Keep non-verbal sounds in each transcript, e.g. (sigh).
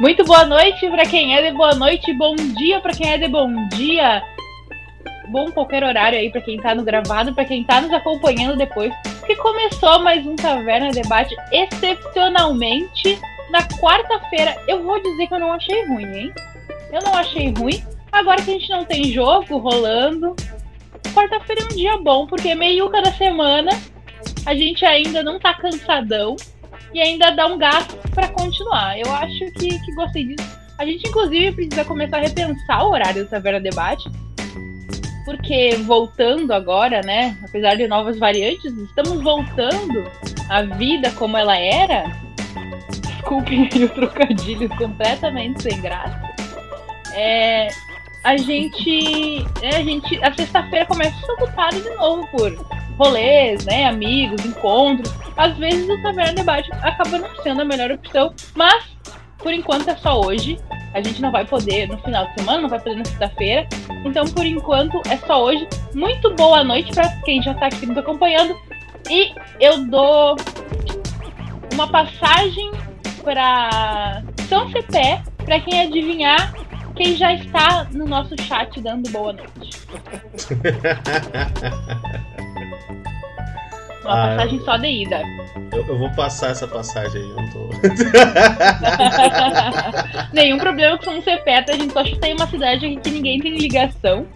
Muito boa noite para quem é de boa noite, bom dia para quem é de bom dia. Bom qualquer horário aí para quem tá no gravado, para quem tá nos acompanhando depois, que começou mais um Taverna Debate excepcionalmente na quarta-feira. Eu vou dizer que eu não achei ruim, hein? Eu não achei ruim. Agora que a gente não tem jogo rolando, quarta-feira é um dia bom, porque meio cada semana a gente ainda não tá cansadão e ainda dá um gasto para continuar. Eu acho que, que gostei disso. A gente, inclusive, precisa começar a repensar o horário do Taverna Debate, porque voltando agora, né, apesar de novas variantes, estamos voltando à vida como ela era. Desculpem (laughs) o trocadilho completamente sem graça. É, a gente, é, a gente, a sexta-feira começa a ocupada de novo por rolês, né, amigos, encontros. Às vezes o Taverna Debate acaba não sendo a melhor opção, mas por enquanto é só hoje. A gente não vai poder no final de semana, não vai poder na sexta-feira. Então, por enquanto, é só hoje. Muito boa noite para quem já está aqui nos acompanhando. E eu dou uma passagem para São Cepé para quem adivinhar quem já está no nosso chat dando boa noite. (laughs) Uma ah, passagem só de ida. Eu, eu, vou passar essa passagem aí, eu não tô. (laughs) Nenhum problema com um CPETA, a gente só tem uma cidade que ninguém tem ligação.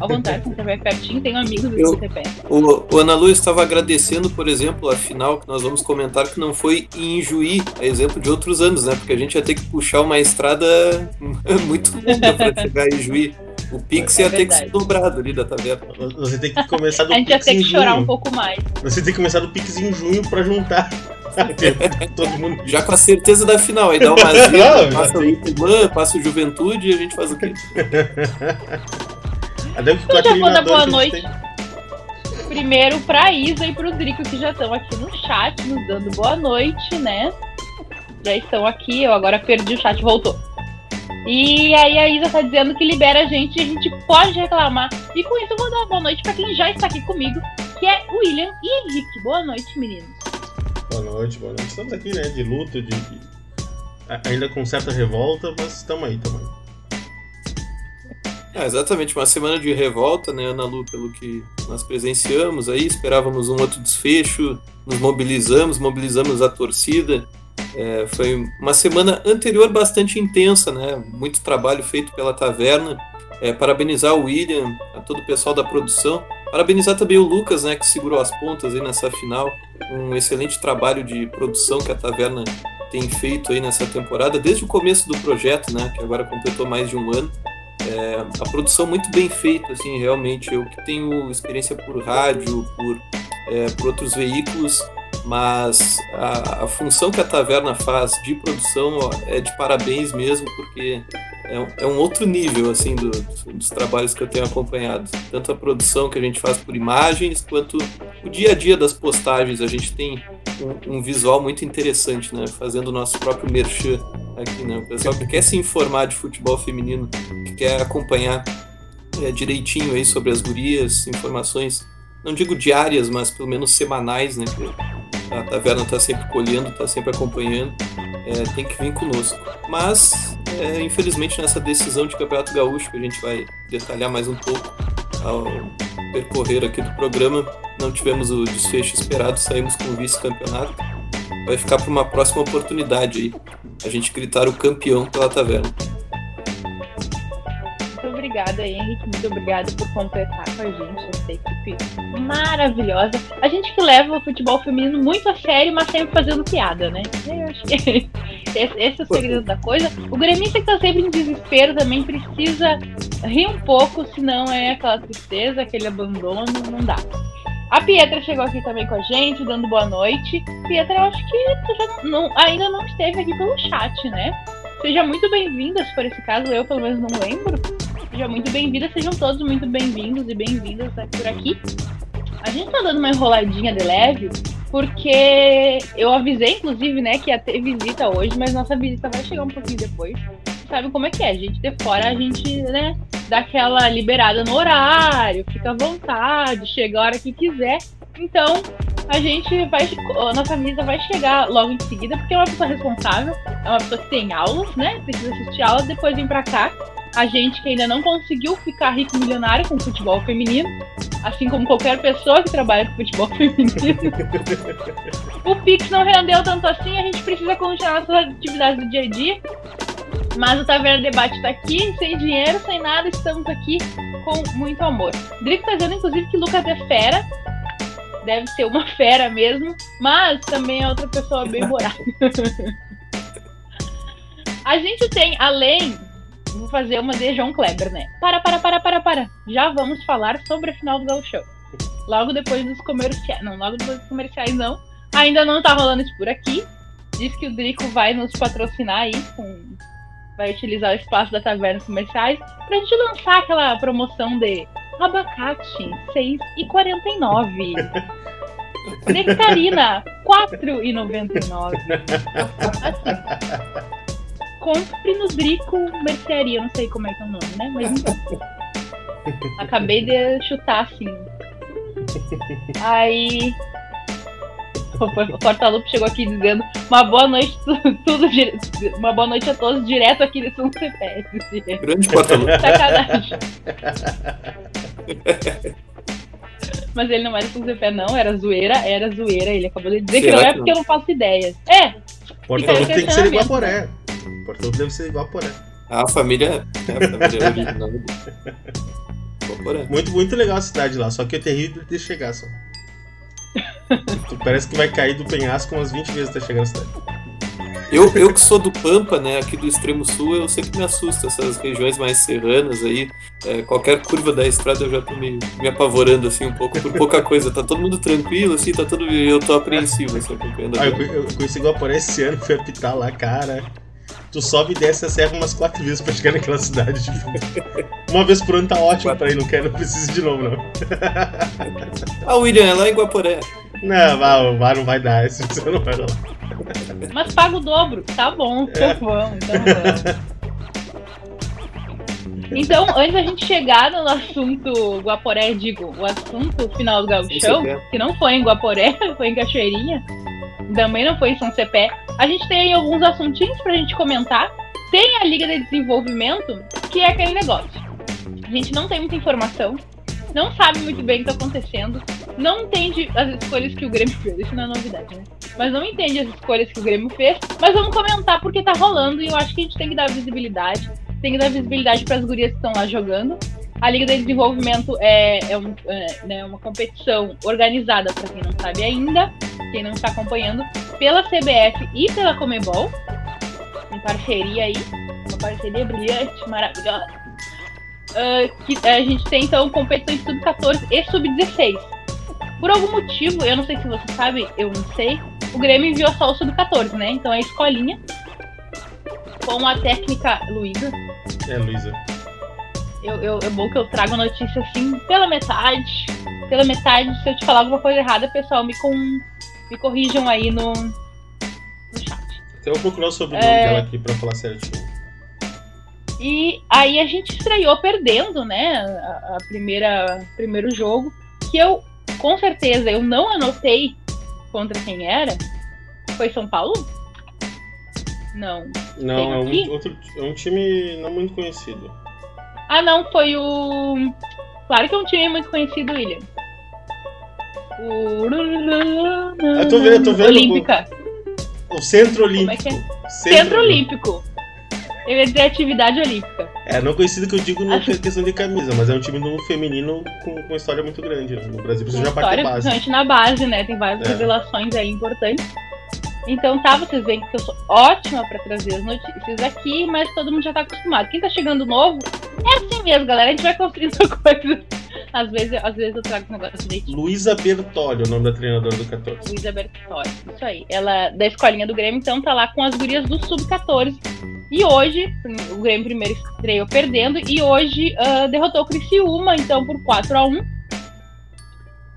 À vontade, se você pertinho, tenho amigos do CPE. O, o Ana Lu estava agradecendo, por exemplo, a final que nós vamos comentar que não foi em Juí, a exemplo de outros anos, né? Porque a gente ia ter que puxar uma estrada (laughs) muito longa para chegar em Juí. O Pix é ia ter que ser dobrado ali da taverna. Você tem que começar do A gente ia ter que chorar um pouco mais. Você tem que começar do Pix em junho pra juntar. (laughs) Todo mundo. Já com a certeza da final. Aí dá uma (laughs) zero, passa o Itimã, passa o Juventude e a gente faz o quê? (laughs) Até que eu já vou dar boa noite. Tem... Primeiro pra Isa e pro Drico que já estão aqui no chat, nos dando boa noite, né? Já estão aqui, eu agora perdi o chat, voltou. E aí a Isa tá dizendo que libera a gente e a gente pode reclamar. E com isso eu vou dar uma boa noite para quem já está aqui comigo, que é William e Henrique. Boa noite, meninos. Boa noite, boa noite. Estamos aqui, né, de luto, de, ainda com certa revolta, mas estamos aí também. É, exatamente, uma semana de revolta, né, Ana Lu, pelo que nós presenciamos aí, esperávamos um outro desfecho, nos mobilizamos, mobilizamos a torcida, é, foi uma semana anterior bastante intensa, né? Muito trabalho feito pela taverna. É, parabenizar o William, a todo o pessoal da produção. Parabenizar também o Lucas, né, que segurou as pontas aí nessa final. Um excelente trabalho de produção que a taverna tem feito aí nessa temporada, desde o começo do projeto, né, que agora completou mais de um ano. É, a produção muito bem feita, assim, realmente. Eu que tenho experiência por rádio, por, é, por outros veículos, mas a, a, função que a taverna faz de produção ó, é de parabéns mesmo, porque é, é um outro nível assim do, dos trabalhos que eu tenho acompanhado. Tanto a produção que a gente faz por imagens, quanto o dia a dia das postagens. A gente tem um, um visual muito interessante, né? Fazendo o nosso próprio merchan aqui, né? O pessoal que quer se informar de futebol feminino, que quer acompanhar é, direitinho aí sobre as gurias, informações, não digo diárias, mas pelo menos semanais, né? a taverna está sempre colhendo, está sempre acompanhando, é, tem que vir conosco. Mas, é, infelizmente, nessa decisão de Campeonato Gaúcho, que a gente vai detalhar mais um pouco ao percorrer aqui do programa, não tivemos o desfecho esperado, saímos com o vice-campeonato. Vai ficar para uma próxima oportunidade aí, a gente gritar o campeão pela taverna obrigada, Henrique. Muito obrigada por completar com a gente essa equipe maravilhosa. A gente que leva o futebol feminino muito a sério, mas sempre fazendo piada, né? Eu acho que (laughs) esse, esse é o segredo da coisa. O gremista que tá sempre em desespero também precisa rir um pouco, senão é aquela tristeza, aquele abandono, não dá. A Pietra chegou aqui também com a gente, dando boa noite. Pietra, eu acho que tu já não, ainda não esteve aqui pelo chat, né? Seja muito bem-vinda, se for esse caso, eu pelo menos não lembro. Seja muito bem-vinda, sejam todos muito bem-vindos e bem-vindas por aqui. A gente tá dando uma enroladinha de leve, porque eu avisei, inclusive, né, que ia ter visita hoje, mas nossa visita vai chegar um pouquinho depois. Sabe como é que é? A gente de fora, a gente, né, dá aquela liberada no horário, fica à vontade, chega a hora que quiser. Então, a gente vai. A nossa visita vai chegar logo em seguida, porque é uma pessoa responsável, é uma pessoa que tem aulas, né? Precisa assistir aulas, depois vem pra cá. A gente que ainda não conseguiu ficar rico milionário com futebol feminino, assim como qualquer pessoa que trabalha com futebol (laughs) feminino. o Pix não rendeu tanto assim, a gente precisa continuar nossas atividades do dia a dia. Mas o Taverna Debate tá aqui, sem dinheiro, sem nada, estamos aqui com muito amor. Drico tá dizendo, inclusive, que Lucas é fera. Deve ser uma (laughs) fera mesmo, mas também é outra pessoa bem (laughs) morada. a gente tem, além Vou fazer uma de João Kleber, né? Para, para, para, para, para. Já vamos falar sobre a final do Gauchão. Logo depois dos comerciais. Não, logo depois dos comerciais não. Ainda não tá rolando isso por aqui. Diz que o Drico vai nos patrocinar aí com. Vai utilizar o espaço da taverna comerciais pra gente lançar aquela promoção de abacate 6,49. (laughs) Nectarina, 4,99. Assim (laughs) compre no Drico Mercearia, não sei como é que é o nome, né? Mas (laughs) acabei de chutar assim. Aí o Portalupe chegou aqui dizendo uma boa noite tudo uma boa noite a todos direto aqui nesse um CPF. Grande Portalupe. Sacanagem. Mas ele não era com CPF não, era zoeira, era zoeira. Ele acabou de dizer Será que não é porque eu não faço ideia. É. Portalupe tem que ser igual a Poré. Portanto, deve ser igual a Poré. Ah, a família. É, a família original. muito, muito legal a cidade lá, só que é terrível de chegar só. (laughs) Parece que vai cair do penhasco umas 20 vezes até chegar na cidade. Eu, eu que sou do Pampa, né, aqui do extremo sul, eu sempre me assusto essas regiões mais serranas aí. É, qualquer curva da estrada eu já tô me, me apavorando assim um pouco por pouca coisa. Tá todo mundo tranquilo, assim, tá todo. Eu tô apreensivo assim, acompanhando. Ah, eu, eu conheci Guaporé esse ano, fui apitar lá, cara. Tu sobe e desce a serra umas quatro vezes pra chegar naquela cidade. Tipo. Uma vez por ano tá ótimo pra ir, não quero, não preciso de novo, não. ah, William, é lá em Guaporé. Não, vai, não vai dar, esse você não vai lá. Mas paga o dobro, tá bom, então é. vamos, então vamos. Então, antes da gente chegar no assunto Guaporé, digo, o assunto final do Gauchão, que não foi em Guaporé, (laughs) foi em Cachoeirinha, também não foi em São Cepé, a gente tem alguns assuntinhos pra gente comentar. Tem a Liga de Desenvolvimento, que é aquele negócio. A gente não tem muita informação, não sabe muito bem o que está acontecendo, não entende as escolhas que o Grêmio fez. Isso não é novidade, né? Mas não entende as escolhas que o Grêmio fez. Mas vamos comentar porque tá rolando e eu acho que a gente tem que dar visibilidade. Tem que dar visibilidade para as gurias que estão lá jogando. A Liga de Desenvolvimento é, é, um, é né, uma competição organizada, para quem não sabe ainda, quem não está acompanhando, pela CBF e pela Comebol, em parceria aí, uma parceria brilhante, maravilhosa. Uh, que a gente tem então competições sub-14 e sub-16. Por algum motivo, eu não sei se você sabe, eu não sei, o Grêmio enviou só o sub-14, né? Então é escolinha com a técnica Luísa. É, Luísa. Eu, eu, é bom que eu trago notícia assim pela metade. Pela metade, se eu te falar alguma coisa errada, pessoal, me, com, me corrijam aí no, no chat. Até eu vou procurar sobre o nome é... dela aqui pra falar certinho. E aí a gente estreou perdendo, né? A, a primeira primeiro jogo. Que eu, com certeza, eu não anotei contra quem era. Foi São Paulo? Não. Não, é um, outro, é um time não muito conhecido. Ah, não, foi o. Claro que é um time muito conhecido, William. O. Eu tô vendo, eu tô vendo. Olímpica. O Centro Olímpico. Como é que é? Centro, Centro Olímpico. Eu ia dizer atividade olímpica. É, não conhecido que eu digo na Acho... questão de camisa, mas é um time no feminino com, com uma história muito grande né? no Brasil. Precisa já parte base. Principalmente na base, né? Tem várias é. revelações aí importantes. Então tá, vocês veem que eu sou ótima para trazer as notícias aqui, mas todo mundo já tá acostumado. Quem tá chegando novo, é assim mesmo, galera. A gente vai construindo (laughs) coisa. Às vezes, às vezes eu trago um negócio direitinho. Luísa Bertoli, o nome da treinadora do 14. Luísa Bertoli, isso aí. Ela, da escolinha do Grêmio, então tá lá com as gurias do Sub-14. E hoje, o Grêmio primeiro estreou perdendo, e hoje uh, derrotou o Criciúma, então, por 4 a 1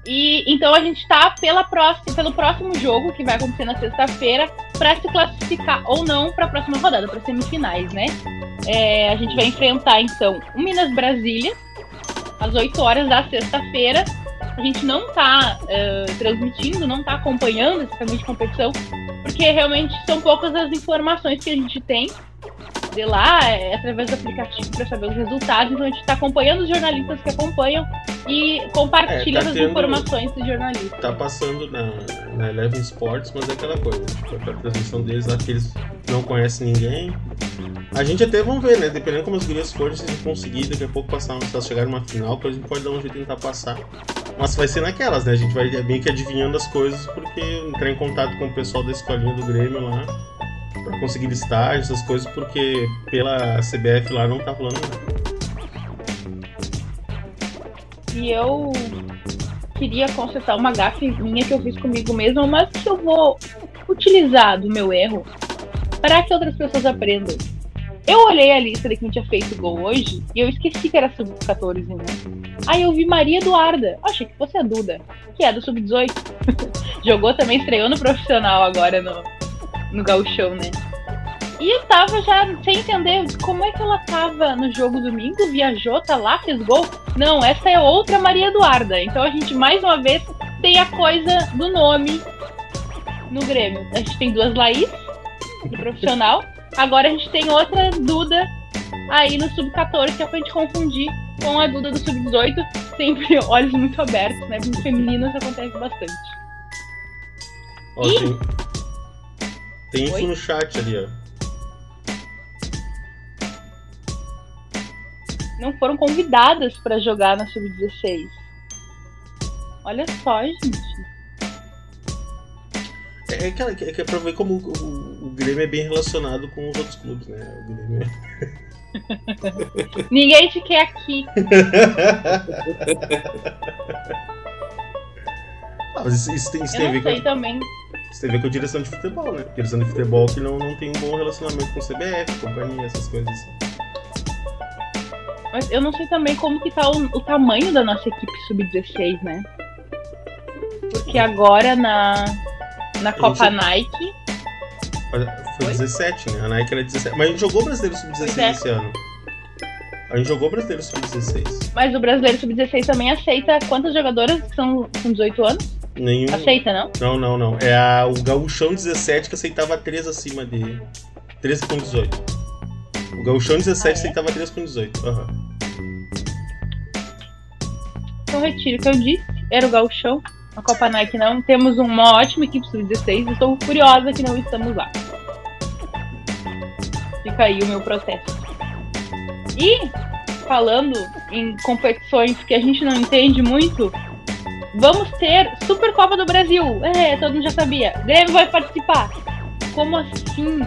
e então a gente está pela próxima, pelo próximo jogo que vai acontecer na sexta-feira para se classificar ou não para a próxima rodada, para semifinais, né? É, a gente vai enfrentar então o Minas Brasília às 8 horas da sexta-feira. A gente não está uh, transmitindo, não está acompanhando esse caminho de competição, porque realmente são poucas as informações que a gente tem de lá, é através do aplicativo para saber os resultados. Então a gente está acompanhando os jornalistas que acompanham e compartilha é, tá as tendo, informações dos jornalistas. Tá passando na, na Eleven Sports, mas é aquela coisa, tipo, a transmissão deles lá que eles não conhecem ninguém. A gente até vamos ver, né? Dependendo como as gurias forem, se conseguir daqui a pouco passar, se elas chegarem numa final, a gente pode dar um jeito de tentar passar. Mas vai ser naquelas, né? A gente vai meio que adivinhando as coisas, porque entrar em contato com o pessoal da escolinha do Grêmio lá conseguir estágio, essas coisas, porque pela CBF lá não tá rolando nada. E eu queria consertar uma gafe minha que eu fiz comigo mesma, mas que eu vou utilizar do meu erro para que outras pessoas aprendam. Eu olhei a lista de quem tinha feito gol hoje e eu esqueci que era sub-14, né? Aí eu vi Maria Eduarda, achei que fosse a Duda, que é do sub-18. (laughs) Jogou também, estreou no profissional agora no, no gauchão, né? E eu tava já sem entender como é que ela tava no jogo domingo, viajou, tá lá, fez gol. Não, essa é outra Maria Eduarda. Então a gente mais uma vez tem a coisa do nome no Grêmio. A gente tem duas Laís, do profissional. Agora a gente tem outra Duda aí no Sub-14, que é pra gente confundir com a Duda do Sub-18. Sempre olhos muito abertos, né? Femininas acontece bastante. Ó, e... tem... tem isso no chat ali, ó. não foram convidadas para jogar na Sub-16. Olha só, gente. É, é, que, é que é pra ver como o, o, Grêmio é bem relacionado com os outros clubes, né? O Grêmio é... (laughs) Ninguém te quer aqui. (laughs) ah, mas isso, isso tem, isso tem a ver com. Também. A ver com a direção de futebol, né? Direção de futebol que não, não tem um bom relacionamento com o CBF, companhia, essas coisas assim. Mas eu não sei também como que tá o, o tamanho da nossa equipe sub-16, né? Porque agora na, na Copa. Nike. Foi 17, né? A Nike era 17. Mas a gente jogou brasileiro sub-16 é. esse ano. A gente jogou brasileiro sub-16. Mas o brasileiro sub-16 também aceita quantas jogadoras que são com 18 anos? Nenhum. Aceita, não? Não, não, não. É a, o Gaúchão 17 que aceitava 3 acima de. 13 com 18. O Gauchão 17 ah, é? aceitava 3 com 18. Uhum. Então retiro o que eu disse. Era o Gauchão. A Copa Nike não. Temos uma ótima equipe sub-16. Estou furiosa que não estamos lá. Fica aí o meu protesto. E falando em competições que a gente não entende muito, vamos ter Supercopa do Brasil. É, todo mundo já sabia. Grêmio vai participar. Como assim?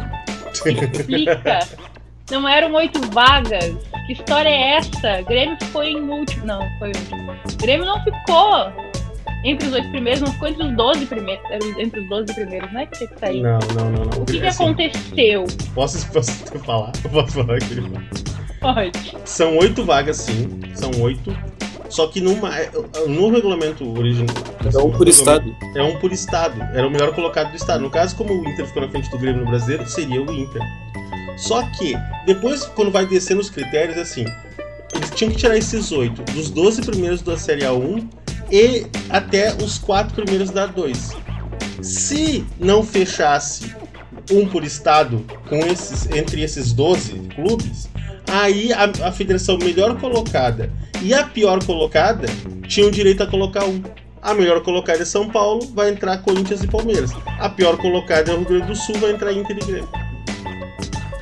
Explica. (laughs) Não eram oito vagas. Que história é essa? Grêmio ficou em último. Não, foi último. Grêmio não ficou entre os oito primeiros, não ficou entre os doze primeiros. Entre os doze primeiros, né? Que tinha que sair. Não, não, não, não. O que, que assim, aconteceu? Posso, posso falar? Posso falar aqui? Pode. São oito vagas, sim. São oito. Só que numa, no regulamento original. É um por estado. É um por estado. Era o melhor colocado do estado. No caso, como o Inter ficou na frente do Grêmio no brasileiro, seria o Inter. Só que, depois, quando vai descendo os critérios, assim, eles tinham que tirar esses oito dos 12 primeiros da Série A1 e até os quatro primeiros da A2. Se não fechasse um por estado com esses, entre esses 12 clubes, aí a, a federação melhor colocada e a pior colocada tinham direito a colocar um. A melhor colocada é São Paulo, vai entrar Corinthians e Palmeiras. A pior colocada é o Rio Grande do Sul, vai entrar Inter e Grêmio.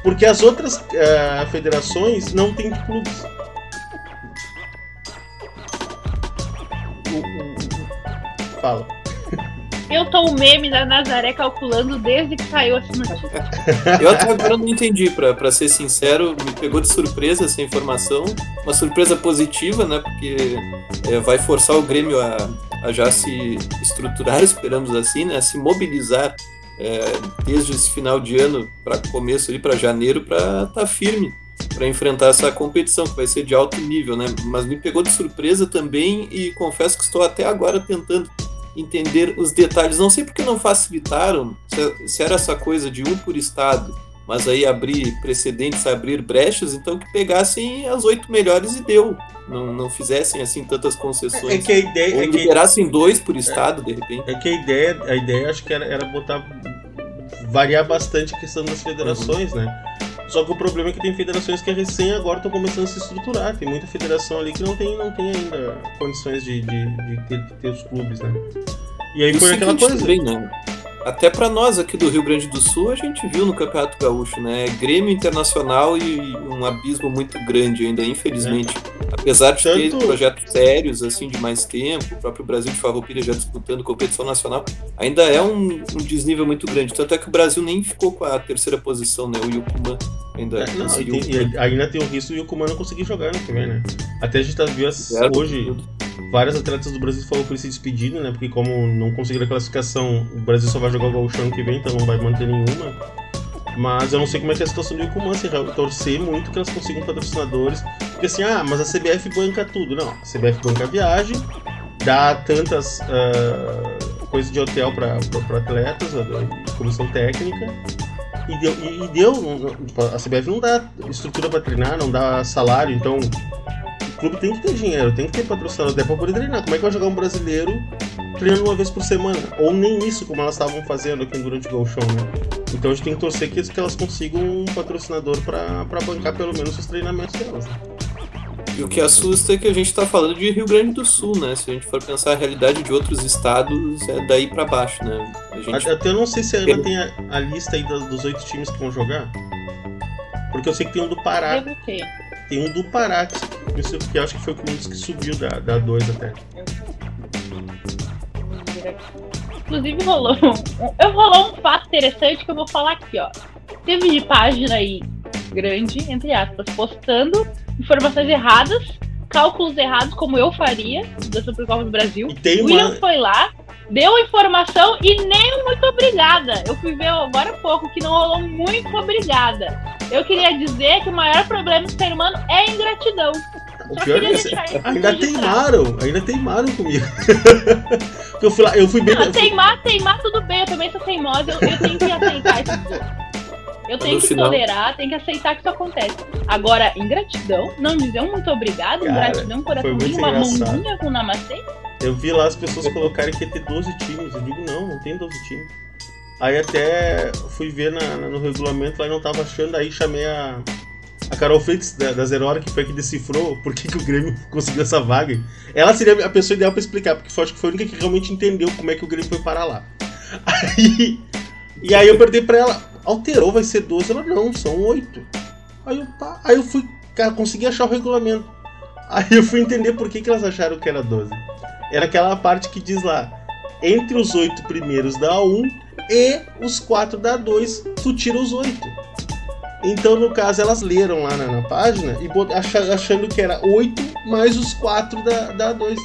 Porque as outras uh, federações não têm clubes. Fala. Eu tô o meme da Nazaré calculando desde que saiu essa notícia. (laughs) Eu até agora não entendi, pra, pra ser sincero, me pegou de surpresa essa informação. Uma surpresa positiva, né? Porque é, vai forçar o Grêmio a, a já se estruturar, (laughs) esperamos assim, né? A se mobilizar é, desde esse final de ano para começo ali para janeiro para estar tá firme para enfrentar essa competição que vai ser de alto nível, né? Mas me pegou de surpresa também e confesso que estou até agora tentando entender os detalhes. Não sei porque não facilitaram, se, era essa coisa de um por estado mas aí abrir precedentes, abrir brechas, então que pegassem as oito melhores e deu. Não, não fizessem assim tantas concessões. É que a ideia. Ou É que, liberassem dois por estado, de repente. é que a ideia, a ideia acho que era, era botar. variar bastante a questão das federações, né? Só que o problema é que tem federações que recém agora estão começando a se estruturar. Tem muita federação ali que não tem, não tem ainda condições de, de, de ter, de ter os clubes, né? E aí E o foi aquela seguinte coisa. também, né? Até pra nós aqui do Rio Grande do Sul, a gente viu no Campeonato Gaúcho, né? Grêmio Internacional e um abismo muito grande ainda, infelizmente. Apesar de ter Tanto- projetos sérios, assim, de mais tempo, o próprio Brasil de Farroupilha já disputando competição nacional, ainda é um, um desnível muito grande. Tanto é que o Brasil nem ficou com a terceira posição, né? O Yukuma ainda É, não, conseguiu. tem- e ainda tem o risco de o Kumano não conseguir jogar que vem, né? Até a gente tá vendo as- hoje vários atletas do Brasil falou por se despedindo, né? Porque como não conseguiram a classificação, o Brasil só vai jogar o Gauchão que vem, então não vai manter nenhuma. Mas eu não sei como é que é a situação do Yukuman, se torcer muito que elas consigam patrocinadores. Porque assim, ah, mas a CBF banca tudo. Não, a CBF banca a viagem, dá tantas ah, coisas de hotel para atletas, comissão técnica. E deu, e, deu tipo, a CBF não dá estrutura para treinar, não dá salário, então o clube tem que ter dinheiro, tem que ter patrocinador até pra poder treinar. Como é que vai jogar um brasileiro treinando uma vez por semana? Ou nem isso, como elas estavam fazendo aqui durante o Gauchão, né? Então a gente tem que torcer que, que elas consigam um patrocinador pra pra bancar pelo menos os treinamentos delas. né? E o que assusta é que a gente tá falando de Rio Grande do Sul, né? Se a gente for pensar a realidade de outros estados, é daí pra baixo, né? A gente Até eu não sei se a Ana tem a, a lista aí dos, dos oito times que vão jogar. Porque eu sei que tem um do Pará. Tem um do Pará, que, que acho que foi um dos que subiu da, da 2 até. Inclusive rolou um, eu rolou um fato interessante que eu vou falar aqui, ó. Teve de página aí grande, entre aspas, postando informações erradas, cálculos errados, como eu faria da Supercopa do Brasil. E tem uma. William foi lá, deu a informação e nem um muito obrigada. Eu fui ver agora há pouco que não rolou um muito obrigada. Eu queria dizer que o maior problema do ser humano é a ingratidão. O Só pior é queria que deixar isso ainda teimaram, ainda teimaram comigo. (laughs) Eu fui lá, eu fui bem. Não, teimar, teimar tudo bem, eu também sou teimosa, eu, eu tenho que aceitar isso. Eu tenho no que final- tolerar, tenho que aceitar que isso acontece. Agora, ingratidão, não dizer um muito obrigado, Cara, ingratidão, foi coraçãozinho, uma engraçado. mãozinha com namastê. Eu vi lá as pessoas colocarem que ia ter 12 times. Eu digo, não, não tem 12 times. Aí até fui ver na- no regulamento lá não tava achando, aí chamei a, a Carol Freitas da, da Zero Hora, que foi a que decifrou por que, que o Grêmio (laughs) conseguiu essa vaga. Ela seria a pessoa ideal pra explicar, porque foi, acho que foi a única que realmente entendeu como é que o Grêmio foi parar lá. (laughs) Aí, e aí eu perguntei pra ela, alterou, vai ser 12? Ela, não, são 8. Aí eu, tá. Aí eu fui, cara, consegui achar o regulamento. Aí eu fui entender por que, que elas acharam que era 12. Era aquela parte que diz lá, entre os oito primeiros da A1 e os quatro da A2, tu tira os oito. Então, no caso, elas leram lá na, na página e achando que era oito mais os quatro da, da A2.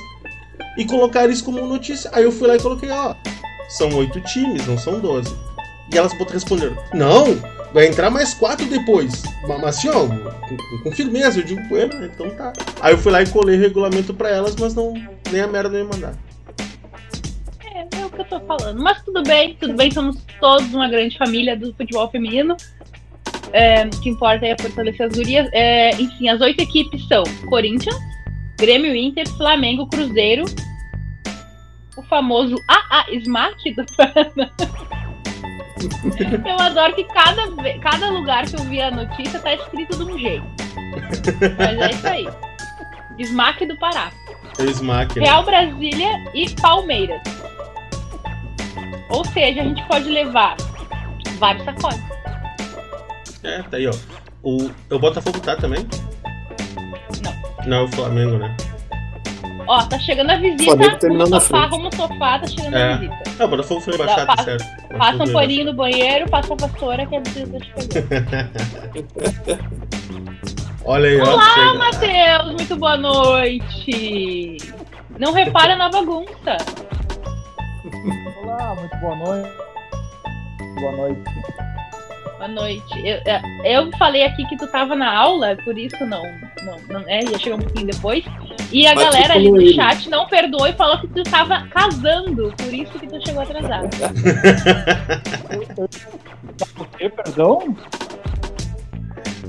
E colocaram isso como notícia. Aí eu fui lá e coloquei, ó, são oito times, não são 12. E elas responderam, não, vai entrar mais quatro depois. Ma- Mas assim, ó, com, com firmeza, eu digo, bueno, então tá. Aí eu fui lá e colei regulamento pra elas, mas não, nem a merda ia mandar. É, é o que eu tô falando. Mas tudo bem, tudo bem, somos todos uma grande família do futebol feminino. É, o que importa é fortalecer as gurias. É, enfim, as oito equipes são Corinthians, Grêmio Inter, Flamengo, Cruzeiro, o famoso AA Smack do Paraná. (laughs) Eu adoro que cada, cada lugar que eu vi a notícia tá escrito de um jeito. Mas é isso aí. Smack do Pará. É Smack, né? Real Brasília e Palmeiras. Ou seja, a gente pode levar vários sacodes. É, tá aí, ó. O, o Botafogo tá também? Não. Não, é o Flamengo, né? Ó, tá chegando a visita. Flamengo terminou Rumo na sofá, frente. rumo sofá, tá chegando É. a visita. Ah, o Botafogo foi tá certo. Passa Botafogo um paninho no banheiro, passa a vassoura que a visita tá chegando. Olha aí, ó. Olá. Matheus, muito boa noite. Não repara na bagunça. Olá, muito boa noite. Boa noite. Boa noite. Eu, é, eu falei aqui que tu tava na aula, por isso não. Não, não é, ia chegar um pouquinho depois. E a Mas galera ali no chat não perdoou e falou que tu tava casando, por isso que tu chegou atrasado. O quê, perdão?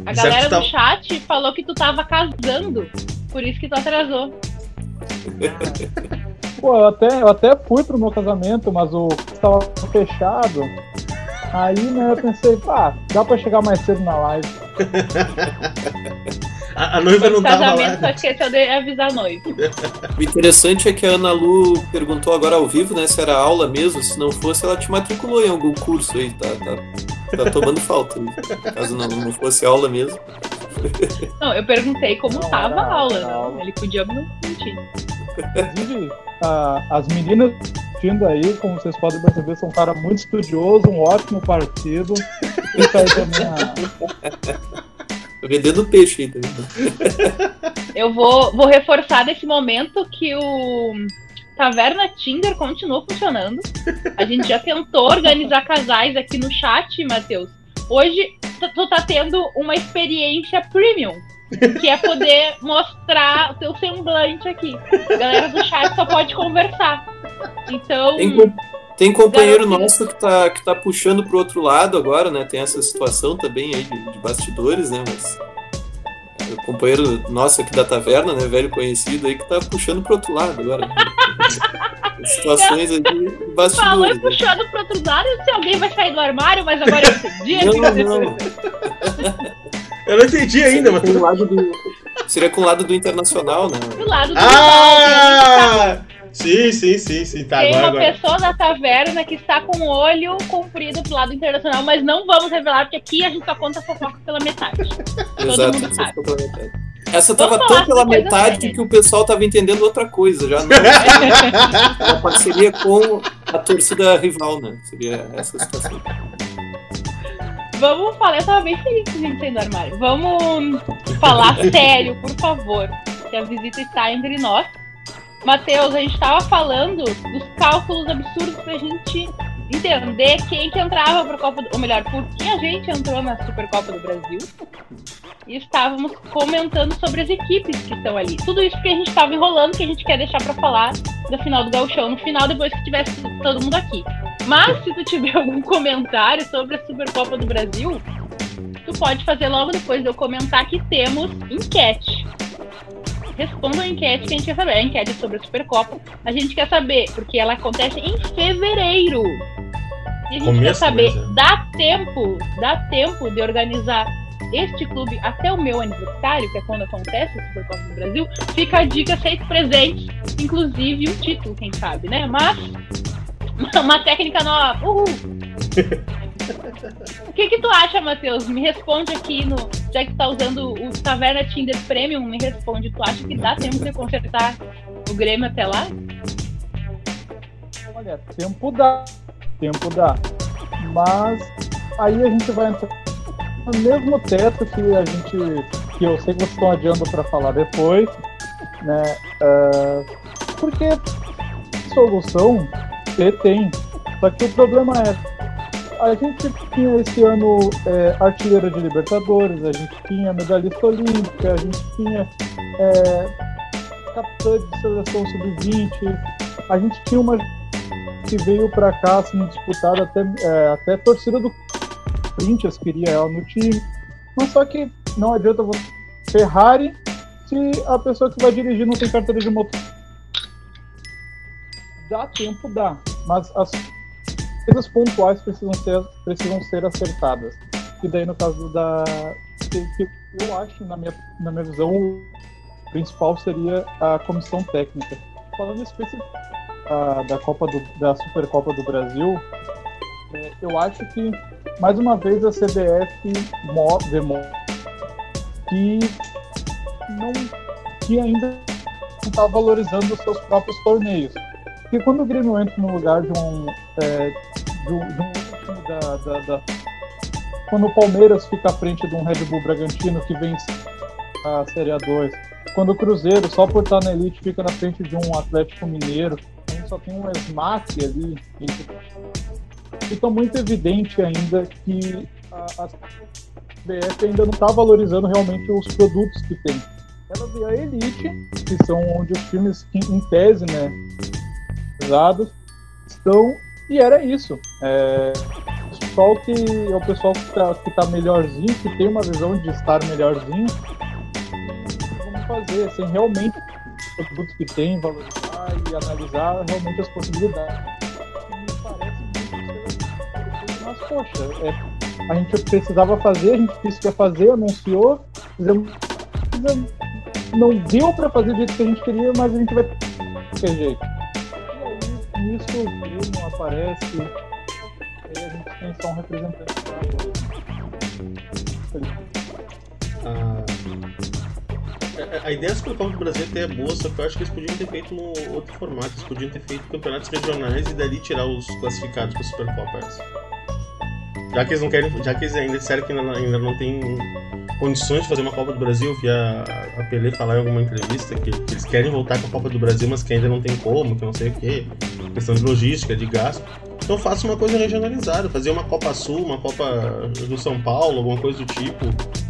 A galera do chat falou que tu tava casando. Por isso que tu atrasou. Pô, eu até, eu até fui pro meu casamento, mas o estava fechado. Aí, né, eu pensei, pá, dá pra chegar mais cedo na live. (laughs) A, a noiva não tava casamento, só lá. esqueceu de avisar a noiva. O interessante é que a Ana Lu perguntou agora ao vivo, né, se era aula mesmo. Se não fosse, ela te matriculou em algum curso aí, tá, tá, tá tomando falta. Caso não, não fosse aula mesmo. (laughs) Não, eu perguntei como Não, tava era- a aula. era né? Ele podia mentir. Inclusive, a- as meninas assistindo aí, como vocês podem perceber, são um cara muito estudioso, um ótimo partido. Fica aí também a- Vendendo peixe aí também. Eu vou, vou reforçar nesse momento que o Taverna Tinder continua funcionando. A gente já tentou organizar casais aqui no chat, Matheus. Hoje tu tá tendo uma experiência premium. Que é poder mostrar o teu semblante aqui. A galera do chat só pode conversar. Então, Tem, com- tem companheiro nosso que tá, que tá puxando pro outro lado agora, né? Tem essa situação também aí de, de bastidores, né? Mas. é, O companheiro nosso aqui da taverna, né? Velho conhecido aí, que tá puxando pro outro lado agora. (laughs) Situações aí de falou e bastidores. né? puxando pro outro lado, se alguém vai sair do armário, mas agora eu entendi. Não, não. (laughs) Eu não entendi ainda, mas. Com o lado do- Seria com o lado do internacional, né? Do lado do ah! Ah! Sim, sim, sim, sim. Tá, Tem agora, uma agora. pessoa na taverna que está com o olho comprido pro lado internacional, mas não vamos revelar, porque aqui a gente só conta fofoca pela metade. (laughs) Exato, pela metade. Essa tava tão pela metade séria. que o pessoal tava entendendo outra coisa já. Não, (laughs) uma parceria com a torcida rival, né? Seria essa situação. Vamos falar, eu tava bem feliz com a gente sair do armário. Vamos falar (laughs) sério, por favor, que a visita está entre nós. Matheus, a gente tava falando dos cálculos absurdos pra gente entender quem que entrava pra Copa do... Ou melhor, por que a gente entrou na Supercopa do Brasil. E estávamos comentando sobre as equipes que estão ali. Tudo isso que a gente tava enrolando, que a gente quer deixar pra falar da final do Gauchão no final, depois que tivesse todo mundo aqui. Mas se tu tiver (laughs) algum comentário sobre a Supercopa do Brasil, tu pode fazer logo depois de eu comentar que temos enquete. Responda a enquete que a gente quer saber. A enquete sobre a Supercopa. A gente quer saber, porque ela acontece em fevereiro. E a gente Começo quer saber, do mês, é. dá tempo, dá tempo de organizar este clube até o meu aniversário, que é quando acontece a Supercopa do Brasil. Fica a dica, seis presentes, inclusive um título, quem sabe, né? Mas (laughs) uma técnica nova. Uhul! O que que tu acha, Matheus? Me responde aqui no. Já que tu tá usando o Taverna Tinder Premium, me responde. Tu acha que dá tempo de consertar o Grêmio até lá? Olha, tempo dá, tempo dá. Mas aí a gente vai entrar no mesmo teto que a gente, que eu sei que vocês estão adiando para falar depois, né? Ah, porque solução tem. Só que o problema é a gente tinha esse ano é, artilheiro de Libertadores, a gente tinha medalhista olímpica, a gente tinha é, capitã de seleção sub-20, a gente tinha uma que veio pra cá sendo disputada até, é, até a torcida do Corinthians queria ela no time. Mas só que não adianta você Ferrari se a pessoa que vai dirigir não tem carteira de motor. Dá tempo, dá. Mas as coisas pontuais precisam ser, precisam ser acertadas. E daí no caso da. Que, eu acho, na minha, na minha visão, o principal seria a comissão técnica. Falando especificamente da, da Copa do, da Supercopa do Brasil, é, eu acho que mais uma vez a CBF mo- demonstra que não que ainda não está valorizando os seus próprios torneios. Porque quando o Grêmio entra no lugar de um é, de um, de um da, da, da- quando o Palmeiras fica à frente de um Red Bull Bragantino que vence a Série A2, quando o Cruzeiro, só por estar na elite, fica na frente de um Atlético Mineiro, só tem um SMAC ali. Fica muito evidente ainda que a, a CBF ainda não está valorizando realmente os produtos que tem. Ela vê a elite, que são onde os times, em tese, né, pesados, estão, e era isso. É, pessoal que é o pessoal que tá, que tá melhorzinho, que tem uma visão de estar melhorzinho. Vamos fazer, sem realmente os produtos que tem, valorizar e analisar realmente as possibilidades. Mas poxa, é, a gente precisava fazer, a gente disse que ia fazer, anunciou, fizemos não deu para fazer do jeito que a gente queria, mas a gente vai ter jeito. E nisso o Bruno aparece, aí a gente tem só um representante Ah, a, ideia do Supercopa do Brasil até é boa, só que eu acho que eles podiam ter feito no outro formato, eles podiam ter feito campeonatos regionais e dali tirar os classificados para Supercopa. Já que eles não querem, já que eles ainda disseram que ainda não tem condições de fazer uma Copa do Brasil, vi a, a Pelé falar em alguma entrevista que, que, eles querem voltar com a Copa do Brasil, mas que ainda não tem como, que não sei o que, questão de logística, de gasto. Então faça uma coisa regionalizada, fazer uma Copa Sul, uma Copa do São Paulo, alguma coisa do tipo.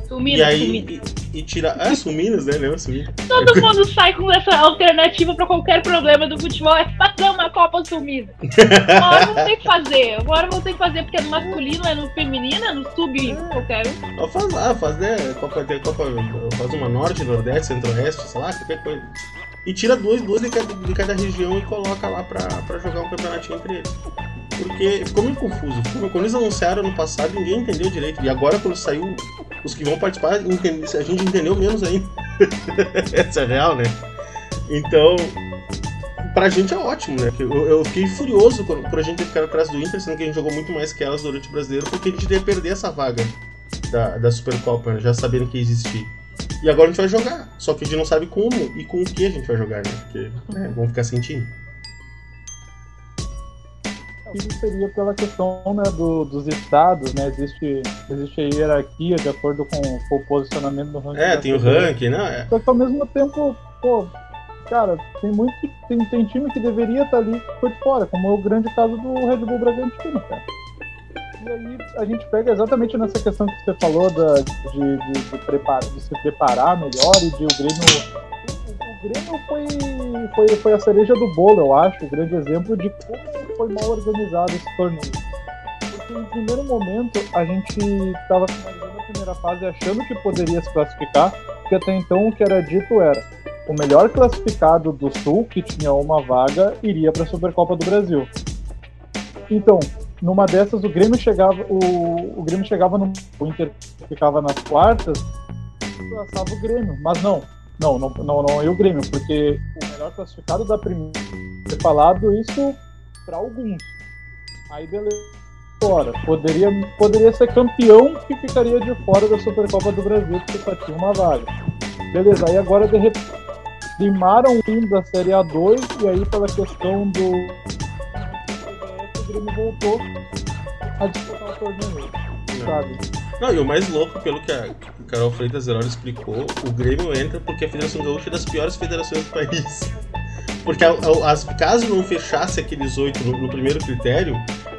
Suminas, e aí e, e tira. Ah, Suminas, né? Lembra Suminas? Todo mundo sai com essa alternativa pra qualquer problema do futebol, é fazer uma Copa Sumida. Uma hora vão ter que fazer, agora vão ter que fazer, porque é no masculino, é no feminino, é no sub qualquer um. Faz lá, faz, né? Copa, Copa, faz uma norte, nordeste, centro-oeste, sei lá, qualquer coisa. E tira duas, duas de cada, de cada região e coloca lá pra, pra jogar um campeonatinho entre eles porque ficou muito confuso. Quando eles anunciaram no passado, ninguém entendeu direito. E agora, quando saiu, os que vão participar, a gente entendeu menos ainda. (laughs) Essa é real, né? Então, pra gente é ótimo, né? Eu, eu fiquei furioso por, por a gente ter ficado atrás do Inter, sendo que a gente jogou muito mais que elas durante o brasileiro, porque a gente ia perder essa vaga da, da Supercopa, né? já sabendo que existia. E agora a gente vai jogar, só que a gente não sabe como e com o que a gente vai jogar, né? Porque né, vamos ficar sem time isso seria pela questão né, do, dos estados, né? Existe, existe a hierarquia de acordo com, com o posicionamento do ranking. É, tem o ranking, né? Só que ao mesmo tempo, pô, cara, tem muito. Tem, tem time que deveria estar ali por fora, como é o grande caso do Red Bull Bragantino, cara. E aí a gente pega exatamente nessa questão que você falou da, de, de, de, prepar, de se preparar melhor e de o Grêmio Grêmio foi, foi, foi a cereja do bolo, eu acho, o grande exemplo de como foi mal organizado esse torneio. Porque em primeiro momento a gente estava finalizando a primeira fase achando que poderia se classificar, porque até então o que era dito era o melhor classificado do Sul, que tinha uma vaga, iria para a Supercopa do Brasil. Então, numa dessas o Grêmio chegava, o, o Grêmio chegava no o Inter ficava nas quartas, passava o Grêmio, mas não, não, não, não, não é o Grêmio, porque o melhor classificado da primeira ter falado isso para alguns. Aí beleza. Fora. Poderia, poderia ser campeão que ficaria de fora da Supercopa do Brasil, porque só tinha uma vaga. Beleza, aí agora de repente limaram um da Série A2 e aí pela questão do o Grêmio voltou a disputar o torneio, sabe? Não, e o mais louco, pelo que a Carol Freitas Zeroli explicou, o Grêmio entra porque a Federação Gaúcha é das piores federações do país. (laughs) Porque as, caso não fechasse aqueles oito no, no, primeiro critério,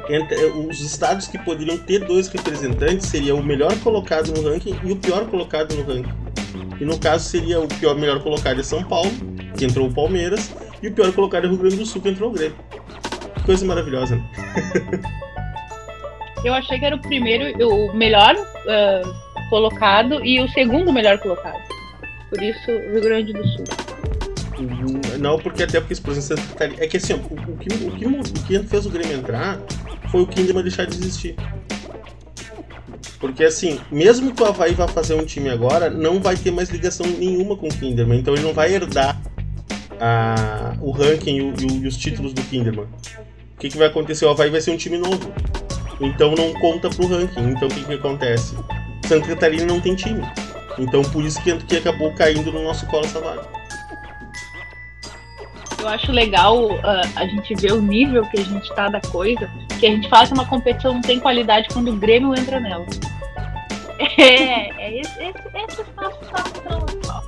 entre, os estados que poderiam ter dois representantes seria o melhor colocado no ranking e o pior colocado no ranking. E no caso seria o pior melhor colocado é São Paulo, que entrou o Palmeiras, e o pior colocado é Rio Grande do Sul, que entrou o Grêmio. Que coisa maravilhosa, né? (laughs) Eu achei que era o primeiro, o melhor uh, colocado e o segundo melhor colocado. Por isso, Rio Grande do Sul. Não, porque até porque por exemplo, é que assim, o, o, que, o, que, o que fez o Grêmio entrar foi o Kinderman deixar de existir. Porque assim, mesmo que o Havaí vá fazer um time agora, não vai ter mais ligação nenhuma com o Kinderman. Então ele não vai herdar a, o ranking e, o, e, os títulos do Kinderman. O que, que vai acontecer? O Havaí vai ser um time novo. Então não conta pro ranking. Então o que, que acontece? Santa Catarina não tem time. Então por isso que, que acabou caindo no nosso colo essa vaga. Eu acho legal uh, a gente ver o nível que a gente tá da coisa, que a gente faz uma competição não tem qualidade quando o Grêmio entra nela. É, é esse, esse, esse espaço tá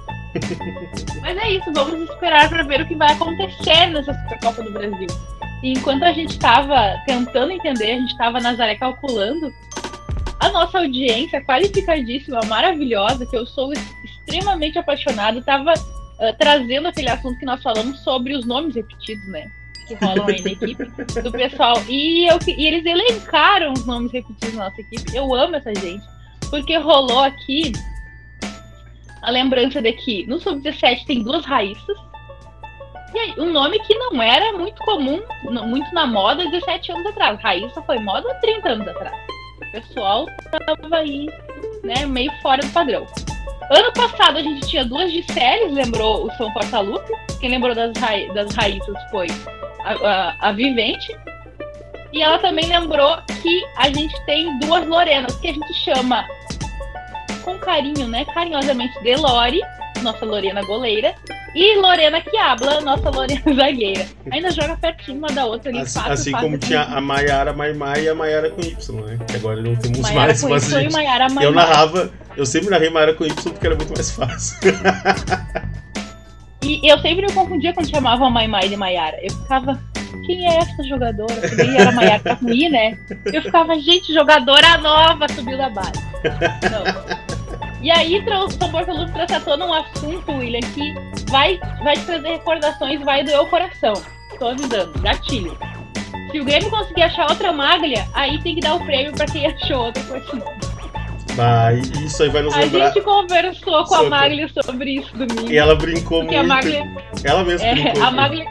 Mas é isso, vamos esperar para ver o que vai acontecer nessa Supercopa do Brasil. E enquanto a gente estava tentando entender, a gente estava Nazaré calculando, a nossa audiência qualificadíssima, maravilhosa, que eu sou extremamente apaixonada, estava uh, trazendo aquele assunto que nós falamos sobre os nomes repetidos, né? que rolam aí na equipe, do pessoal. E, eu, e eles elencaram os nomes repetidos na nossa equipe. Eu amo essa gente. Porque rolou aqui a lembrança de que no Sub-17 tem duas raíças. E aí, um nome que não era muito comum, muito na moda 17 anos atrás. Raíssa foi moda há 30 anos atrás. O pessoal tava aí, né, meio fora do padrão. Ano passado a gente tinha duas de séries, lembrou o São Portalupe. Quem lembrou das, ra das raízes foi a, a, a, Vivente. E ela também lembrou que a gente tem duas Lorenas, que a gente chama com carinho, né? Carinhosamente de Lore, nossa Lorena goleira, e Lorena que habla, nossa Lorena (laughs) zagueira. Ainda joga pertinho uma da outra ali. Assim, fácil, assim fácil, como tinha a Maiara Maimai e a Maiara com Y, né? Que agora não temos Maiara mais, com mas Y gente, Maiara eu narrava, eu sempre narrei Maiara com Y porque era muito mais fácil. E eu sempre me confundia quando chamavam a Maimai de Maiara. Eu ficava, quem é essa jogadora? Porque era Maiara tá com I, né? Eu ficava, gente, jogadora nova subiu da base. Não. E aí, o São Bortoluz trouxe à tona um assunto, William, que vai, vai te trazer recordações, vai doer o coração. Tô avisando, gatilho. Se o Grêmio conseguir achar outra maglia, aí tem que dar o prêmio pra quem (laughs) achou outra nome. Vai, isso aí vai nos A lembrar. gente conversou com Sobre- a Maglia sobre isso domingo. E ela brincou Porque muito. a Maglia, Ela mesma é, brincou. a Maglia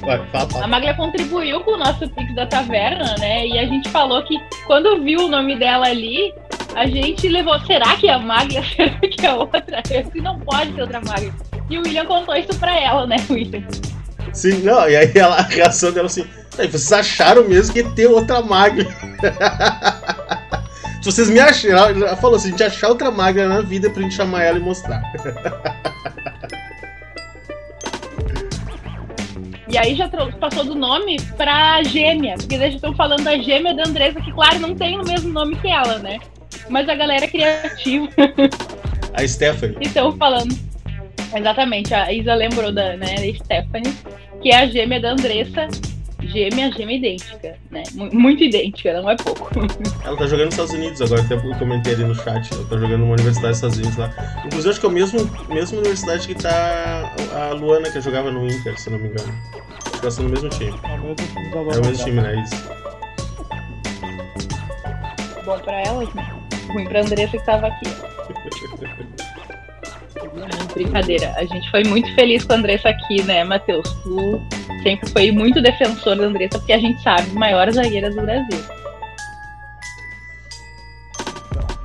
Vai, fala, A fala. Maglia contribuiu com o nosso Pix da Taverna, né? E a gente falou que quando viu o nome dela ali, a gente levou. Será que é a Maglia? (laughs) Será que é outra? Eu não pode ser outra Maglia. E o William contou isso pra ela, né, William? Sim, não, e aí ela, (laughs) a reação dela assim, "Aí, vocês acharam mesmo que ia ter outra maglia. (laughs) Se vocês me acharam, ela falou assim, a gente achar outra maglia na vida pra gente chamar ela e mostrar. E aí já passou do nome pra gêmea, porque eles já estão falando da gêmea da Andressa, que claro, não tem o mesmo nome que ela, né? Mas a galera é criativa. (laughs) A Stephanie. Estão falando. Exatamente, a Isa lembrou da né, da Stephanie, que é a gêmea da Andressa. Gêmea, gêmea idêntica, né? Mu- Muito idêntica, não é pouco. (laughs) Ela tá jogando nos Estados Unidos agora, até eu comentei ali no chat. Ela tá jogando numa universidade dos Estados Unidos lá. Inclusive, acho que é a mesma, mesma universidade que tá a Luana, que jogava no Inter, se não me engano. Acho que elas são no mesmo time. É o mesmo time É o mesmo time, né? Isso. Bom pra elas, né? Ruim pra Andressa que tava aqui. (laughs) Brincadeira, a gente foi muito feliz com a Andressa aqui, né, Matheus? Tu sempre foi muito defensor da Andressa, porque a gente sabe, maiores zagueiras do Brasil.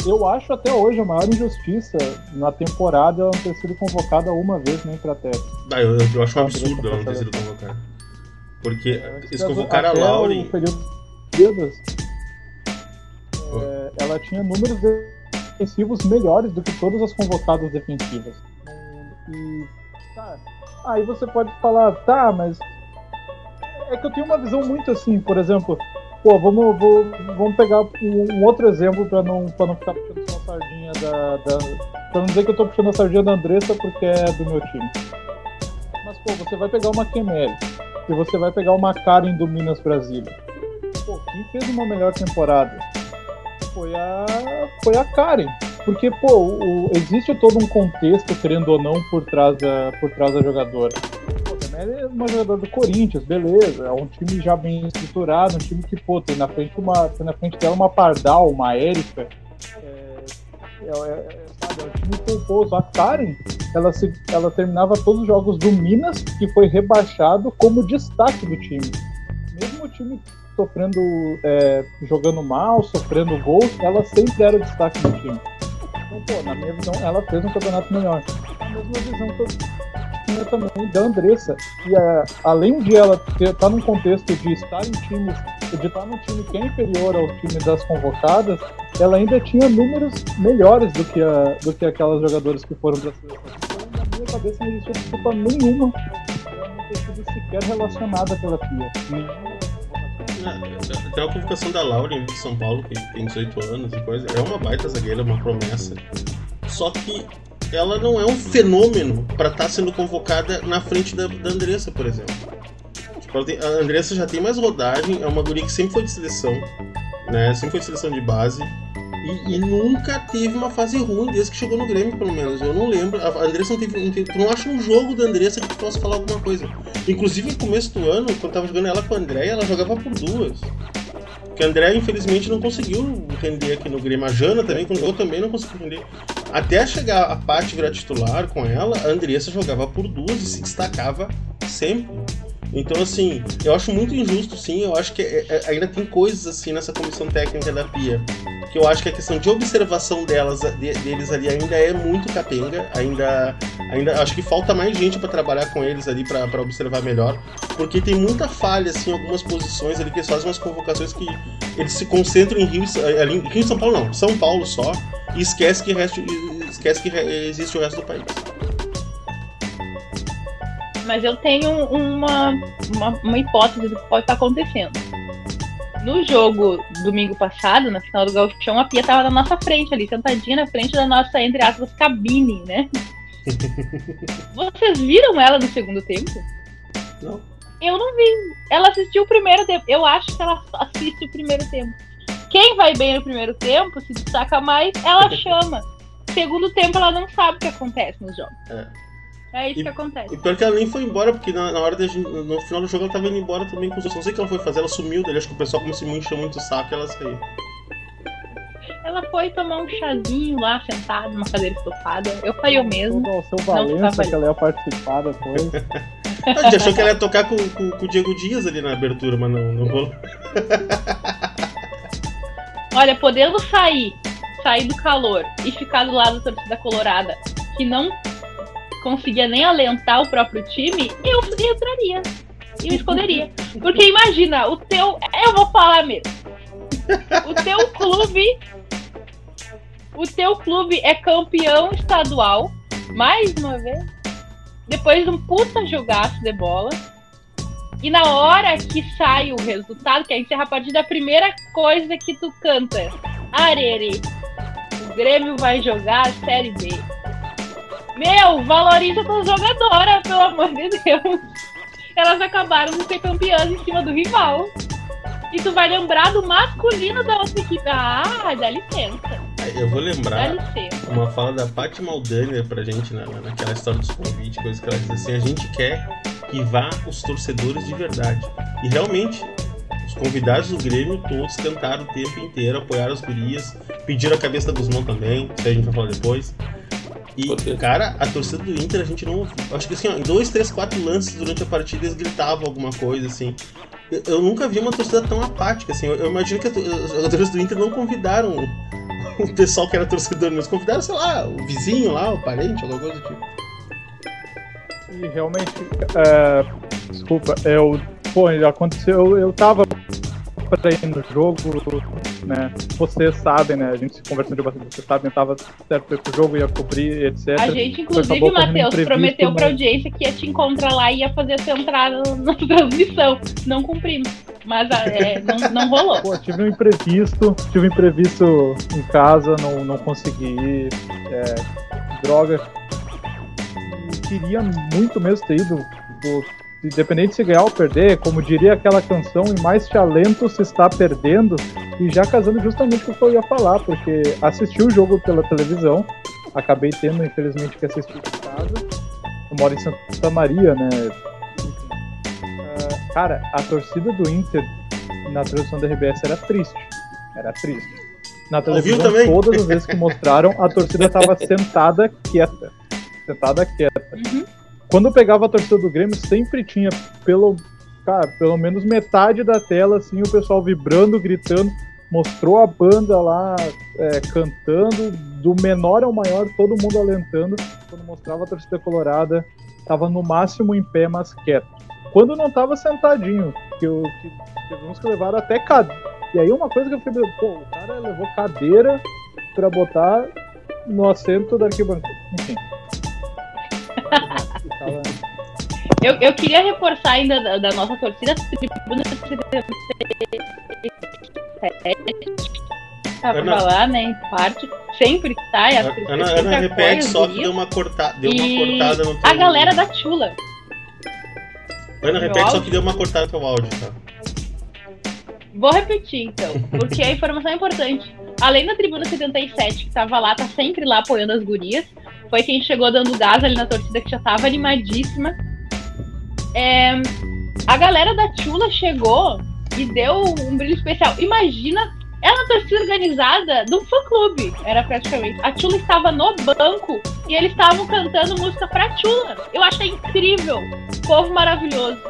Eu acho até hoje a maior injustiça na temporada ela não ter sido convocada uma vez nem pra teste. Ah, eu, eu acho um Não, absurdo ela não ter tá sido convocada. Porque Antes eles convocaram a Lauren. Período de é, ela tinha números defensivos melhores do que todas as convocadas defensivas. E, tá, aí você pode falar, tá, mas é que eu tenho uma visão muito assim, por exemplo, pô, vamos, vou- vamos pegar um, um outro exemplo para não, não ficar puxando só a sardinha da, da. Pra não dizer que eu tô puxando a sardinha da Andressa porque é do meu time. Mas, pô, você vai pegar uma Kemel e você vai pegar uma Karen do Minas Brasília. Pô, quem fez uma melhor temporada foi a, foi a Karen. Porque, pô, o- existe todo um contexto, querendo ou não, por trás da, por trás da jogadora. Pô, também é uma jogadora do Corinthians, beleza. É um time já bem estruturado, um time que, pô, tem na frente, uma, tem na frente dela uma Pardal, uma Érica. É, é, é, sabe, é um time pomposo. A Karen, ela, se, ela terminava todos os jogos do Minas, que foi rebaixado como destaque do time. Mesmo o time sofrendo, é, jogando mal, sofrendo gols, ela sempre era o destaque do time. Então, pô, na minha visão, ela fez um campeonato melhor. A mesma visão que eu tinha também da Andressa. E é, além de ela estar num contexto de estar em times, de estar num time que é inferior ao time das convocadas, ela ainda tinha números melhores do que, a, do que aquelas jogadoras que foram para a seleção. Então, na minha cabeça, não existia desculpa nenhuma ter sido sequer relacionada pela FIA. Nenhuma. Até a convocação da Lauren de São Paulo, que tem 18 anos e coisa, é uma baita zagueira, uma promessa. Só que ela não é um fenômeno pra estar sendo convocada na frente da, da Andressa, por exemplo. Tipo, a Andressa já tem mais rodagem, é uma guria que sempre foi de seleção, né? Sempre foi de seleção de base. E, e nunca teve uma fase ruim desde que chegou no Grêmio, pelo menos. Eu não lembro. A Andressa não teve. Não teve tu não acha um jogo da Andressa que tu possa falar alguma coisa. Inclusive, no começo do ano, quando eu tava jogando ela com a Andréia, ela jogava por duas. Porque a André, infelizmente, não conseguiu render aqui no Grêmio. A Jana também, quando jogou, também não conseguiu render. Até chegar a parte virar titular com ela, a Andressa jogava por duas e se destacava sempre. Então, assim, eu acho muito injusto, sim. Eu acho que é, é, ainda tem coisas, assim, nessa comissão técnica da Pia. Que eu acho que a questão de observação delas, de, deles ali ainda é muito capenga. Ainda, ainda acho que falta mais gente para trabalhar com eles ali, para observar melhor. Porque tem muita falha, assim, algumas posições ali, que eles fazem umas convocações que eles se concentram em Rio, ali, Rio São Paulo, não, São Paulo só. E esquece que, resto, esquece que existe o resto do país mas eu tenho uma, uma, uma hipótese do que pode estar acontecendo. No jogo domingo passado, na final do Gauchão, a Pia estava na nossa frente ali, sentadinha na frente da nossa, entre aspas, cabine, né? (laughs) Vocês viram ela no segundo tempo? Não. Eu não vi. Ela assistiu o primeiro tempo. Eu acho que ela assiste o primeiro tempo. Quem vai bem no primeiro tempo, se destaca mais, ela (laughs) chama. Segundo tempo, ela não sabe o que acontece nos jogos. É. É isso e, que acontece. E pior que ela nem foi embora, porque na, na hora de, no final do jogo ela tava indo embora também com os outros. Não sei o que ela foi fazer, ela sumiu dele. Acho que o pessoal começou a encher muito o saco e ela saiu. Ela foi tomar um chazinho lá, sentada numa cadeira estofada. Eu falei o mesmo. O seu Valença, que ela ia participar depois. (laughs) a gente achou que ela ia tocar com, com, com, o Diego Dias ali na abertura, mas não, não rolou. (laughs) Olha, podendo sair, sair do calor e ficar do lado da torcida colorada, que não conseguia nem alentar o próprio time, eu entraria. E me esconderia. Porque imagina, o teu. Eu vou falar mesmo. O teu clube. O teu clube é campeão estadual. Mais uma vez. Depois de um puta jogaço de bola. E na hora que sai o resultado, que é encerra a partida, a primeira coisa que tu canta. Arere. O Grêmio vai jogar a Série B. Meu, valoriza tua jogadora, pelo amor de Deus. Elas acabaram de ser campeãs em cima do rival. E tu vai lembrar do masculino da outra equipe. Ah, dá licença. Eu vou lembrar uma fala da Paty Maldani pra gente na, naquela história dos convites, coisas que ela diz assim: a gente quer que vá os torcedores de verdade. E realmente, os convidados do Grêmio todos tentaram o tempo inteiro, apoiaram as gurias, pediram a cabeça da Guzmão também, isso a gente vai falar depois. E, cara, a torcida do Inter, a gente não. Acho que assim, ó, em dois, três, quatro lances durante a partida eles gritavam alguma coisa, assim. Eu, eu nunca vi uma torcida tão apática, assim. Eu, eu imagino que os jogadores do Inter não convidaram (laughs) o pessoal que era torcedor, mas convidaram, sei lá, o vizinho lá, o parente, alguma coisa do tipo. E realmente, é, desculpa, eu. Pô, aconteceu, eu tava pra ir no jogo, né? Vocês sabem, né? A gente se conversando bastante, vocês sabem, tava certo para pro jogo, ia cobrir, etc. A gente, inclusive, Matheus, prometeu mas... pra audiência que ia te encontrar lá e ia fazer essa entrada na (laughs) transmissão. Não cumprimos. Mas ah, é, não, não rolou. Pô, tive um imprevisto, tive um imprevisto em casa, não, não consegui ir. É, droga. queria muito mesmo ter ido. Tipo, independente se ganhar ou perder, como diria aquela canção, e mais talento se está perdendo, e já casando justamente com o que eu ia falar, porque assisti o jogo pela televisão, acabei tendo, infelizmente, que assistir em casa. Eu moro em Santa Maria, né? Uh, cara, a torcida do Inter na transmissão da RBS era triste. Era triste. Na televisão, todas as vezes que mostraram, a torcida estava (laughs) sentada quieta. Sentada quieta. Quando eu pegava a torcida do Grêmio, sempre tinha pelo, cara, pelo menos metade da tela, assim, o pessoal vibrando, gritando. Mostrou a banda lá é, cantando, do menor ao maior, todo mundo alentando. Quando mostrava a torcida colorada, tava no máximo em pé, mas quieto. Quando não tava sentadinho, que, eu, que teve uns que levaram até cadeira. E aí uma coisa que eu fiquei, pô, o cara levou cadeira para botar no assento da arquibancada. Enfim. (laughs) Eu, eu queria reforçar ainda da, da nossa torcida, tribuna pra Ana, falar, né, em parte, sempre que tá, a Ana, Ana repete, só que deu uma, corta, deu uma cortada no teu... A galera da Chula. Ana, repete, só que deu uma cortada no teu áudio, tá? Vou repetir, então, porque a informação é importante. além da Tribuna 77, que tava lá, tá sempre lá apoiando as gurias, foi quem chegou dando gás ali na torcida, que já tava animadíssima. É, a galera da Tchula chegou e deu um brilho especial. Imagina é torcida organizada de um fã-clube, era praticamente. A Tchula estava no banco e eles estavam cantando música pra Tchula. Eu achei incrível. Povo maravilhoso.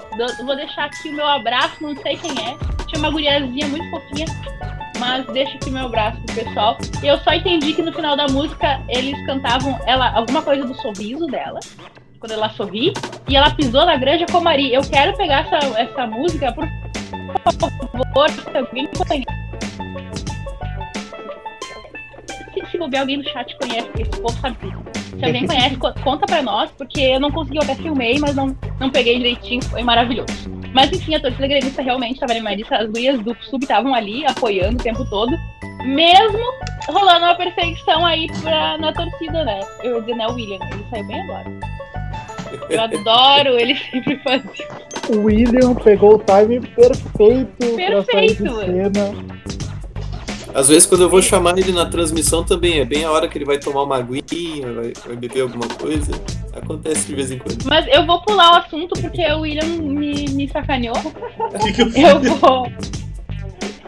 Vou deixar aqui o meu abraço, não sei quem é. Tinha uma guriazinha muito fofinha, mas deixa aqui meu abraço pro pessoal. E eu só entendi que no final da música eles cantavam ela alguma coisa do sorriso dela quando ela sorri, e ela pisou na granja Comari. Eu quero pegar essa, essa música, por favor, se alguém conhece se bobear alguém no chat conhece, esse povo sabe. Se alguém conhece, conta pra nós, porque eu não consegui, eu até filmei, mas não, não peguei direitinho, foi maravilhoso. Mas enfim, a torcida gremista realmente estava animadíssima, as gurias do sub estavam ali apoiando o tempo todo, mesmo rolando uma perseguição aí pra, na torcida, né? Eu ia dizer, né, o William, ele saiu bem agora. Eu adoro ele sempre fazer. O William pegou o time perfeito, perfeito pra sair de cena. Às vezes, quando eu vou chamar ele na transmissão também, é bem a hora que ele vai tomar uma aguinha, vai, vai beber alguma coisa. Acontece de vez em quando. Mas eu vou pular o assunto porque o William me, me sacaneou. Que que eu, eu vou.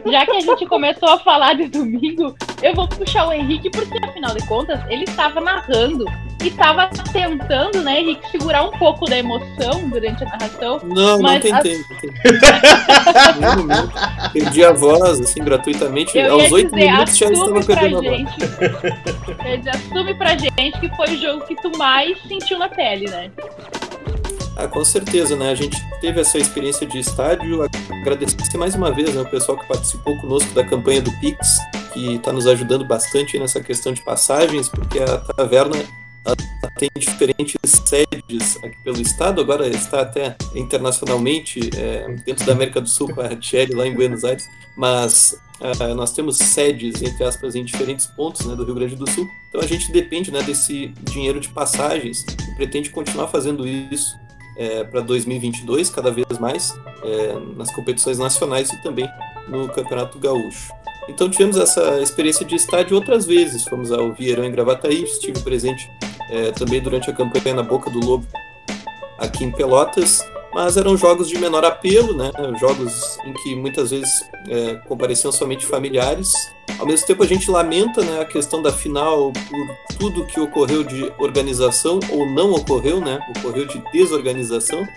Já que a gente começou a falar de domingo, eu vou puxar o Henrique, porque afinal de contas, ele estava narrando e estava tentando, né, Henrique, segurar um pouco da emoção durante a narração. Não, não tentei. As... (laughs) Perdi a voz, assim, gratuitamente. Eu Aos oito minutos já estava perdendo a voz. Assume pra gente que foi o jogo que tu mais sentiu na pele, né? Ah, com certeza, né? A gente teve essa experiência de estádio. Agradecer mais uma vez né, o pessoal que participou conosco da campanha do Pix, que está nos ajudando bastante nessa questão de passagens, porque a taverna tem diferentes sedes aqui pelo estado, agora está até internacionalmente é, dentro da América do Sul com a Cherry lá em Buenos Aires, mas uh, nós temos sedes, entre aspas, em diferentes pontos né, do Rio Grande do Sul, então a gente depende né, desse dinheiro de passagens e pretende continuar fazendo isso é, para 2022, cada vez mais, é, nas competições nacionais e também no Campeonato Gaúcho. Então tivemos essa experiência de estádio outras vezes. Fomos ao Vieirão em Gravataí, estive presente é, também durante a campanha na Boca do Lobo aqui em Pelotas, mas eram jogos de menor apelo, né? Jogos em que muitas vezes é, compareciam somente familiares. Ao mesmo tempo a gente lamenta né, a questão da final por tudo que ocorreu de organização ou não ocorreu, né? Ocorreu de desorganização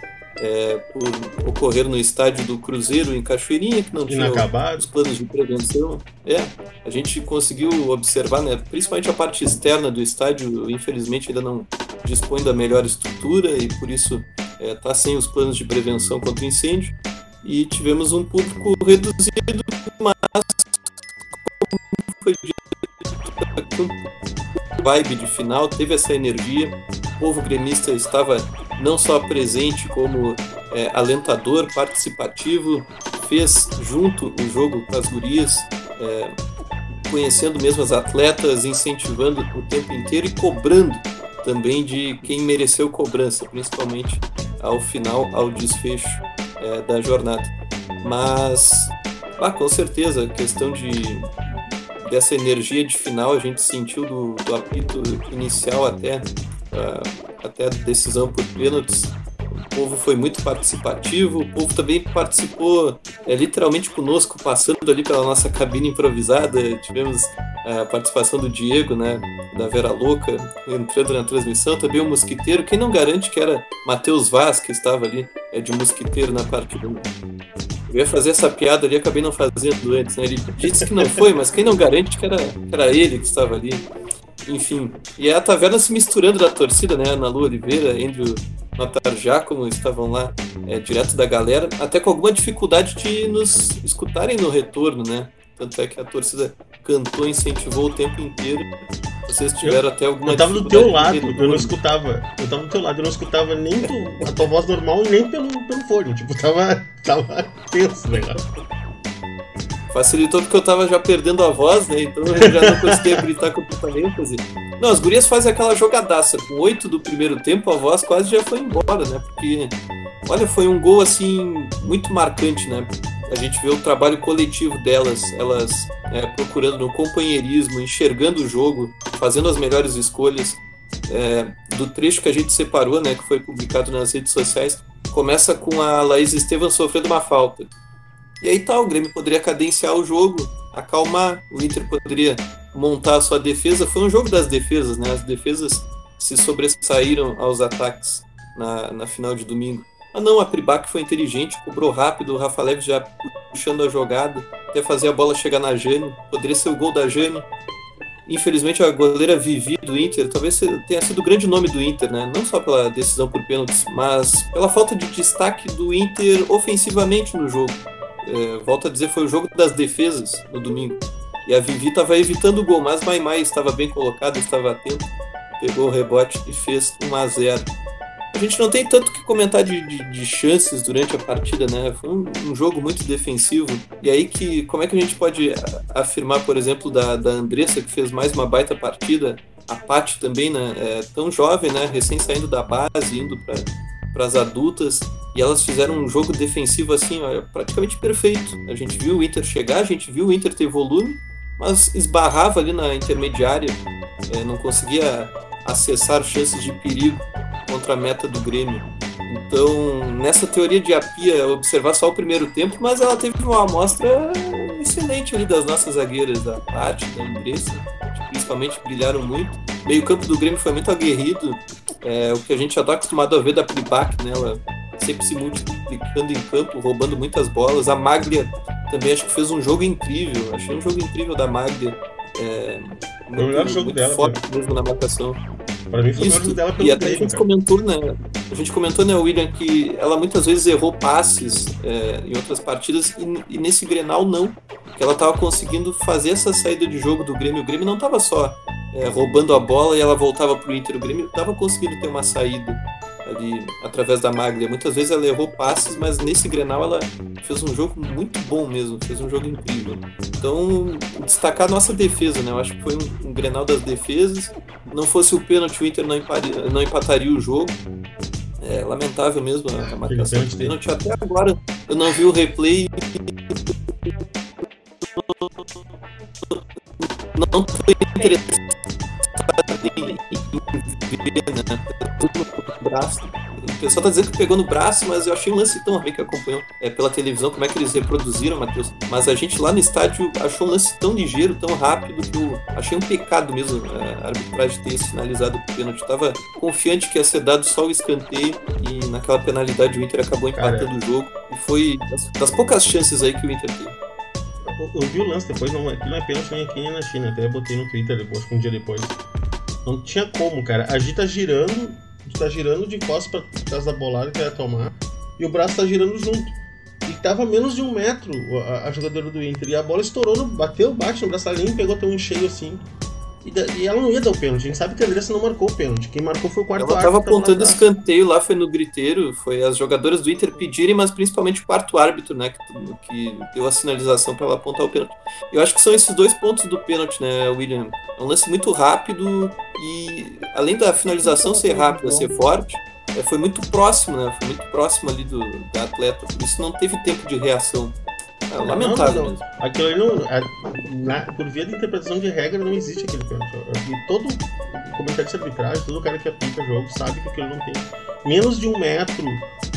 é, por ocorrer no estádio do Cruzeiro em Cachoeirinha, que não tinha os planos de prevenção. É, a gente conseguiu observar, né, principalmente a parte externa do estádio, infelizmente ainda não dispõe da melhor estrutura e por isso está é, tá sem os planos de prevenção contra incêndio. E tivemos um público reduzido, mas como foi dito, vibe de final, teve essa energia. O povo gremista estava não só presente como é, alentador, participativo, fez junto o jogo com as gurias, é, conhecendo mesmo as atletas, incentivando o tempo inteiro e cobrando também de quem mereceu cobrança, principalmente ao final, ao desfecho é, da jornada. Mas, ah, com certeza, a questão de dessa energia de final a gente sentiu do, do apito inicial até uh, até a decisão por pênaltis. O povo foi muito participativo, o povo também participou é, literalmente conosco, passando ali pela nossa cabine improvisada. Tivemos a participação do Diego, né, da Vera Louca, entrando na transmissão. Também o Mosquiteiro. Quem não garante que era Matheus Vaz que estava ali é, de Mosquiteiro na partida? Eu ia fazer essa piada ali, acabei não fazendo antes. Né? Ele disse que não foi, mas quem não garante que era, que era ele que estava ali? Enfim, e a taverna se misturando da torcida, né? Ana Lu Oliveira, Andrew Notar Giacomo estavam lá é, direto da galera, até com alguma dificuldade de nos escutarem no retorno, né? Tanto é que a torcida cantou, incentivou o tempo inteiro. Vocês tiveram eu, até alguma Eu tava do teu lado, eu não escutava. Eu tava do teu lado, eu não escutava nem tu, a tua voz normal nem pelo, pelo fone. Tipo, tava, tava tenso o negócio. Facilitou porque eu tava já perdendo a voz, né? Então eu já não conseguia gritar completamente. Assim. Não, as gurias fazem aquela jogadaça. Com oito do primeiro tempo, a voz quase já foi embora, né? Porque, olha, foi um gol, assim, muito marcante, né? A gente vê o trabalho coletivo delas. Elas é, procurando no companheirismo, enxergando o jogo, fazendo as melhores escolhas. É, do trecho que a gente separou, né, que foi publicado nas redes sociais, começa com a Laís Estevam sofrendo uma falta. E aí tá, o Grêmio poderia cadenciar o jogo, acalmar, o Inter poderia montar a sua defesa. Foi um jogo das defesas, né? As defesas se sobressaíram aos ataques na, na final de domingo. Ah não, a Pribac foi inteligente, cobrou rápido, o Rafa Leves já puxando a jogada, até fazer a bola chegar na Jane, poderia ser o gol da Jane. Infelizmente a goleira Vivi do Inter, talvez tenha sido o grande nome do Inter, né? Não só pela decisão por pênaltis, mas pela falta de destaque do Inter ofensivamente no jogo. É, volto a dizer, foi o jogo das defesas no domingo. E a Vivi estava evitando o gol, mas Maimai estava bem colocado, estava atento, pegou o rebote e fez 1 a 0 a gente não tem tanto que comentar de, de, de chances durante a partida, né? Foi um, um, jogo muito defensivo. E aí que como é que a gente pode afirmar, por exemplo, da, da Andressa, que fez mais uma baita partida, a Paty também, né? É, tão jovem, né? Recém saindo da base, indo para as adultas, e elas fizeram um jogo defensivo assim, ó, praticamente perfeito. A gente viu o Inter chegar, a gente viu o Inter ter volume, mas esbarrava ali na intermediária, é, não conseguia acessar chances de perigo contra a meta do Grêmio. Então, nessa teoria de Apia, observar só o primeiro tempo, mas ela teve uma amostra excelente ali das nossas zagueiras, a Tati, da Andressa, que principalmente brilharam muito. Meio campo do Grêmio foi muito aguerrido, é, o que a gente já está acostumado a ver da Pribac, né? Ela sempre se multiplicando em campo, roubando muitas bolas. A Maglia também acho que fez um jogo incrível, achei um jogo incrível da Maglia. É, muito, o melhor jogo dela. Forte mesmo na marcação. Pra mim foi Isso, o dela pelo E até a gente comentou, né? A gente comentou, né, William, que ela muitas vezes errou passes é, em outras partidas e, e, nesse Grenal não. Que ela tava conseguindo fazer essa saída de jogo do Grêmio. O Grêmio não tava só é, roubando a bola e ela voltava pro Inter. O Grêmio tava conseguindo ter uma saída ali através da Maglia. Muitas vezes ela errou passes, mas nesse Grenal ela fez um jogo muito bom mesmo, fez um jogo incrível. Então, destacar a nossa defesa, né? Eu acho que foi um, um Grenal das defesas. Não fosse o pênalti, o Inter não, emparia, não empataria o jogo. É lamentável mesmo a, a marcação de pênalti. Até agora eu não vi o replay. Não foi interessante braço. O pessoal tá dizendo que pegou no braço, mas eu achei um lance tão ruim que acompanhou é, pela televisão, como é que eles reproduziram, Matheus. Mas a gente lá no estádio achou um lance tão ligeiro, tão rápido, que eu achei um pecado mesmo é, a arbitragem ter sinalizado o pênalti. Tava confiante que ia ser dado só o escanteio e naquela penalidade o Inter acabou empatando Cara, o jogo. E foi das, das, poucas chances aí que o Inter teve. Eu, vi o lance depois, não, aqui não é pênalti nem aqui nem na China, até botei no Twitter depois, um dia depois. Não tinha como, cara. A Gi tá girando, tá girando de costas pra trás da bolada que ia tomar, e o braço tá girando junto. E tava a menos de um metro a, a jogadora do Inter. E a bola estourou, no, bateu, bate no braçalinho, pegou até um cheio assim. E, ela não ia dar o pênalti. A gente sabe que a Andressa não marcou o pênalti. Quem marcou foi o quarto árbitro. Ela tava apontando escanteio lá, foi no griteiro. Foi as jogadoras do Inter pedirem, mas principalmente o quarto árbitro, né? Que, que deu a sinalização para ela apontar o pênalti. Eu acho que são esses dois pontos do pênalti, né, William? É um lance muito rápido e, além da finalização ser rápida, ser forte, é, foi muito próximo, né? Foi muito próximo ali do, da atleta. Por isso não teve tempo de reação. É lamentável não. Aquilo aí não. A, na, por via de interpretação de regra, não existe aquele pênalti. E todo comentário de arbitragem, todo cara que apita o jogo sabe que aquilo não tem menos de um metro.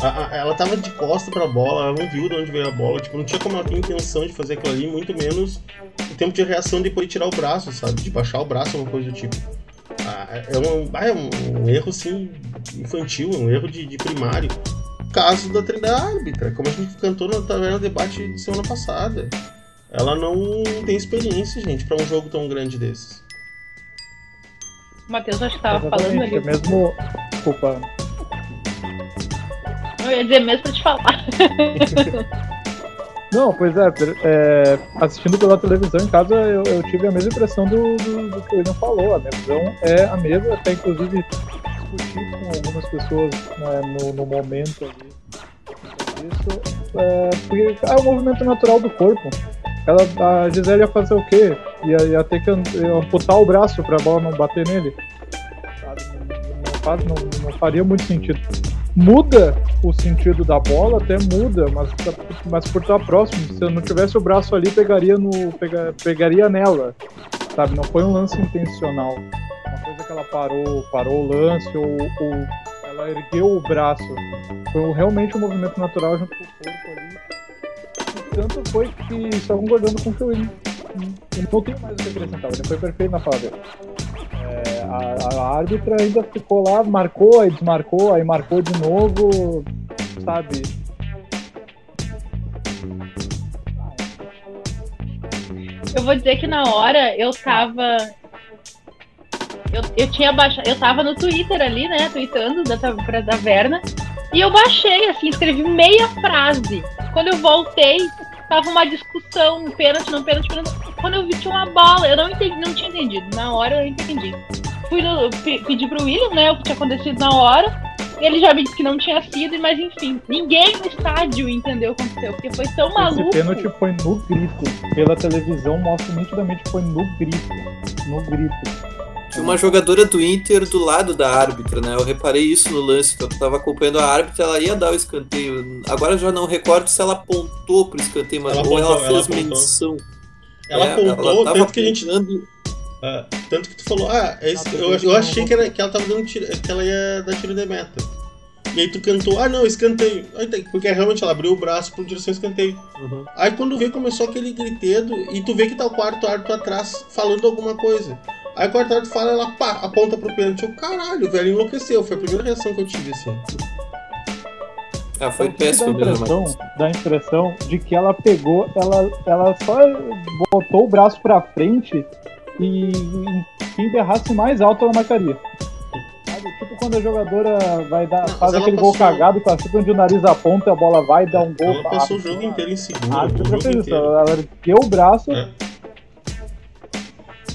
A, a, ela tava de costa pra bola, ela não viu de onde veio a bola. Tipo, não tinha como ela ter intenção de fazer aquilo ali, muito menos o tempo de reação depois de tirar o braço, sabe? De baixar o braço, alguma coisa do tipo. Ah, é, um, ah, é um, um erro assim infantil, um erro de, de primário caso da, da árbitra, como a gente cantou no Taverna Debate de semana passada. Ela não tem experiência, gente, para um jogo tão grande desses. O Matheus acho que tava falando ali. É mesmo. Desculpa. Eu ia dizer mesmo pra te falar. (laughs) Não, pois é, é, assistindo pela televisão em casa eu, eu tive a mesma impressão do, do, do, que o William falou. A minha visão é a mesma, até inclusive discutir com algumas pessoas né, no, no, momento ali isso, é, porque é o movimento natural do corpo. Ela, a Gisele ia fazer o quê? Ia, ia ter que amputar o braço para a bola não bater nele? Não, não, não, faria muito sentido. Muda o sentido da bola até muda, mas, mas por estar próximo, se eu não tivesse o braço ali, pegaria, no, pega, pegaria nela, sabe? Não foi um lance intencional. Uma coisa que ela parou, parou o lance ou, ou ela ergueu o braço. Foi realmente um movimento natural junto com o corpo ali. E tanto foi que estão concordando com o que eu, não tenho mais o que acrescentar. Ele foi perfeito na fala dele. É, a, a, árbitra ainda ficou lá, marcou, aí desmarcou, aí marcou de novo, sabe? Eu vou dizer que na hora eu tava. Eu, eu tinha baixado. Eu tava no Twitter ali, né? Tweetando da, da Verna. E eu baixei, assim, escrevi meia frase. Quando eu voltei, tava uma discussão, pênalti, não pênalti, pênalti. Quando eu vi tinha uma bala, eu não entendi, não tinha entendido. Na hora eu entendi. Fui no, pedi pro William, né, o que tinha acontecido na hora. Ele já me disse que não tinha sido, mas enfim, ninguém no estádio entendeu o que aconteceu, porque foi tão maluco. Esse pênalti foi no grito. Pela televisão mostra nitidamente que foi no grito. No grito. Tinha uma jogadora do Inter do lado da árbitra, né? Eu reparei isso no lance, que eu tava acompanhando a árbitra, ela ia dar o escanteio. Agora eu já não recordo se ela apontou pro escanteio, mas Ela ou ela apontou, fez ela apontou. menção. Ela É, apontou, ela tanto que a gente. ah, tanto que tu falou, ah, esse- eu, eu achei que, era, que ela tava dando tiro, que ela ia dar tiro de meta. E aí tu cantou, ah não, escanteio. Porque realmente ela abriu o braço pro direção escanteio. Uhum. Aí quando vê, começou aquele gritedo e tu vê que tá o quarto árbitro atrás falando alguma coisa. Aí o quarto árbitro fala, ela pá, aponta pro pênalti. Eu, caralho, o velho enlouqueceu. Foi a primeira reação que eu tive, assim. Ah, foi péssimo dá a mesmo. impressão, Matheus. dá a impressão de que ela pegou, ela, ela só botou o braço pra frente e se enterrasse mais alto ela marcaria. Sabe? Tipo quando a jogadora vai dar, Não, faz aquele gol cagado chuta onde o nariz aponta e a bola vai dar um gol. Ela passou o rápido. jogo inteiro em seguro. A o árbitra jogo fez isso, inteiro. ela ergueu o braço, É.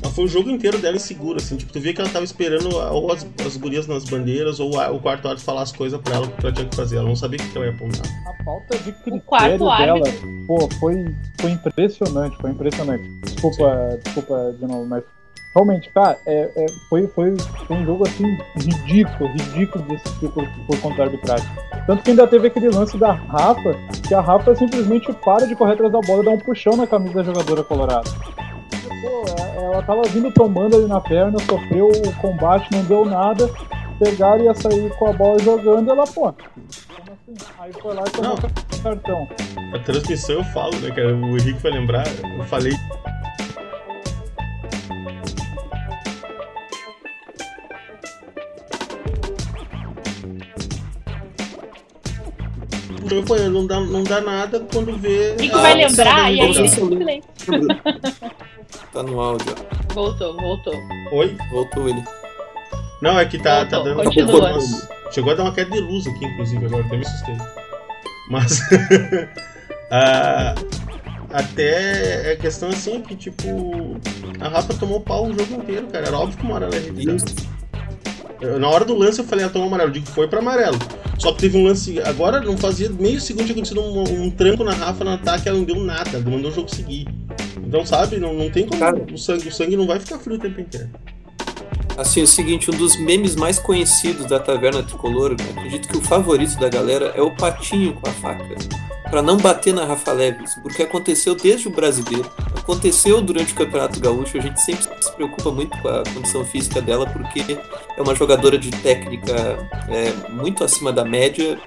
Mas foi o jogo inteiro dela insegura, assim. Tipo, tu via que ela tava esperando ou as, as gurias nas bandeiras ou a- o quarto árbitro falar as coisas pra ela o que ela tinha que fazer. Ela não sabia o que que ela ia apontar. a falta de critério quarto dela, árbitro. pô, foi, foi impressionante, foi impressionante. Desculpa, desculpa de novo, mas realmente, cara, é, é, foi, foi, foi um jogo assim ridículo, ridículo de assistir por, da arbitragem. Tanto que ainda teve aquele lance da Rafa, que a Rafa simplesmente para de correr atrás da bola e dá um puxão na camisa da jogadora colorada. Pô, é- ela tava vindo tombando ali na perna, sofreu o combate, não deu nada. Pegaram e ia sair com a bola jogando, ela, pô. como assim? Aí foi lá e tomou o cartão. A transmissão eu falo, né, cara? O Henrique vai lembrar, eu falei. Falei, não dá, não dá nada quando vê. Nico vai lembrar e aí silêncio. (laughs) Tá no áudio. ó. Voltou, voltou. Oi? Voltou ele. Não, é que tá, tá dando. continua. umas- Chegou a dar uma queda de luz aqui, inclusive, agora até me assustei. Mas. a- (laughs) até é questão assim que, tipo. A Rafa tomou pau o jogo inteiro, cara. Era óbvio que ia revidar. Isso. Eu- Na hora do lance eu falei, ela tomou amarelo. Eu digo, foi pra amarelo. Só que teve um lance. Agora não fazia meio segundo tinha acontecido um, um tranco na Rafa no ataque, ela não deu nada, mandou o jogo seguir. Então, sabe, não, não tem como. Cara. O sangue, o sangue não vai ficar frio o tempo inteiro. Assim, o seguinte, um dos memes mais conhecidos da Taverna Tricolor, acredito que o favorito da galera é o patinho com a faca. Pra não bater na Rafa Leves, porque aconteceu desde o brasileiro, aconteceu durante o Campeonato Gaúcho, a gente sempre se preocupa muito com a condição física dela, porque é uma jogadora de técnica é, muito acima da média,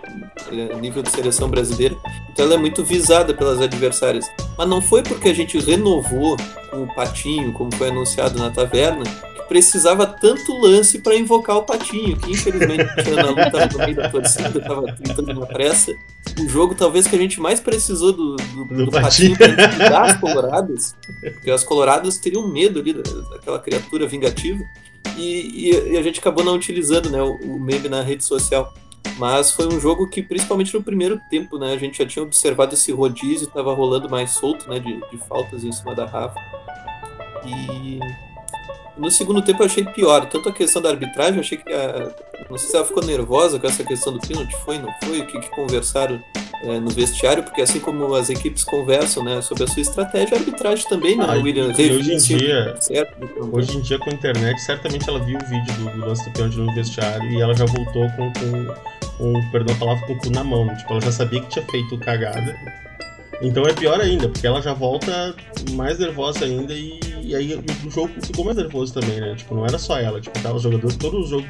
é, nível de seleção brasileira, então ela é muito visada pelas adversárias. Mas não foi porque a gente renovou o patinho, como foi anunciado na taverna, precisava tanto lance para invocar o Patinho, que infelizmente a Ana Lu tava no meio da torcida, tava tentando uma pressa. O jogo talvez que a gente mais precisou do, do, Do do Patinho. Para as coloradas, porque as coloradas teriam medo ali da- daquela criatura vingativa, e, e- e a gente acabou não utilizando né, o, o meme na rede social. Mas foi um jogo que, principalmente no primeiro tempo, né, a gente já tinha observado esse rodízio, estava rolando mais solto né, de, de faltas em cima da Rafa. E no segundo tempo eu achei pior. Tanto a questão da arbitragem, eu achei que a. Não sei se ela ficou nervosa com essa questão do pênalti, foi, não foi? O que, que conversaram é, no vestiário, porque assim como as equipes conversam né, sobre a sua estratégia, a arbitragem também, né? Ah, o William e- hoje em dia- certo, então, Hoje em dia, com a internet, certamente ela viu o vídeo do, do lance do pênalti no vestiário e ela já voltou com, com, com, perdão a palavra, com o cu na mão. Né? Tipo, ela já sabia que tinha feito cagada. Então é pior ainda, porque ela já volta mais nervosa ainda e, e aí o jogo ficou mais nervoso também, né? Tipo, não era só ela, tipo, tava os jogadores, todos os, jogo,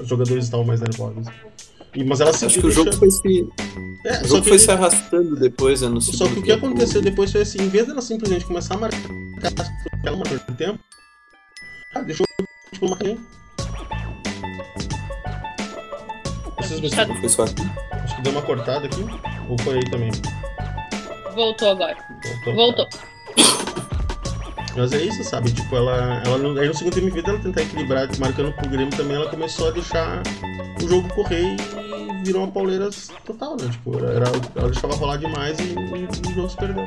os jogadores estavam mais nervosos. E, mas ela Acho que o jogo foi se. É, o só jogo que, foi se arrastando depois, né? No só que o que tempo. aconteceu depois foi assim, em vez dela simplesmente começar a marcar ela marcou de tempo, ah, deixou tipo uma? Vocês me só aqui. Acho que deu uma cortada aqui. Ou foi aí também? Voltou agora. Voltou. Voltou. Mas é isso, sabe? Tipo, ela. ela aí no segundo tempo, dela tentar equilibrar, marcando pro Grêmio também, ela começou a deixar o jogo correr e virou uma pauleira total, né? Tipo, era, ela deixava rolar demais e, e o jogo se perdeu.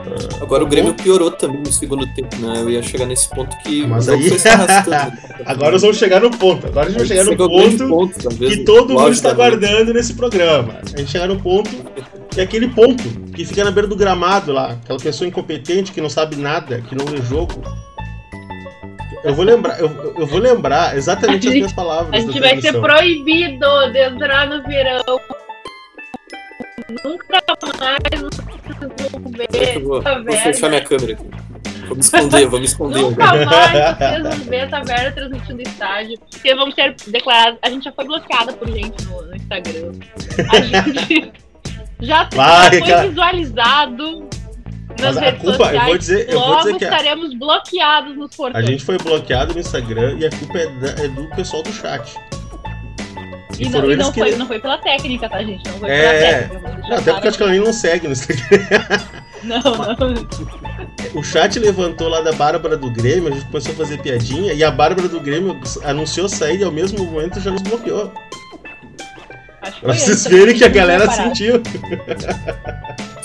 Ah, Agora o Grêmio piorou também no segundo tempo, né? Eu ia chegar nesse ponto que Mas o jogo aí- foi se arrastando. (laughs) Agora nós vamos chegar no ponto. Agora a gente vai chegar no ponto que todo mundo está da noite. guardando nesse programa. A gente chegar no ponto que é aquele ponto que fica na beira do gramado lá, aquela pessoa incompetente que não sabe nada, que não lê jogo. Eu vou lembrar, eu, eu vou lembrar exatamente A as gente- minhas palavras. A gente vai ser proibido de entrar no verão. Nunca mais vocês vão ver vou, fechar minha câmera aqui. Vou me esconder, vou me esconder. Nunca mais vocês vão ver essa verba transmitindo estágio. Porque vamos ser declarados. A gente já foi bloqueada por gente no, no Instagram. A (laughs) gente já, Vai, já foi visualizado nas Mas a redes culpa, eu vou sociais. dizer- eu vou Logo dizer que a- estaremos bloqueados nos A portões. gente foi bloqueado no Instagram e a culpa é, da- é do pessoal do chat. E, não, foram e não, que- foi, não foi pela técnica, tá, gente? Não foi É, pela é. técnica. Não, até porque acho que ela nem não segue no Instagram. (laughs) Não, não. O chat levantou lá da Bárbara do Grêmio, a gente começou a fazer piadinha, e a Bárbara do Grêmio anunciou sair e ao mesmo momento já nos bloqueou. Acho que Pra vocês antes, verem que a galera não sentiu.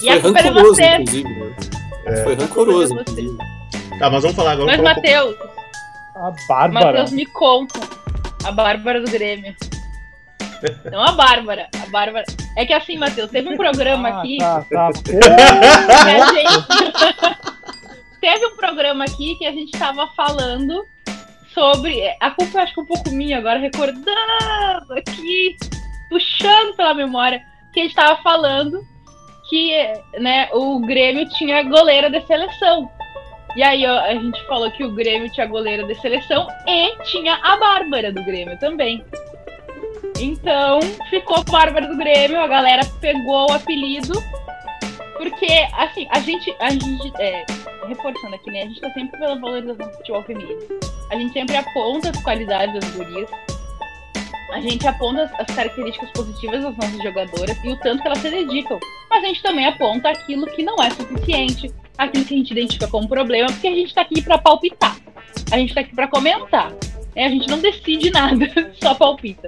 E a Foi culpa era rancoroso, você. inclusive. Né? É. Foi rancoroso, você. inclusive. Tá, mas vamos falar agora. Mas, falar um Matheus, A Bárbara. Matheus, me conta. A Bárbara do Grêmio. Não a Bárbara. A Bárbara. É que assim, Matheus, teve um programa Ah, aqui. Tá, tá. (laughs) gente- Teve um programa aqui que a gente tava falando sobre. A culpa eu acho que um pouco minha agora, recordando aqui, puxando pela memória, que a gente tava falando que né, o Grêmio tinha goleira de seleção. E aí ó, a gente falou que o Grêmio tinha goleira de seleção e tinha a Bárbara do Grêmio também. Então ficou Bárbara do Grêmio, a galera pegou o apelido. Porque, assim, a gente. A gente é, reforçando aqui, né? A gente tá sempre pela valorização do futebol feminino. A gente sempre aponta as qualidades das gurias. A gente aponta as, as características positivas das nossas jogadoras e o tanto que elas se dedicam. Mas a gente também aponta aquilo que não é suficiente, aquilo que a gente identifica como problema, porque a gente tá aqui pra palpitar. A gente tá aqui pra comentar. né? A gente não decide nada, (laughs) só palpita.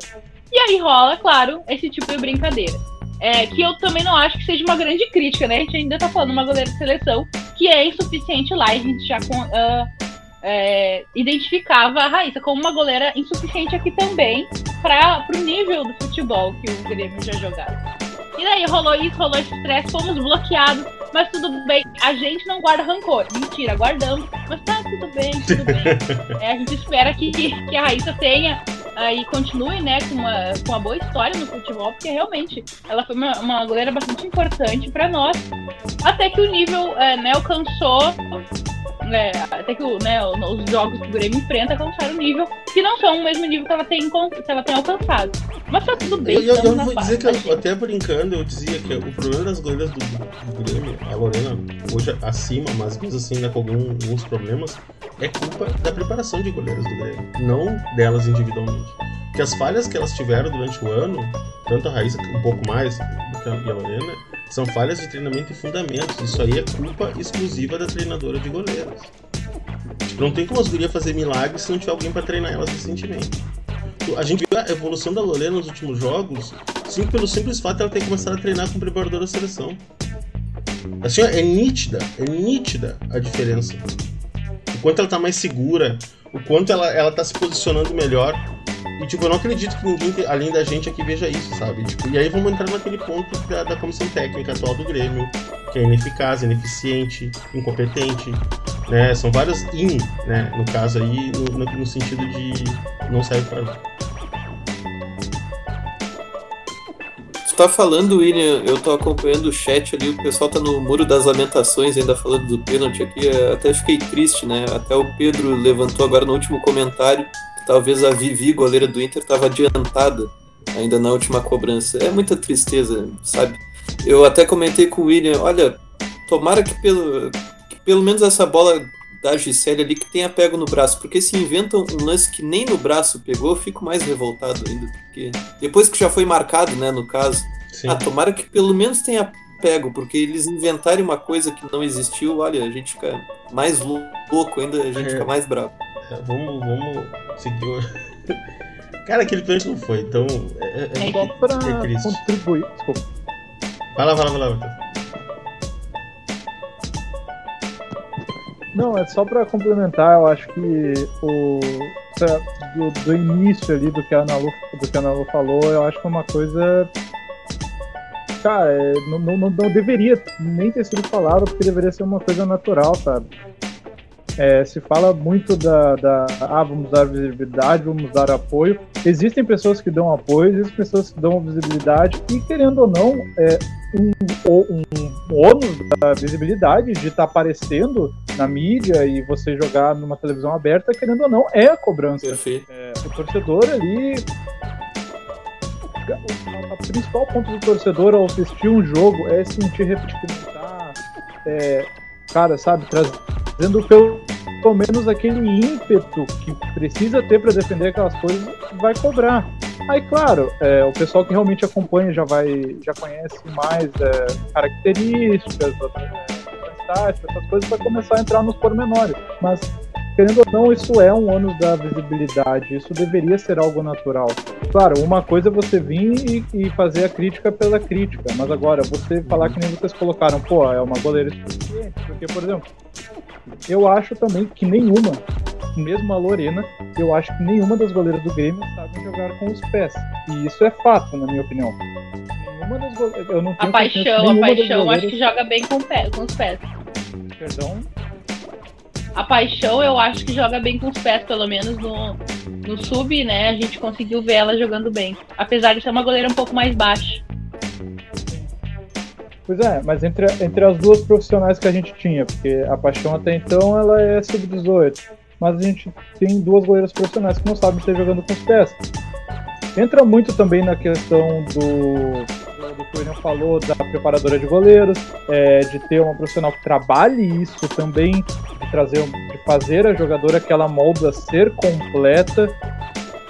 E aí rola, claro, esse tipo de brincadeira. É, que eu também não acho que seja uma grande crítica, né? A gente ainda tá falando uma goleira de seleção que é insuficiente lá e a gente já ah, é, identificava a Raíssa como uma goleira insuficiente aqui também para o nível do futebol que o Grêmio já jogava. E daí rolou isso, rolou esse estresse, fomos bloqueados, mas tudo bem, a gente não guarda rancor. Mentira, guardamos, mas tá tudo bem, tudo bem. (laughs) É, a gente espera que, que a Raíssa tenha ah, e continue né, com, uma, com uma boa história no futebol, porque realmente ela foi uma, uma goleira bastante importante para nós, até que o nível é, né, alcançou. Né, até que o, né, os jogos que o Grêmio enfrenta alcançaram um nível que não são o mesmo nível que ela tem, que ela tem alcançado. Mas tá tudo bem. Eu, eu, eu na vou paz, dizer que, tá, eu, até brincando, eu dizia que o problema das goleiras do, do Grêmio, a Lorena, hoje acima, mas mesmo assim ainda com algum- alguns problemas, é culpa da preparação de goleiras do Grêmio, não delas individualmente. Porque as falhas que elas tiveram durante o ano, tanto a Raíssa, um pouco mais, do que e a Lorena, são falhas de treinamento e fundamentos. Isso aí é culpa exclusiva da treinadora de goleiras. Tipo, não tem como as gurias fazer milagres se não tiver alguém para treinar elas recentemente. A gente viu a evolução da Lorena nos últimos jogos, sim, pelo simples fato de ela ter começado a treinar com o preparador da seleção. Assim, é nítida, é nítida a diferença. O quanto ela tá mais segura, o quanto ela, ela tá se posicionando melhor. E, tipo, eu não acredito que ninguém, além da gente aqui, veja isso, sabe? Tipo, e aí vamos entrar naquele ponto da, da comissão técnica atual do Grêmio, que é ineficaz, ineficiente, incompetente, né? São várias in, né? No caso aí, no, no- no sentido de não serve para tá falando, William, eu tô acompanhando o chat ali, o pessoal tá no Muro das Lamentações ainda falando do pênalti aqui, até fiquei triste, né? Até o Pedro levantou agora no último comentário que talvez a Vivi, goleira do Inter, tava adiantada ainda na última cobrança. É muita tristeza, sabe? Eu até comentei com o William, olha, tomara que pelo, que pelo menos essa bola da Gisele ali que tenha pego no braço, porque se inventam um lance que nem no braço pegou, eu fico mais revoltado ainda, porque depois que já foi marcado, né, no caso, Sim. ah, tomara que pelo menos tenha pego, porque eles inventarem uma coisa que não existiu, olha, a gente fica mais louco ainda, a gente é. fica mais bravo. É, vamos, vamos seguir. (laughs) Cara, aquele pênalti não foi, então. É, é, é, Só pra é contribuir. Desculpa. Vai lá, vai lá, vai lá, Não, é só para complementar, eu acho que o do, do, início ali do que a Ana Lu, do que a Ana Lu falou, eu acho que é uma coisa cara, é, não, não, não, deveria nem ter sido falado, porque deveria ser uma coisa natural, sabe? É, se fala muito da, da, ah, vamos dar visibilidade, vamos dar apoio. Existem pessoas que dão apoio, existem pessoas que dão visibilidade, e querendo ou não, é, um, um, um ônus da visibilidade de estar tá aparecendo na mídia e você jogar numa televisão aberta, querendo ou não, é a cobrança. É, o torcedor ali. O principal ponto do torcedor ao assistir um jogo é sentir repetibilidade, é, cara, sabe, trazendo pelo, pelo menos aquele ímpeto que precisa ter para defender aquelas coisas, vai cobrar. Aí, claro, é, o pessoal que realmente acompanha já vai, já conhece mais é, características, tática, essas coisas, vai começar a entrar nos pormenores. Mas, querendo ou não, isso é um ônus da visibilidade, isso deveria ser algo natural. Claro, uma coisa é você vir e, e fazer a crítica pela crítica, mas agora, você falar que nem vocês colocaram, pô, é uma goleira suficiente, porque, por exemplo, eu acho também que nenhuma, mesmo a Lorena, eu acho que nenhuma das goleiras do Grêmio sabe jogar com os pés. E isso é fato, na minha opinião nenhuma das goleiras. Eu não tenho a paixão, a paixão acho que joga bem com, pé, com os pés. Perdão? A paixão eu acho que joga bem com os pés, pelo menos no, no sub, né? A gente conseguiu ver ela jogando bem. Apesar de ser uma goleira um pouco mais baixa. Pois é, mas entre, entre as duas profissionais que a gente tinha, porque a Paixão até então ela é sub-18, mas a gente tem duas goleiras profissionais que não sabem estar jogando com os pés. Entra muito também na questão do o William falou, da preparadora de goleiros, é, de ter uma profissional que trabalhe isso também, de trazer, de fazer a jogadora que ela molda ser completa.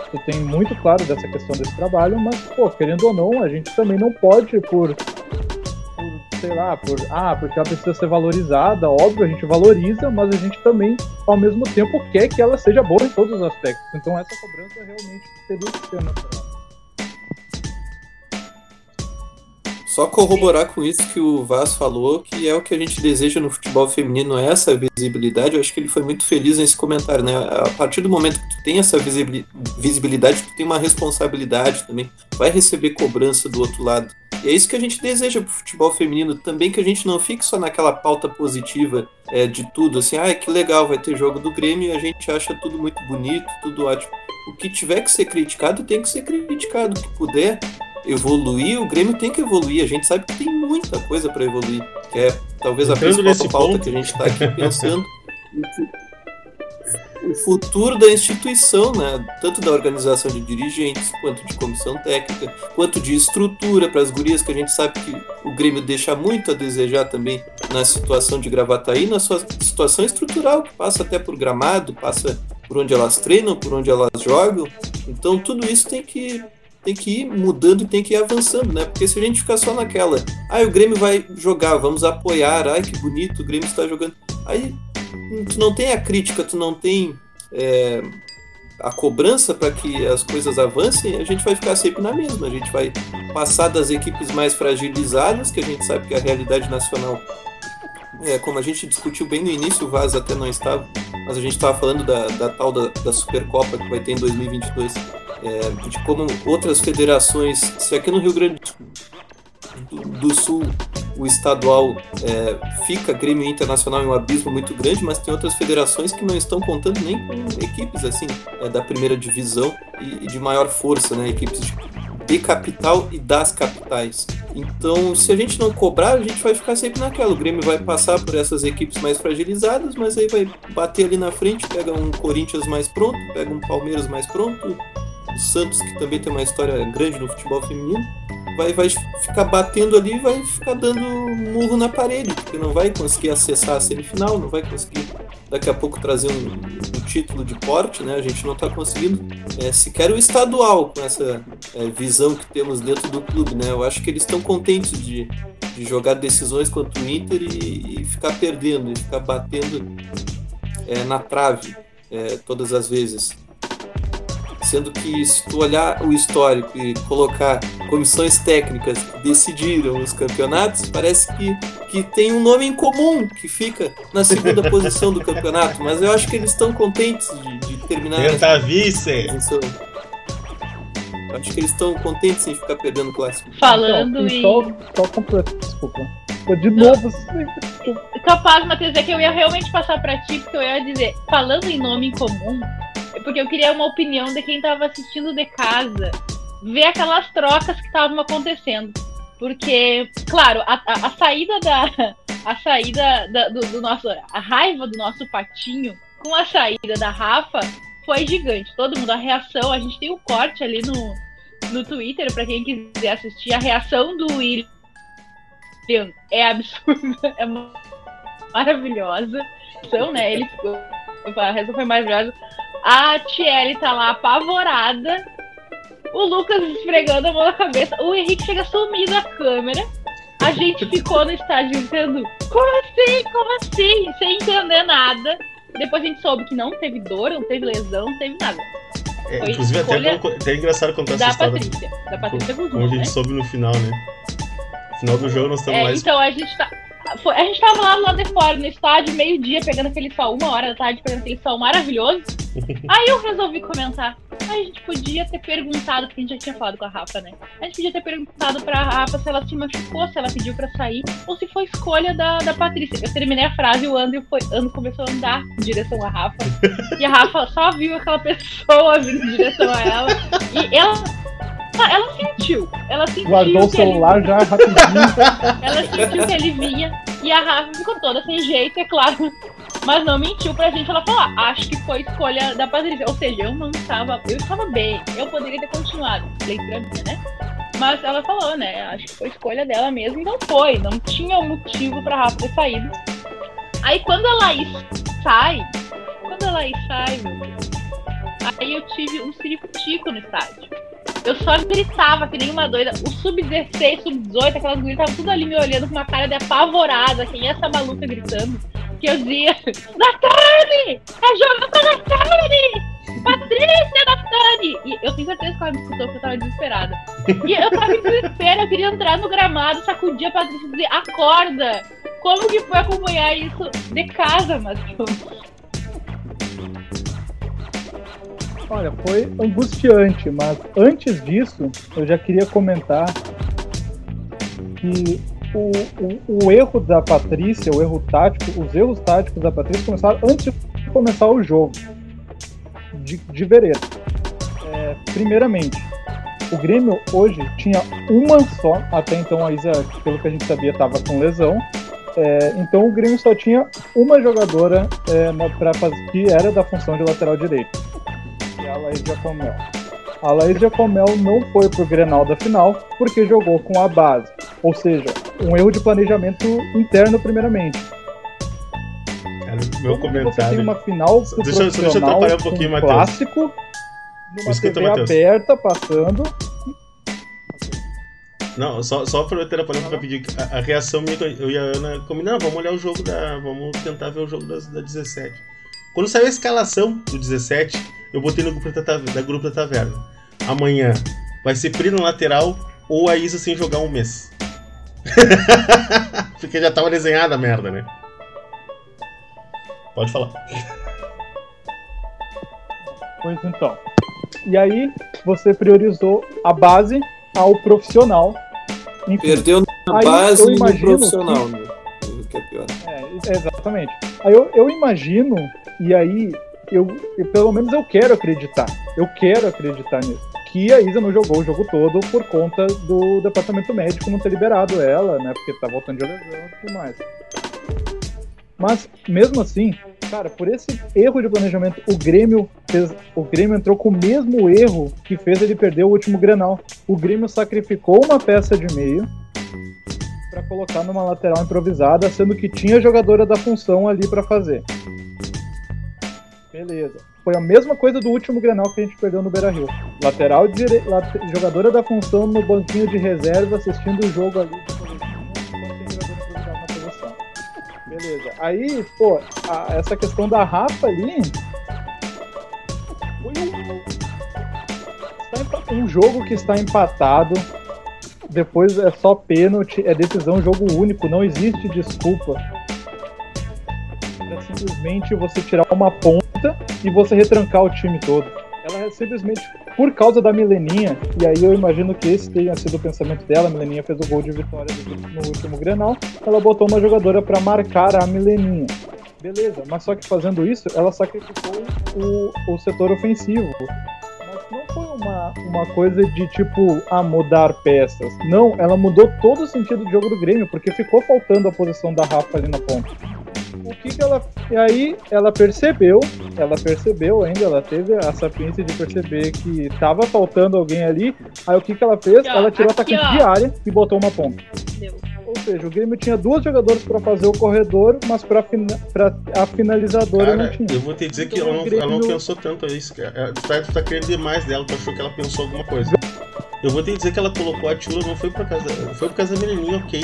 Isso tem muito claro dessa questão desse trabalho, mas, pô, querendo ou não, a gente também não pode, por, por sei lá, por, ah, porque ela precisa ser valorizada, óbvio, a gente valoriza, mas a gente também, ao mesmo tempo, quer que ela seja boa em todos os aspectos. Então essa cobrança realmente teria que ser natural. Só corroborar com isso que o Vaz falou, que é o que a gente deseja no futebol feminino, é essa visibilidade. Eu acho que ele foi muito feliz nesse comentário, né? A partir do momento que tu tem essa visibilidade, tu tem uma responsabilidade também. Vai receber cobrança do outro lado. E é isso que a gente deseja pro futebol feminino também, que a gente não fique só naquela pauta positiva é, de tudo, assim, ah, que legal, vai ter jogo do Grêmio e a gente acha tudo muito bonito, tudo ótimo. O que tiver que ser criticado, tem que ser criticado. O que puder, evoluir, o Grêmio tem que evoluir. A gente sabe que tem muita coisa para evoluir. Que é talvez a principal pauta ponto. que a gente está aqui pensando. o futuro da instituição, né? tanto da organização de dirigentes, quanto de comissão técnica, quanto de estrutura para as gurias, que a gente sabe que o Grêmio deixa muito a desejar também na situação de Gravataí, na sua situação estrutural, que passa até por gramado, passa por onde elas treinam, por onde elas jogam. Então tudo isso tem que tem que ir mudando e tem que ir avançando, né? Porque se a gente ficar só naquela, ah, o Grêmio vai jogar, vamos apoiar, ai que bonito, o Grêmio está jogando. Aí tu não tem a crítica, tu não tem é, a cobrança para que as coisas avancem, a gente vai ficar sempre na mesma. A gente vai passar das equipes mais fragilizadas, que a gente sabe que a realidade nacional é, como a gente discutiu bem no início, o Vaz até não estava, mas a gente estava falando da, da tal da, da Supercopa que vai ter em 2022 é, de como outras federações, se aqui no Rio Grande do, Sul o estadual é, fica Grêmio Internacional em um abismo muito grande, mas tem outras federações que não estão contando nem com equipes assim é, da primeira divisão e, e, de maior força, né? Equipes de de capital e das capitais. Então, se a gente não cobrar, a gente vai ficar sempre naquela. O Grêmio vai passar por essas equipes mais fragilizadas, mas aí vai bater ali na frente, pega um Corinthians mais pronto, pega um Palmeiras mais pronto, o Santos, que também tem uma história grande no futebol feminino, vai, vai ficar batendo ali e vai ficar dando murro na parede, porque não vai conseguir acessar a semifinal, não vai conseguir daqui a pouco trazer um, um título de porte, né? A gente não está conseguindo é, sequer o estadual com essa é, visão que temos dentro do clube, né? Eu acho que eles estão contentes de, de jogar decisões contra o Inter e, e ficar perdendo, e ficar batendo é, na trave é, todas as vezes. Sendo que se tu olhar o histórico e colocar comissões técnicas que decidiram os campeonatos, parece que, que tem um nome em comum que fica na segunda (laughs) posição do campeonato, mas eu acho que eles estão contentes de, de terminar. Tenta vice! Acho que eles estão contentes em ficar perdendo o clássico. Falando então, e... Só, só completo, desculpa. De novo, Capaz, Matheus, é que eu ia realmente passar pra ti, porque eu ia dizer, falando em nome em comum, porque eu queria uma opinião de quem estava assistindo de casa, ver aquelas trocas que estavam acontecendo. Porque, claro, a, a, a saída da. A saída da, do, do, nosso. A raiva do nosso patinho com a saída da Rafa foi gigante. Todo mundo, a reação, a gente tem o um corte ali no, no Twitter, para quem quiser assistir. A reação do William é absurda, (laughs) é maravilhosa. Então, né, ele ficou. A reação foi maravilhosa. A Tiele tá lá apavorada. O Lucas esfregando a mão na cabeça. O Henrique chega sumido da câmera. A gente ficou no estádio gritando: Como assim? Como assim? Sem entender nada. Depois a gente soube que não teve dor, não teve lesão, não teve nada. É, inclusive, até, até é engraçado contar essa história. Patrícia, da Patrícia Como, como a gente né? soube no final, né? No final do jogo nós estamos é, lá. Então a gente tá. Foi, a gente tava lá lado de fora, no estádio, meio-dia, pegando aquele sol, uma hora da tarde, pegando aquele sol maravilhoso. (laughs) Aí eu resolvi comentar. Aí a gente podia ter perguntado, porque a gente já tinha falado com a Rafa, né? A gente podia ter perguntado pra Rafa se ela se machucou, se ela pediu pra sair, ou se foi escolha da, da Patrícia. Eu terminei a frase e o Andrew, foi, Andrew começou a andar em direção à Rafa. E a Rafa só viu aquela (laughs) pessoa vindo em direção a ela. E ela ela sentiu. Ela sentiu. Guardou o celular já rapidinho. (laughs) ela sentiu que ele vinha. E a Rafa ficou toda sem jeito, é claro. Mas não mentiu pra gente. Ela falou: ah, acho que foi escolha da Patrícia. Ou seja, eu não estava. Eu estava bem. Eu poderia ter continuado. Leitura minha, né? Mas ela falou, né? Acho que foi escolha dela mesmo. E não foi. Não tinha motivo pra Rafa ter saído. Aí quando a Laís sai. Quando a Laís sai, meu Deus. Aí eu tive um ciricutico no estádio. Eu só gritava que nem uma doida. O sub-16, sub-18, aquelas gurias estavam tudo ali me olhando com uma cara de apavorada. Quem é essa maluca gritando? Que eu dizia: Natane! É jogo pra Natane! Patrícia Natane! E eu tenho certeza que ela me escutou porque eu tava desesperada. E eu tava em desespero, eu queria entrar no gramado, sacudir a Patrícia e dizer: Acorda! Como que foi acompanhar isso de casa, Matheus? Olha, foi angustiante, mas antes disso, eu já queria comentar que o, o, o, erro da Patrícia, o erro tático, os erros táticos da Patrícia começaram antes de começar o jogo de, de Vereda. É, primeiramente, o Grêmio hoje tinha uma só, até então a Isa, pelo que a gente sabia, estava com lesão. É, então o Grêmio só tinha uma jogadora é, fazer que era da função de lateral direito a Laís Jacomel. A Laís Jacomel não foi pro Grenal da final porque jogou com a base. Ou seja, um erro de planejamento interno primeiramente. Cara, meu Como comentário. Você tem uma final Deixa, deixa eu atrapalhar um pouquinho, Matheus. clássico, numa Escuta, TV Matheus. aberta, passando. Não, só, só pra eu atrapalhar pra pedir a, a reação minha, eu e a Ana combinamos, vamos olhar o jogo da. Vamos tentar ver o jogo das, da 17. Quando saiu a escalação do 17, eu botei no grupo da, da grupo da taverna. Amanhã vai ser Pri no lateral ou a Isa sem jogar um mês. (laughs) Porque já tava desenhada a merda, né? Pode falar. Pois então. E aí, você priorizou a base ao profissional. Enfim, Perdeu na base eu e no profissional, né? O que é pior. É, exatamente. Aí eu, eu imagino, e aí, eu, eu- pelo menos eu quero acreditar. Eu quero acreditar nisso. que a Isa não jogou o jogo todo por conta do departamento médico não ter liberado ela, né? Porque tá voltando de lesão e tudo mais. Mas, mesmo assim, cara, por esse erro de planejamento, o Grêmio fez, o Grêmio entrou com o mesmo erro que fez ele perder o último Grenal. O Grêmio sacrificou uma peça de meio para colocar numa lateral improvisada, sendo que tinha jogadora da função ali para fazer. Beleza. Foi a mesma coisa do último Grenal que a gente perdeu no Beira-Rio. Lateral dire... jogadora da função no banquinho de reserva assistindo o jogo ali Beleza. Aí, pô, a, essa questão da Rafa ali. Um jogo que está empatado. Depois é só pênalti, é decisão, jogo único, não existe desculpa. É simplesmente você tirar uma ponta e você retrancar o time todo. Ela é simplesmente por causa da Mileninha, e aí eu imagino que esse tenha sido o pensamento dela, a Mileninha fez o gol de vitória no último Grenal, ela botou uma jogadora para marcar a Mileninha. Beleza, mas só que fazendo isso, ela sacrificou o, o setor ofensivo. Mas não foi uma, uma coisa de tipo, a mudar peças. Não, ela mudou todo o sentido do jogo do Grêmio, porque ficou faltando a posição da Rafa ali na ponta o que, que ela. E aí ela percebeu, ela percebeu ainda, ela teve a sapiência de perceber que tava faltando alguém ali. Aí o que, que ela fez? Aqui, ó, ela tirou aqui, atacante ó. de área e botou uma ponta. Deu. Ou seja, o Grêmio tinha duas jogadoras para fazer o corredor, mas para a finalizadora não Cara, tinha. eu vou te dizer que Então, ela não, Grêmio- ela não pensou tanto isso. cara. Tu tá, tu tá querendo demais dela, tu achou que ela pensou alguma coisa. Eu vou te dizer que ela colocou a Tila, não foi por causa, foi por causa da menininha, ok,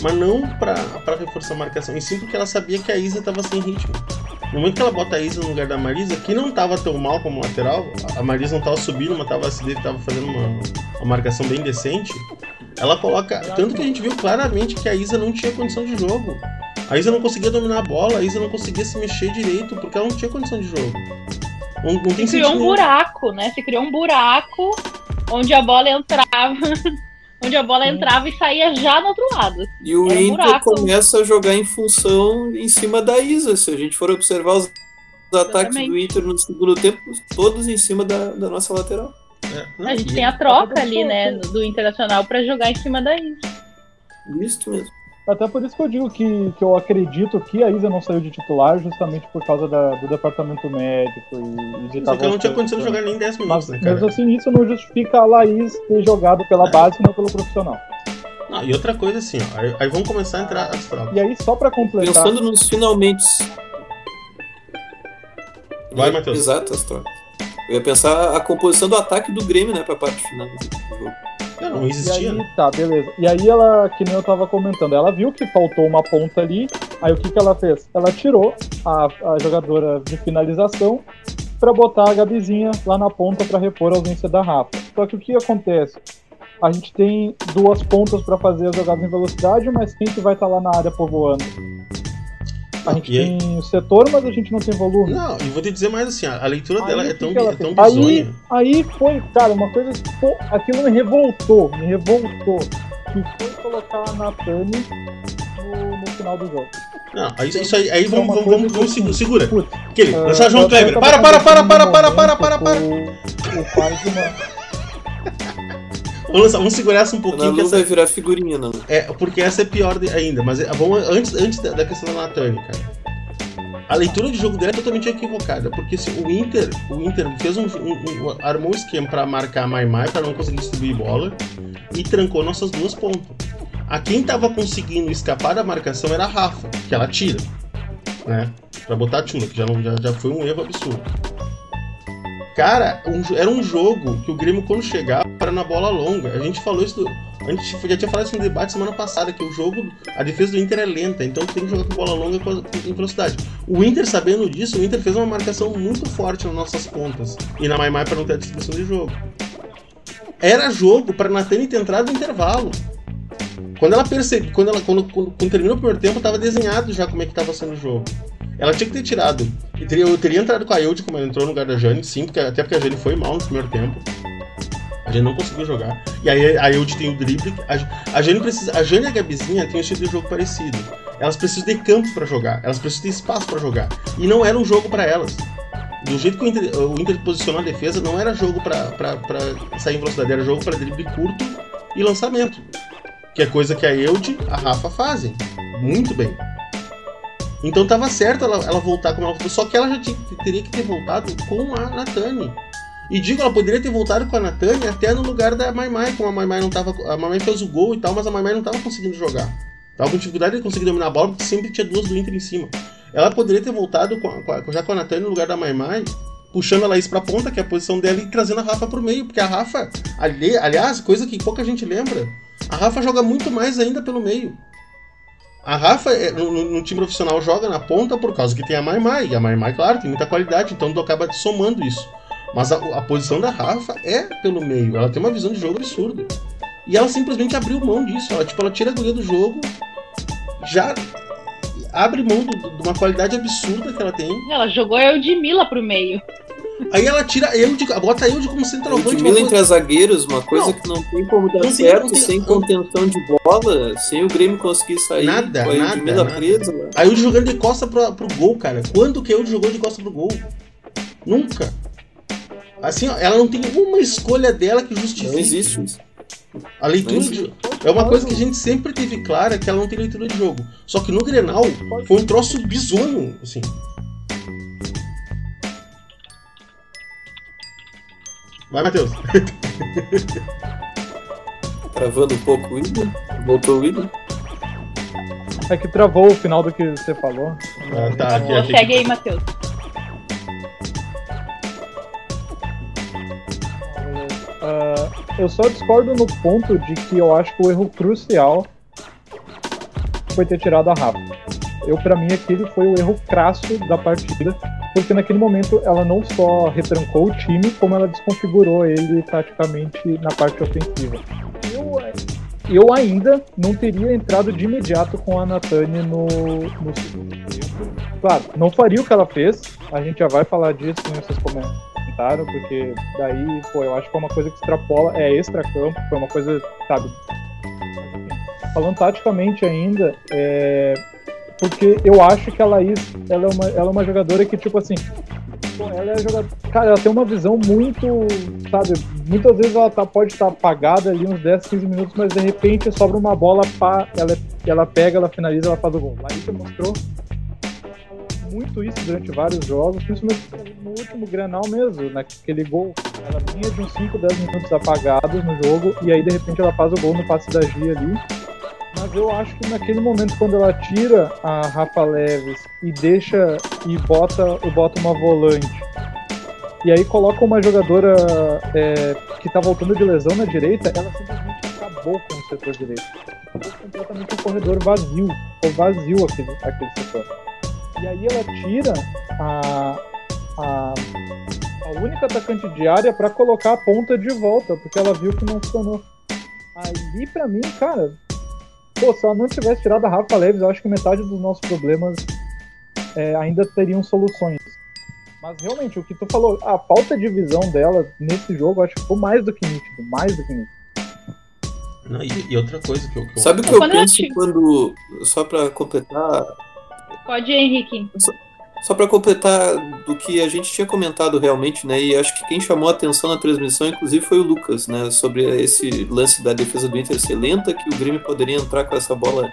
mas não pra, pra reforçar a marcação, e sim porque ela sabia que a Isa tava sem ritmo. No momento que ela bota a Isa no lugar da Marisa, que não tava tão mal como lateral, a Marisa não tava subindo, mas tava, se dele tava fazendo uma, uma marcação bem decente, ela coloca. Tanto que a gente viu claramente que a Isa não tinha condição de jogo. A Isa não conseguia dominar a bola, a Isa não conseguia se mexer direito, porque ela não tinha condição de jogo. Não, não tem Se criou um buraco, né? Se criou um buraco onde a bola entrava. (laughs) onde a bola entrava e saía já no outro lado. E o Era Inter buraco. começa a jogar em função em cima da Isa. Se a gente for observar os ataques Exatamente. do Inter no segundo tempo, todos em cima da, da nossa lateral. É, A gente tem a troca ali, né, do Internacional pra jogar em cima da Isa. Isso mesmo. Até por isso que eu digo que, que eu acredito que a Isa não saiu de titular justamente por causa da- do departamento médico e, e de Só estar que ela não tinha condição de jogar nem 10 minutos, Mas né, cara? mesmo assim, isso não justifica a Laís ter jogado pela base e não pelo profissional. Não, e outra coisa assim, ó, aí, aí vamos começar a entrar as trocas. E aí, só pra completar, Pensando nos finalmente. Vai, Matheus. Exato, as trocas. Eu ia pensar a composição do ataque do Grêmio, né, pra parte final do jogo. Não, não existia, aí, né? tá, beleza. E aí ela, que nem eu tava comentando, ela viu que faltou uma ponta ali, aí o que que ela fez? Ela tirou a, a jogadora de finalização pra botar a Gabizinha lá na ponta pra repor a ausência da Rafa. Só que o que acontece? A gente tem duas pontas pra fazer as jogadas em velocidade, mas quem que vai estar lá na área povoando? A gente E aí? tem o setor, mas a gente não tem volume. Não, e vou te dizer mais assim, ó, a leitura Aí, dela é que tão, é tão fez? aí, bizonha. aí foi, cara, uma coisa que aquilo me revoltou, me revoltou. Que foi colocar a Natane no, no final do jogo. Não, aí, isso aí, aí É vamos, uma vamos, vamos, vamos assim, segura. Putz, Aquele, ah, lançar João Kleber. Para, para, para, para, para, para, para, para. O, o pai de uma. Vamos, vamos segurar essa um pouquinho, que Nalu vai essa, virar figurinha, Nalu. é, porque essa é pior ainda. Mas é- vamos antes, antes da, da questão da Natane, cara. A leitura de jogo dela é totalmente equivocada, porque se o Inter, o Inter fez um, um- um- armou um esquema pra marcar a Mai Mai pra não conseguir distribuir bola e trancou nossas duas pontas. A quem tava conseguindo escapar da marcação era a Rafa, que ela tira, né? Pra botar a Tula, que já, não, já, já foi um erro absurdo. Cara, um era um jogo que o Grêmio, quando chegava, era na bola longa. A gente falou isso. a gente já tinha falado isso no debate semana passada, que o jogo, a defesa do Inter é lenta, então tem que jogar com bola longa com, velocidade. O Inter, sabendo disso, o Inter fez uma marcação muito forte nas nossas pontas. E na Maimai para não ter a distribuição de jogo. Era jogo para Natane ter entrado no intervalo. Quando ela percebe, quando ela quando, quando, quando terminou o primeiro tempo, tava desenhado já como é que tava sendo o jogo. Ela tinha que ter tirado. Eu teria, eu teria entrado com a Eude como ela entrou no lugar da Jane, sim, porque, até porque a Jane foi mal no primeiro tempo. A Jane não conseguiu jogar. E aí a Eude tem o drible. A, a Jane precisa. A Jane e a Gabizinha têm um estilo de jogo parecido. Elas precisam de campo pra jogar. Elas precisam de espaço pra jogar. E não era um jogo pra elas. do jeito que o Inter, o Inter posicionou a defesa, não era jogo pra sair em velocidade, era jogo pra drible curto e lançamento. Que é coisa que a Eude, a Rafa fazem. Muito bem. Então tava certo ela, ela voltar como ela só que ela já tinha, teria que ter voltado com a Natane. E digo, ela poderia ter voltado com a Natane até no lugar da Maimai, como a Maimai não tava. A Maimai fez o gol e tal, mas a Maimai não tava conseguindo jogar. Tava com dificuldade de conseguir dominar a bola, porque sempre tinha duas do Inter em cima. Ela poderia ter voltado com a, com já com a Natane no lugar da Maimai, puxando a Laís pra ponta, que é a posição dela, e trazendo a Rafa pro meio, porque a Rafa, ali, aliás, coisa que pouca gente lembra, a Rafa joga muito mais ainda pelo meio. A Rafa, é, no, no, time profissional, joga na ponta por causa que tem a Maimai. E a Maimai, claro, tem muita qualidade, então tu acaba somando isso. Mas a, a, posição da Rafa é pelo meio. Ela tem uma visão de jogo absurda. E ela simplesmente abriu mão disso. Ela, tipo, ela tira a guria do jogo, já abre mão de uma qualidade absurda que ela tem. Ela jogou a Eudmila pro meio. Aí ela tira eu de, bota eu de como centroavante. Ludmilla entre zagueiros, uma coisa não, que não tem como dar certo tem, sem contenção de bola, sem o Grêmio conseguir sair. Nada, com a nada, nada. presa. Aí o jogando de costa pro, pro gol, cara. Quando que eu jogou de costa pro gol? Nunca. Assim, ó, ela não tem uma escolha dela que justifique. Não existe isso. A leitura de... é uma coisa que a gente sempre teve clara que ela não tem leitura de jogo. Só que no Grenal foi um troço bizonho, assim. Vai, Matheus. (laughs) Travando um pouco o William. Voltou o William. É que travou o final do que você falou. Ah, tá, aqui, aqui. Segue aí, Matheus. Uh, eu só discordo no ponto de que eu acho que o erro crucial foi ter tirado a Rafa. Eu, para mim, aquele foi o erro crasso da partida, porque naquele momento ela não só retrancou o time, como ela desconfigurou ele praticamente na parte ofensiva. Eu, eu ainda não teria entrado de imediato com a Natânia no, no segundo tempo. Claro, não faria o que ela fez, a gente já vai falar disso nesses comentaram, porque daí, pô, eu acho que é uma coisa que extrapola, é extra-campo, foi uma coisa, sabe? Falando taticamente ainda, é, porque eu acho que a Laís, ela é uma, ela é uma jogadora que, tipo assim, ela é jogadora. Cara, ela tem uma visão muito. Sabe? Muitas vezes ela tá, pode estar tá apagada ali uns 10, 15 minutos, mas de repente sobra uma bola, pá, ela, ela pega, ela finaliza, ela faz o gol. Laís mostrou muito isso durante vários jogos, principalmente no último Grenal mesmo, naquele gol. Ela vinha de uns 5, 10 minutos apagados no jogo, e aí de repente ela faz o gol no passe da Gia ali mas eu acho que naquele momento, quando ela tira a Rafa Leves e deixa e bota, bota uma volante, e aí coloca uma jogadora é, que tá voltando de lesão na direita, ela simplesmente acabou com o setor direito. Ficou completamente um corredor vazio. Ficou vazio aquele, aquele setor. E aí ela tira a, a, a única atacante de área para colocar a ponta de volta, porque ela viu que não funcionou. Aí, para mim, cara, Pô, se ela não tivesse tirado a Rafa Leves, eu acho que metade dos nossos problemas é, ainda teriam soluções. Mas realmente, o que tu falou, a falta de visão dela nesse jogo, acho que ficou mais do que nítido, mais do que nítido. Não, e, e, outra coisa que eu. Que Sabe o que eu penso quando. Só pra completar. Pode ir, Henrique. Só, só para completar do que a gente tinha comentado realmente, né? E acho que quem chamou a atenção na transmissão, inclusive, foi o Lucas, né? Sobre esse lance da defesa do Inter ser lenta, que o Grêmio poderia entrar com essa bola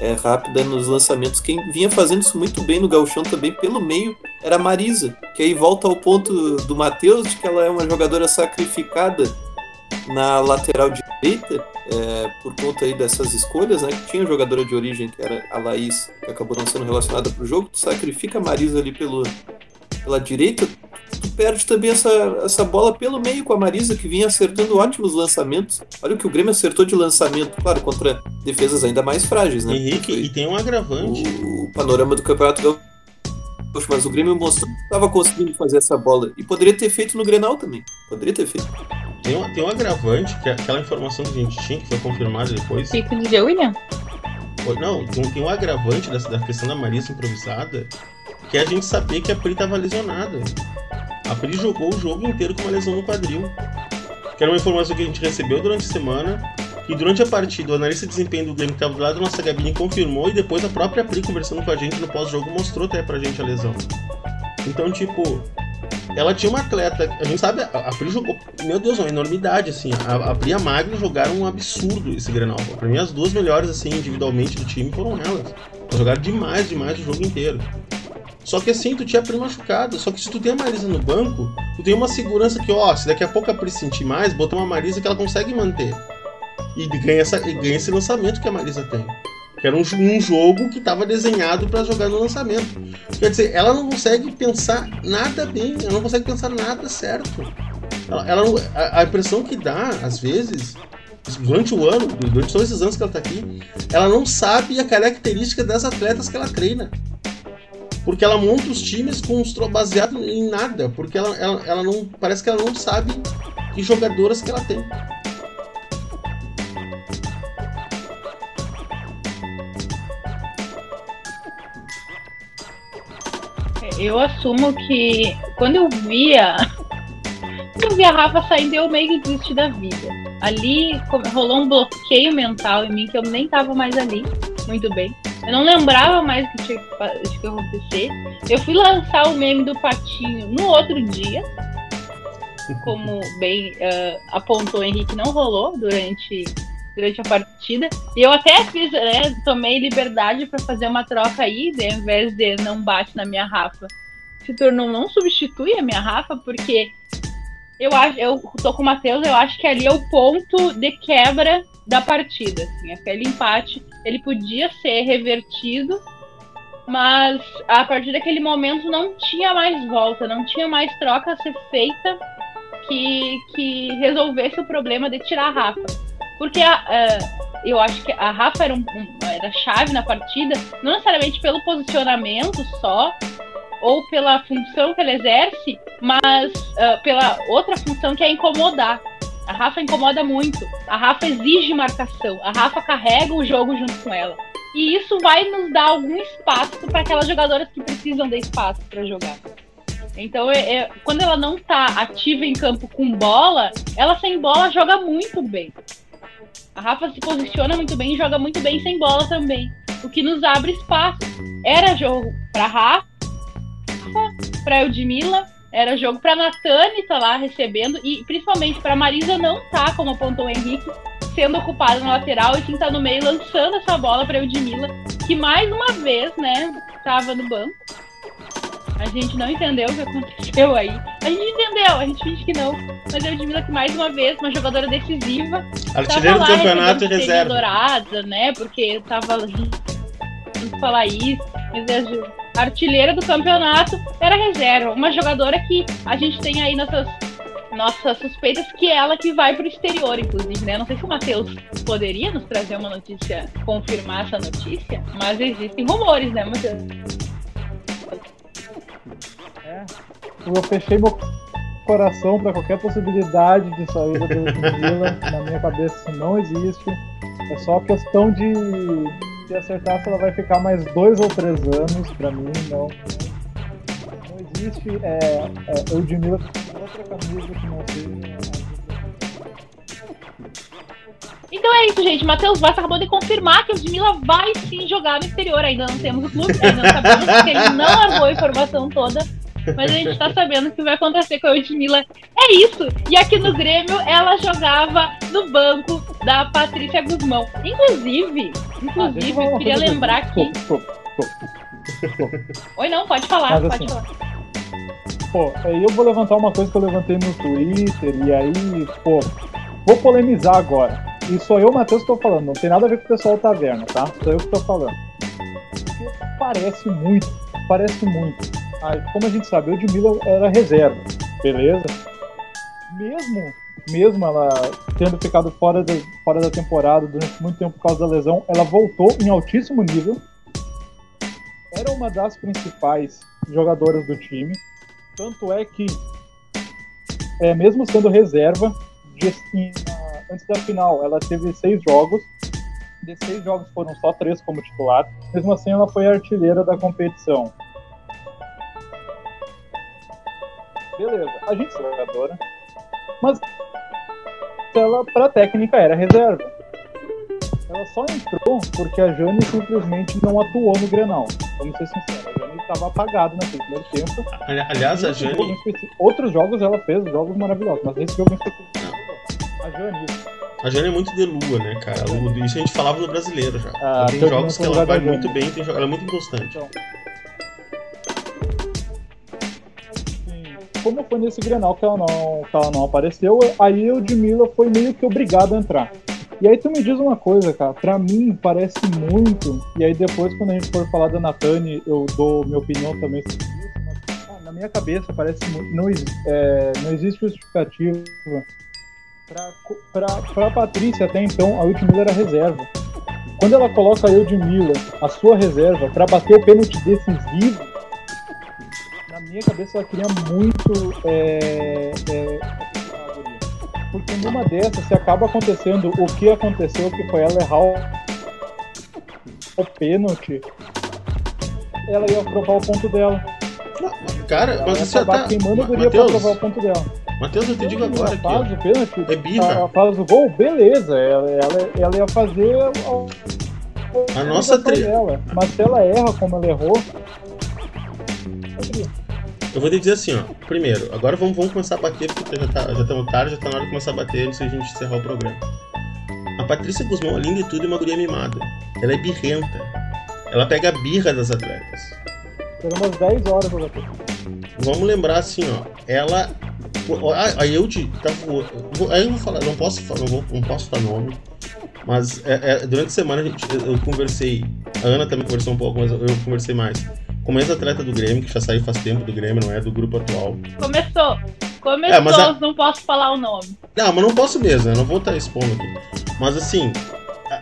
é, rápida nos lançamentos. Quem vinha fazendo isso muito bem no Galchão também pelo meio era a Marisa, que aí volta ao ponto do Matheus, de que ela é uma jogadora sacrificada na lateral direita, é, por conta aí dessas escolhas, né? Que tinha jogadora de origem, que era a Laís, que acabou não sendo relacionada para o jogo. Tu sacrifica a Marisa ali pelo, pela direita, tu perde também essa, essa bola pelo meio com a Marisa, que vinha acertando ótimos lançamentos. Olha o que o Grêmio acertou de lançamento, claro, contra defesas ainda mais frágeis, né? Henrique, e tem um agravante. O, o panorama do campeonato Poxa, mas o Grêmio mostrou que estava conseguindo fazer essa bola. E poderia ter feito no Grenal também. Poderia ter feito. Tem um, tem um agravante, que é aquela informação que a gente tinha, que foi confirmada depois. Fico de William? Não, tem, tem um agravante dessa, da questão da Marisa improvisada, que é a gente saber que a Pri estava lesionada. A Pri jogou o jogo inteiro com uma lesão no quadril. Que era uma informação que a gente recebeu durante a semana. E durante a partida, o analista de desempenho do Grêmio que estava do lado da nossa cabine confirmou. E depois a própria Pri, conversando com a gente no pós-jogo, mostrou até pra gente a lesão. Então, tipo, ela tinha uma atleta, a gente sabe, a Pri jogou, meu Deus, uma enormidade, assim, a, a Pri e a Magno jogaram um absurdo esse Grenal. Pra mim, as duas melhores, assim, individualmente do time foram elas. Elas jogaram demais, demais o jogo inteiro. Só que assim, tu tinha a Pri machucada. Só que se tu tem a Marisa no banco, tu tem uma segurança que, ó, se daqui a pouco a Pri sentir mais, botar uma Marisa que ela consegue manter. E ganha, essa, e ganha esse lançamento que a Marisa tem. Que era um, um jogo que estava desenhado para jogar no lançamento. Quer dizer, ela não consegue pensar nada bem, ela não consegue pensar nada certo. Ela, ela a, a, impressão que dá, às vezes, durante o ano, durante todos esses anos que ela está aqui, ela não sabe a característica das atletas que ela treina. Porque ela monta os times com os baseado em nada. Porque ela, ela, ela não. Parece que ela não sabe que jogadoras que ela tem. Eu assumo que quando eu via. Quando (laughs) eu via a Rafa saindo, eu meio que desisti da vida. Ali rolou um bloqueio mental em mim que eu nem tava mais ali. Muito bem. Eu não lembrava mais o que tinha que acontecer. Eu fui lançar o meme do patinho no outro dia. Como bem uh, apontou o Henrique, não rolou durante, durante a partida. E eu até fiz, né, tomei liberdade para fazer uma troca aí, de, ao invés de não bate na minha Rafa, se tornou não substitui a minha Rafa, porque eu acho, eu tô com o Matheus, eu acho que ali é o ponto de quebra da partida. Assim, aquele empate ele podia ser revertido, mas a partir daquele momento não tinha mais volta, não tinha mais troca a ser feita que, que resolvesse o problema de tirar a Rafa. Porque a, uh, eu acho que a Rafa era, um, um, era chave na partida, não necessariamente pelo posicionamento só, ou pela função que ela exerce, mas uh, pela outra função que é incomodar. A Rafa incomoda muito. A Rafa exige marcação. A Rafa carrega o jogo junto com ela. E isso vai nos dar algum espaço para aquelas jogadoras que precisam de espaço para jogar. Então, é, é, quando ela não está ativa em campo com bola, ela sem bola joga muito bem. A Rafa se posiciona muito bem e joga muito bem sem bola também. O que nos abre espaço. Era jogo para Rafa, para Eudmila era jogo para Natane tá lá recebendo e principalmente para Marisa não tá, como apontou o Henrique, sendo ocupada na lateral e quem tá no meio lançando essa bola para Eudmila, que mais uma vez, né, tava no banco. A gente não entendeu o que aconteceu aí. A gente entendeu, a gente finge que não. Mas a Eudmila que mais uma vez, uma jogadora decisiva. Artilheiro do campeonato e reserva. Dourada, né? Porque tava falar isso. Mas artilheira do campeonato, era reserva. Uma jogadora que a gente tem aí nossas, nossas suspeitas que é ela que vai para o exterior, inclusive, né? Não sei se o Matheus poderia nos trazer uma notícia, confirmar essa notícia, mas existem rumores, né, Matheus? É. Eu fechei meu coração para qualquer possibilidade de saída do Vila. Na minha cabeça isso não existe. É só questão de se acertar, ela vai ficar mais dois ou três anos, pra mim, não. Não existe é, é, Eudmila outra camisa que não seja. Então é isso, gente. Matheus Vaz acabou de confirmar que o Edmila vai sim jogar no exterior. Ainda não temos o clube, ainda não sabemos porque ele não largou a informação toda. Mas a gente tá sabendo o que vai acontecer com a Edmila. É isso! E aqui no Grêmio, ela jogava no banco da Patrícia Guzmão. Inclusive, inclusive, eu queria lembrar que. Oi, não, pode falar, Mas, pode assim, falar. Pô, aí eu vou levantar uma coisa que eu levantei no Twitter, e aí, pô, vou polemizar agora. E sou eu, Matheus, que tô falando, não tem nada a ver com o pessoal da taverna, tá? Sou eu que tô falando. Porque parece muito, parece muito Aí, como a gente sabe, o Edmila era reserva, beleza? Mesmo, mesmo ela tendo ficado fora, de, fora da temporada durante muito tempo por causa da lesão, ela voltou em altíssimo nível. Era uma das principais jogadoras do time. Tanto é que, é, mesmo sendo reserva, em, antes da final, ela teve seis jogos. De seis jogos foram só três como titular. Mesmo assim, ela foi a artilheira da competição. beleza, a gente é jogadora, mas ela para técnica era reserva. Ela só entrou porque a Jane simplesmente não atuou no Grenal. Vamos ser sinceros, a Jane estava apagado naquele primeiro tempo. Aliás, a Jane. Outros jogos ela fez, jogos maravilhosos, mas esse jogo em específico. A Jane, A Jane é muito de lua, né, cara? O- Isso a gente falava do brasileiro já. Ah, tem jogos que ela vai muito bem, tem ela é muito inconstante. Então, como foi nesse Grenal que ela não, que ela não apareceu, aí a Ludmilla foi meio que obrigada a entrar. E aí tu me diz uma coisa, cara, pra mim parece muito, e aí depois quando a gente for falar da Natane, eu dou minha opinião também sobre isso, mas ah, na minha cabeça parece muito, não, é, não existe justificativa pra Patrícia até então, a Ludmilla era reserva. Quando ela coloca a Eudmila, a sua reserva, pra bater o pênalti decisivo, na minha cabeça ela queria muito. É, é, porque numa dessas, se acaba acontecendo o que aconteceu, que foi ela errar o, o pênalti, ela ia provar o ponto dela. Cara, Ela mas você tá. queimando a Ma- guria pra provar o ponto dela. Matheus, eu te digo agora ela aqui. o pênalti, É birra. ela faz o gol, beleza. Ela, ela, ela ia fazer o- A nossa obrigação tri- dela. Mas se ela erra como ela errou. Eu vou te dizer assim, ó. Primeiro, agora vamos, vamos começar a bater, porque já tá, já estamos tarde, já tá na hora de começar a bater antes da gente encerrar o programa. A Patrícia Guzmão, além de tudo, é uma guria mimada. Ela é birrenta. Ela pega a birra das atletas. Foi umas 10 horas. Vamos lembrar assim, ó. Ela. A, a Eude tá voando. Aí eu vou falar, não posso falar, não, vou, não posso falar nome. Mas é, é, durante a semana a gente, eu, eu conversei. A Ana também conversou um pouco, mas eu, eu conversei mais. Com ex-atleta do Grêmio, que já saiu faz tempo do Grêmio, não é do grupo atual. Começou. Começou, É, mas a- não posso falar o nome. Não, mas não posso mesmo, eu não vou estar expondo aqui. Mas assim,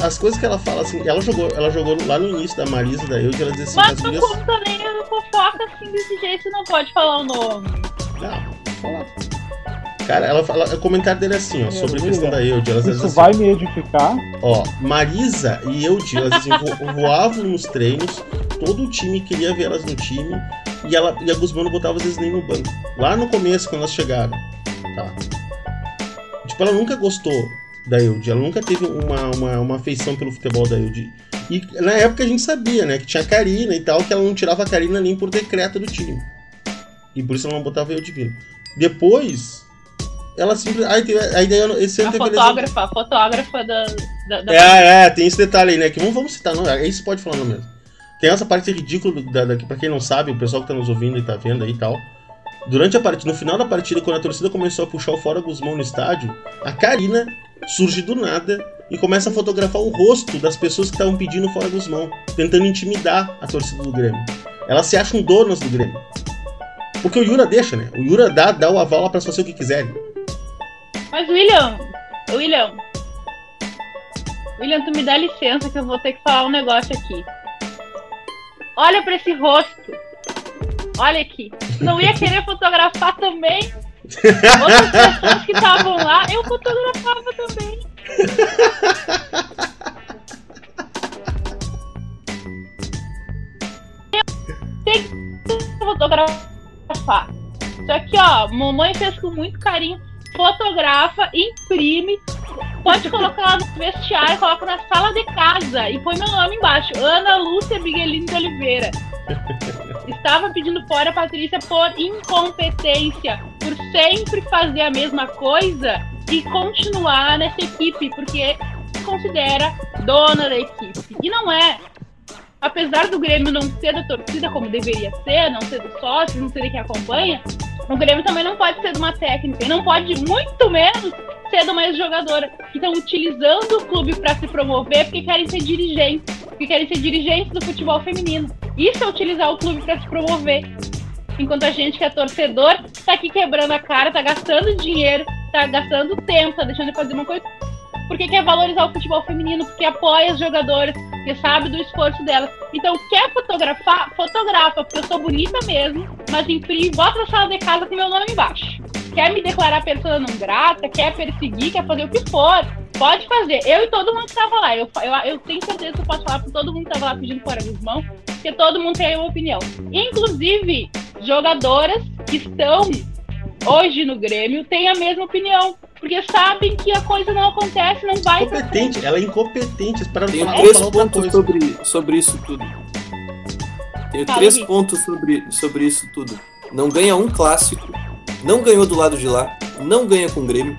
as coisas que ela fala, assim, ela jogou, ela jogou lá no início da Marisa da Eude, ela dizia assim, Mas as não gurias. conta nem fofoca assim desse jeito, não pode falar o nome. Não, vou falar. Cara, ela fala, o comentário dele é assim, ó, sobre a questão da Eude. Isso assim, vai me edificar. Ó, Marisa e Eude, elas assim, vo- voavam nos treinos, todo o time queria ver elas no time, e, ela, e a Guzmão não botava às vezes nem no banco. Lá no começo, quando elas chegaram, tá? Tipo, ela nunca gostou da Eude, ela nunca teve uma, uma, uma afeição pelo futebol da Eude. E na época a gente sabia, né, que tinha a Karina e tal, que ela não tirava a Karina nem por decreto do time. E por isso ela não botava a Eude vindo. Depois, ela simplesmente... Aí, aí esse ano A teve fotógrafa, a fotógrafa da. da, da- é, é, tem esse detalhe aí, né? Que vamos, vamos citar, não, é isso pode falar não mesmo. Tem essa parte ridícula da, da, pra quem não sabe, o pessoal que tá nos ouvindo e tá vendo aí e tal. Durante a partida, no final da partida, quando a torcida começou a puxar o fora Guzmão no estádio, a Karina surge do nada e começa a fotografar o rosto das pessoas que estavam pedindo fora Guzmão, tentando intimidar a torcida do Grêmio. Elas se acham donas do Grêmio. Porque o Yura deixa, né? O Yura dá, dá o aval lá pra fazer o que quiserem. Mas, William, William. William, tu me dá licença que eu vou ter que falar um negócio aqui. Olha pra esse rosto. Olha aqui. Não ia querer fotografar também? Outras pessoas que estavam lá, eu fotografava também. Tem que fotografar. Isso aqui, ó, mamãe fez com muito carinho. Fotografa, imprime, pode colocar lá no vestiário, coloca na sala de casa e põe meu nome embaixo. Ana Lúcia Miguelino de Oliveira. (laughs) Estava pedindo fora a Patrícia por incompetência, por sempre fazer a mesma coisa e continuar nessa equipe, porque se considera dona da equipe. E não é. Apesar do Grêmio não ser da torcida como deveria ser, não ser do sócio, não ser de quem acompanha, o Grêmio também não pode ser de uma técnica e não pode, muito menos, ser de uma ex-jogadora que estão utilizando o clube para se promover porque querem ser dirigentes, porque querem ser dirigentes do futebol feminino. Isso é utilizar o clube para se promover. Enquanto a gente que é torcedor tá aqui quebrando a cara, tá gastando dinheiro, tá gastando tempo, tá deixando de fazer uma coisa. Porque quer valorizar o futebol feminino, porque apoia as jogadoras, porque sabe do esforço delas. Então, quer fotografar? Fotografa, porque eu sou bonita mesmo, mas imprime, bota na sala de casa com meu nome embaixo. Quer me declarar pessoa não grata, quer perseguir, quer fazer o que for, pode fazer. Eu e todo mundo que tava lá. Eu, eu, eu tenho certeza que eu posso falar pra todo mundo que tava lá pedindo fora dos mãos, porque todo mundo tem uma opinião. Inclusive, jogadoras que estão hoje no Grêmio têm a mesma opinião. Porque sabem que a coisa não acontece, não vai. Incompetente, ela é incompetente. Para não Tenho falar, três pontos sobre, sobre isso tudo. Tenho Fala, três Henrique. pontos sobre, sobre isso tudo. Não ganha um clássico, não ganhou do lado de lá, não ganha com o Grêmio,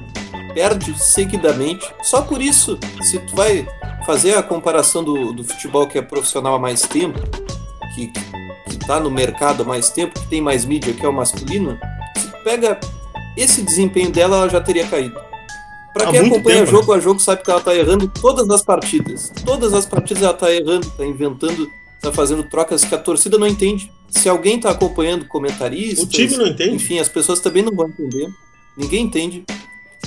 perde seguidamente. Só por isso, se tu vai fazer a comparação do, do futebol que é profissional há mais tempo, que, que tá no mercado há mais tempo, que tem mais mídia, que é o masculino, pega esse desempenho dela, ela já teria caído. Há quem acompanha tempo, jogo a jogo sabe que ela tá errando todas as partidas. Todas as partidas ela tá errando, tá inventando, tá fazendo trocas que a torcida não entende. Se alguém tá acompanhando comentaristas, O time não entende? enfim, as pessoas também não vão entender. Ninguém entende.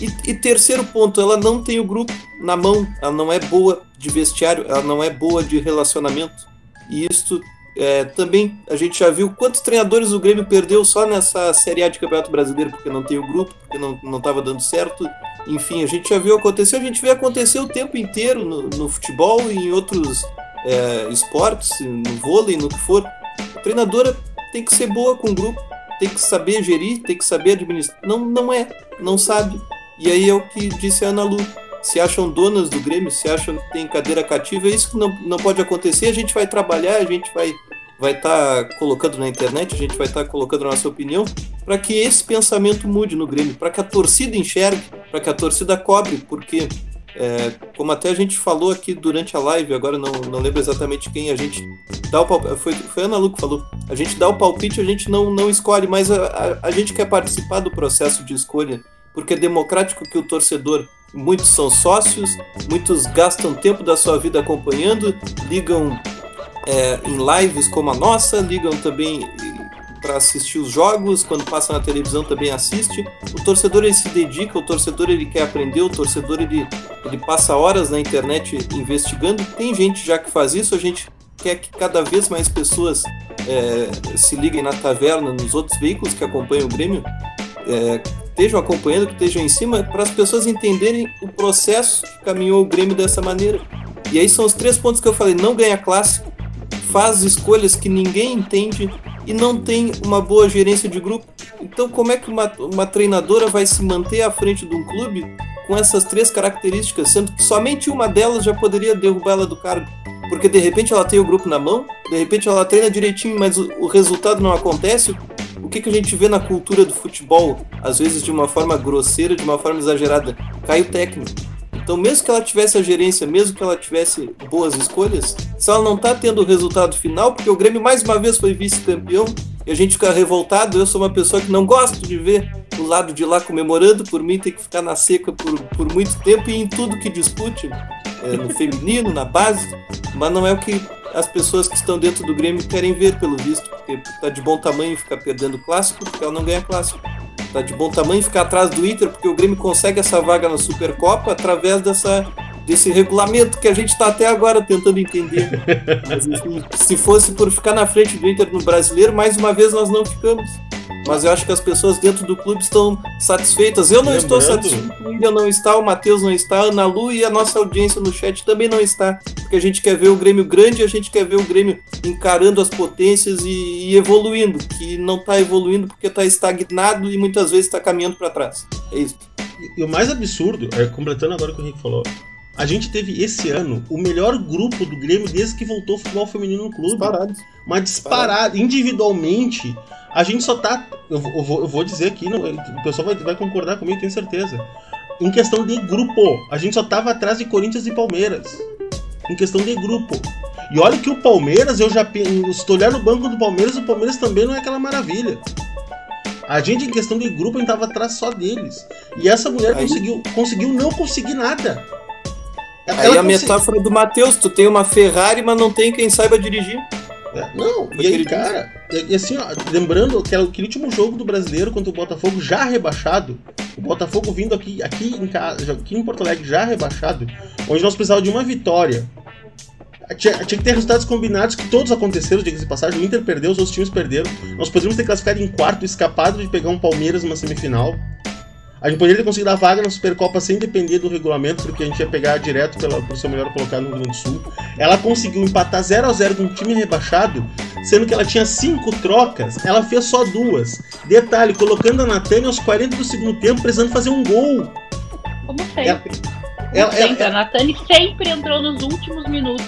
E, e terceiro ponto, ela não tem o grupo na mão. Ela não é boa de vestiário, ela não é boa de relacionamento. E isso é, também a gente já viu quantos treinadores o Grêmio perdeu só nessa Série A de Campeonato Brasileiro, porque não tem o grupo, porque não, não tava dando certo. Enfim, a gente já viu acontecer, a gente vê acontecer o tempo inteiro no, no futebol e em outros é, esportes, no vôlei, no que for. A treinadora tem que ser boa com o grupo, tem que saber gerir, tem que saber administrar. Não, não é, não sabe. E aí é o que disse a Ana Lu. Se acham donas do Grêmio, se acham que tem cadeira cativa, é isso que não, não pode acontecer. A gente vai trabalhar, a gente vai vai estar colocando na internet, a gente vai estar colocando a nossa opinião, para que esse pensamento mude no Grêmio, para que a torcida enxergue, para que a torcida cobre, porque, é, como até a gente falou aqui durante a live, agora não, não lembro exatamente quem, a gente dá o palpite, foi, foi a Ana Lu que falou, a gente dá o palpite, a gente não, não escolhe, mas a, a, a gente quer participar do processo de escolha, porque é democrático que o torcedor Muitos são sócios, muitos gastam tempo da sua vida acompanhando, ligam é, em lives como a nossa, ligam também para assistir os jogos, quando passa na televisão também assiste. O torcedor ele se dedica, o torcedor ele quer aprender, o torcedor ele, ele passa horas na internet investigando. Tem gente já que faz isso, a gente quer que cada vez mais pessoas é, se liguem na taverna, nos outros veículos que acompanham o Grêmio, é, estejam acompanhando, que estejam em cima, para as pessoas entenderem o processo que caminhou o Grêmio dessa maneira. E aí são os três pontos que eu falei: não ganha clássico, faz escolhas que ninguém entende e não tem uma boa gerência de grupo. Então, como é que uma, uma treinadora vai se manter à frente de um clube com essas três características, sendo que somente uma delas já poderia derrubar ela do cargo? Porque de repente ela tem o grupo na mão, de repente ela treina direitinho, mas o, o resultado não acontece. O que, que a gente vê na cultura do futebol, às vezes de uma forma grosseira, de uma forma exagerada? Cai o técnico. Então, mesmo que ela tivesse a gerência, mesmo que ela tivesse boas escolhas, se ela não tá tendo o resultado final, porque o Grêmio mais uma vez foi vice-campeão e a gente fica revoltado, eu sou uma pessoa que não gosto de ver o lado de lá comemorando, por mim tem que ficar na seca por, por muito tempo e em tudo que discute, é, no (laughs) feminino, na base, mas não é o que as pessoas que estão dentro do Grêmio querem ver, pelo visto, porque tá de bom tamanho ficar perdendo clássico, porque ela não ganha clássico. Tá de bom tamanho ficar atrás do Inter, porque o Grêmio consegue essa vaga na Supercopa através dessa, desse regulamento que a gente está até agora tentando entender. Mas, enfim, se fosse por ficar na frente do Inter no brasileiro, mais uma vez nós não ficamos. Mas eu acho que as pessoas dentro do clube estão satisfeitas. Eu não Lembrando- estou satisfeito, o William não está, o Matheus não está, a Ana Lu e a nossa audiência no chat também não está. Porque a gente quer ver o Grêmio grande, a gente quer ver o Grêmio encarando as potências e, e evoluindo, que não está evoluindo porque está estagnado e muitas vezes está caminhando para trás. É isso. E o mais absurdo, é, completando agora o que o Henrique falou, a gente teve esse ano o melhor grupo do Grêmio desde que voltou o futebol feminino no clube. Parados. Mas disparado, individualmente, a gente só tá. Eu, vou- eu vou, dizer aqui, não, o pessoal vai, vai concordar comigo, tenho certeza. Em questão de grupo, a gente só tava atrás de Corinthians e Palmeiras. Em questão de grupo. E olha que o Palmeiras, eu já. Se olhar no banco do Palmeiras, o Palmeiras também não é aquela maravilha. A gente, em questão de grupo, a gente tava atrás só deles. E essa mulher Aí- conseguiu, conseguiu não conseguir nada. Ela- Aí a metáfora do Matheus, tu tem uma Ferrari, mas não tem quem saiba dirigir. É, Não, e aí, cara, e, e assim, ó, lembrando aquele, aquele último jogo do brasileiro contra o Botafogo já rebaixado, o Botafogo vindo aqui, aqui em casa, aqui em Porto Alegre já rebaixado, onde nós precisávamos de uma vitória. Tinha, tinha que ter resultados combinados que todos aconteceram, diga-se de passagem. O Inter perdeu, os outros times perderam. Nós poderíamos ter classificado em quarto, escapado de pegar um Palmeiras numa semifinal. A gente poderia ter conseguido a vaga na Supercopa sem depender do regulamento, porque a gente ia pegar direto pela, por ser melhor colocado no Rio Grande do Sul. Ela conseguiu empatar 0 a 0 com um time rebaixado, sendo que ela tinha cinco trocas, ela fez só duas. Detalhe, colocando a Natânia aos 40 do segundo tempo, precisando fazer um gol. Como sempre. Ela, Como ela- sempre. ela- a Natane sempre entrou nos últimos minutos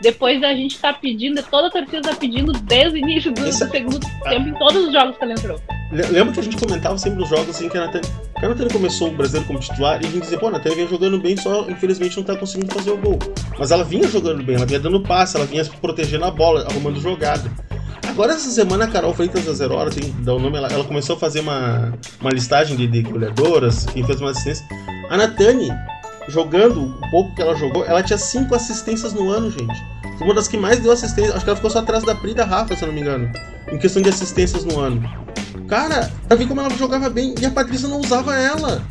Depois a gente tá pedindo, toda a torcida tá pedindo desde o início do, do Essa- segundo tempo em todos os jogos que ela entrou. Le- Lembra que a gente comentava sempre nos jogos assim que a que a começou o brasileiro como titular e a gente dizia, pô, a Natane vinha jogando bem, só infelizmente não tá conseguindo fazer o gol. Mas ela vinha jogando bem, ela vinha dando passe, ela vinha protegendo a bola, arrumando jogada. Agora essa semana a Carol Freitas da Zero Hora, tem dar o nome, ela, ela começou a fazer uma, uma listagem de, de goleadoras, quem fez uma assistência. A Natane, jogando o pouco que ela jogou, ela tinha cinco assistências no ano, gente. Foi uma das que mais deu assistência. Acho que ela ficou só atrás da Pri da Rafa, se eu não me engano. Em questão de assistências no ano. Cara, pra ver como ela jogava bem. E a Patrícia não usava ela.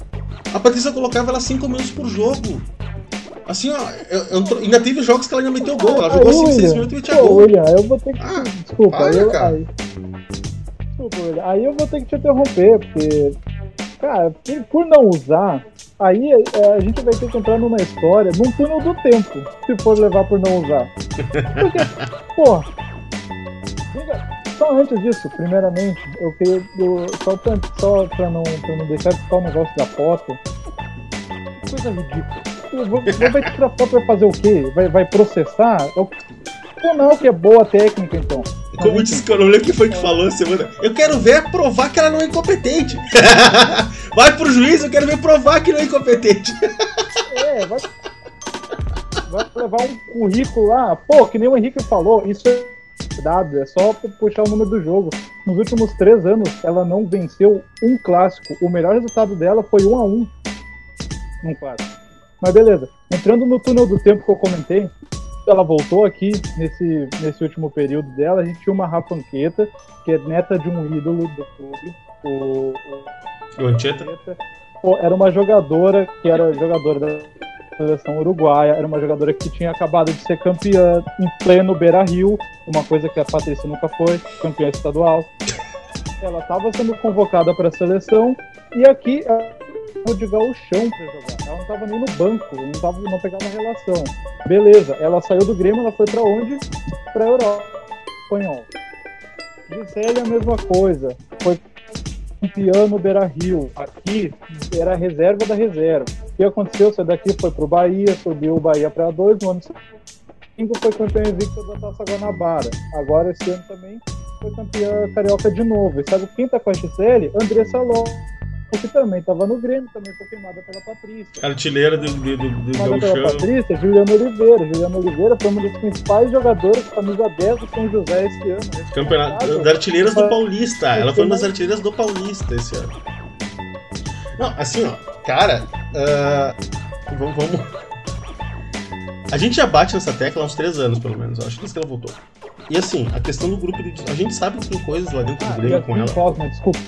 A Patrícia colocava ela 5 minutos por jogo. Assim, ó, eu- eu ainda teve jogos que ela ainda meteu gol. Ela jogou Aí, 5, 6 William, minutos e metia gol. William, eu vou ter que. Ah, Desculpa, eu, cara. aí, Desculpa, William, aí eu vou ter que te interromper, porque. Cara, por, por não usar, aí é, a gente vai ter que entrar numa história, num túnel do tempo, se for levar por não usar. Porque, (laughs) pô. Só antes disso, primeiramente, eu queria. eu- só, pra, só pra, não, pra não deixar de ficar o negócio da foto. Coisa ridícula. Eu vou- Vai vai tirar foto, vai fazer o quê? Vai, vai processar? Eu, ou não, que é boa técnica, então. Como disse que eu não lembro quem foi que falou semana. Eu quero ver provar que ela não é incompetente. (laughs) Vai pro juiz, eu quero ver provar que não é incompetente. É, vai, vai levar um currículo lá. Pô, que nem o Henrique falou, isso é dado, é só pu- puxar o número do jogo. Nos últimos três anos, ela não venceu um clássico. O melhor resultado dela foi um a um num clássico. Mas beleza, entrando no túnel do tempo que eu comentei, ela voltou aqui nesse, nesse último período dela. A gente tinha uma Rapanqueta, que é neta de um ídolo do clube, o-? Pô, era uma jogadora que era jogadora da seleção uruguaia, era uma jogadora que tinha acabado de ser campeã em pleno Beira Rio, uma coisa que a Patrícia nunca foi, campeã estadual. Ela estava sendo convocada para a seleção e aqui estava de gauchão para jogar. Ela não estava nem no banco, não, tava, não pegava relação. Beleza, ela saiu do Grêmio, ela foi para onde? Para a Europa, espanhol. Gisele a mesma coisa, foi campeã no Beira Rio. Aqui era a reserva da reserva. O que aconteceu? Saiu daqui, foi pro Bahia, subiu o Bahia para dois, no ano foi campeã invicta da Taça Guanabara. Agora esse ano também foi campeã carioca de novo. E sabe quem tá com a XL? Andressa Lopes, que também tava no Grêmio, também foi queimada pela Patrícia. Artilheira do, do, do, do pela. Patrícia, Juliana Oliveira. Juliana Oliveira foi uma das principais jogadoras, camisa 10 do São José esse ano. Campeonato das artilheiras do Paulista. Ela foi uma das artilheiras do Paulista esse ano. Não, assim, ó, cara, ah, vamos, vamos. A gente já bate nessa tecla há uns três anos, pelo menos. Acho que desde que ela voltou. E assim, a questão do grupo de. A gente sabe que tem coisas lá dentro do Ah, Grêmio com ela. Cosma, desculpa.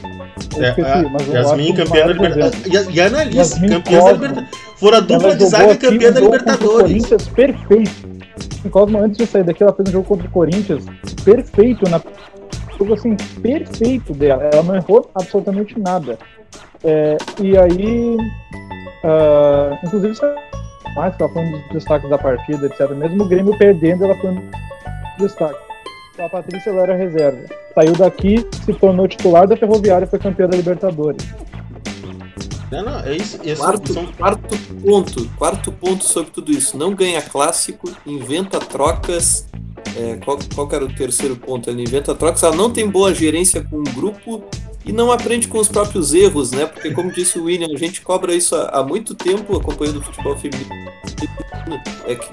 Eu É, esqueci, a mas Yasmin, campeã da. Libertadores. E a Annalise, Yasmin campeã da. Libertadores. Foram a dupla de zaga campeã da Libertadores. Corinthians perfeito. Cosma, antes de sair daqui, ela fez um jogo contra o Corinthians perfeito. Na... Jogo assim, perfeito dela. Ela não errou absolutamente nada. É, e aí, ah, inclusive, é mais que ela foi um dos destaques da partida, etc. Mesmo o Grêmio perdendo, ela foi um destaque. A Patrícia ela era reserva. Saiu daqui, se tornou titular da Ferroviária e foi campeã da Libertadores. Não, não, é isso. Esse, Quarto, são- quarto ponto, quarto ponto sobre tudo isso. Não ganha clássico, inventa trocas. É, qual, qual que era o terceiro ponto? Ela inventa trocas, ela não tem boa gerência com o grupo e não aprende com os próprios erros, né? Porque, como disse o William, a gente cobra isso há, há muito tempo acompanhando o futebol feminino. É que,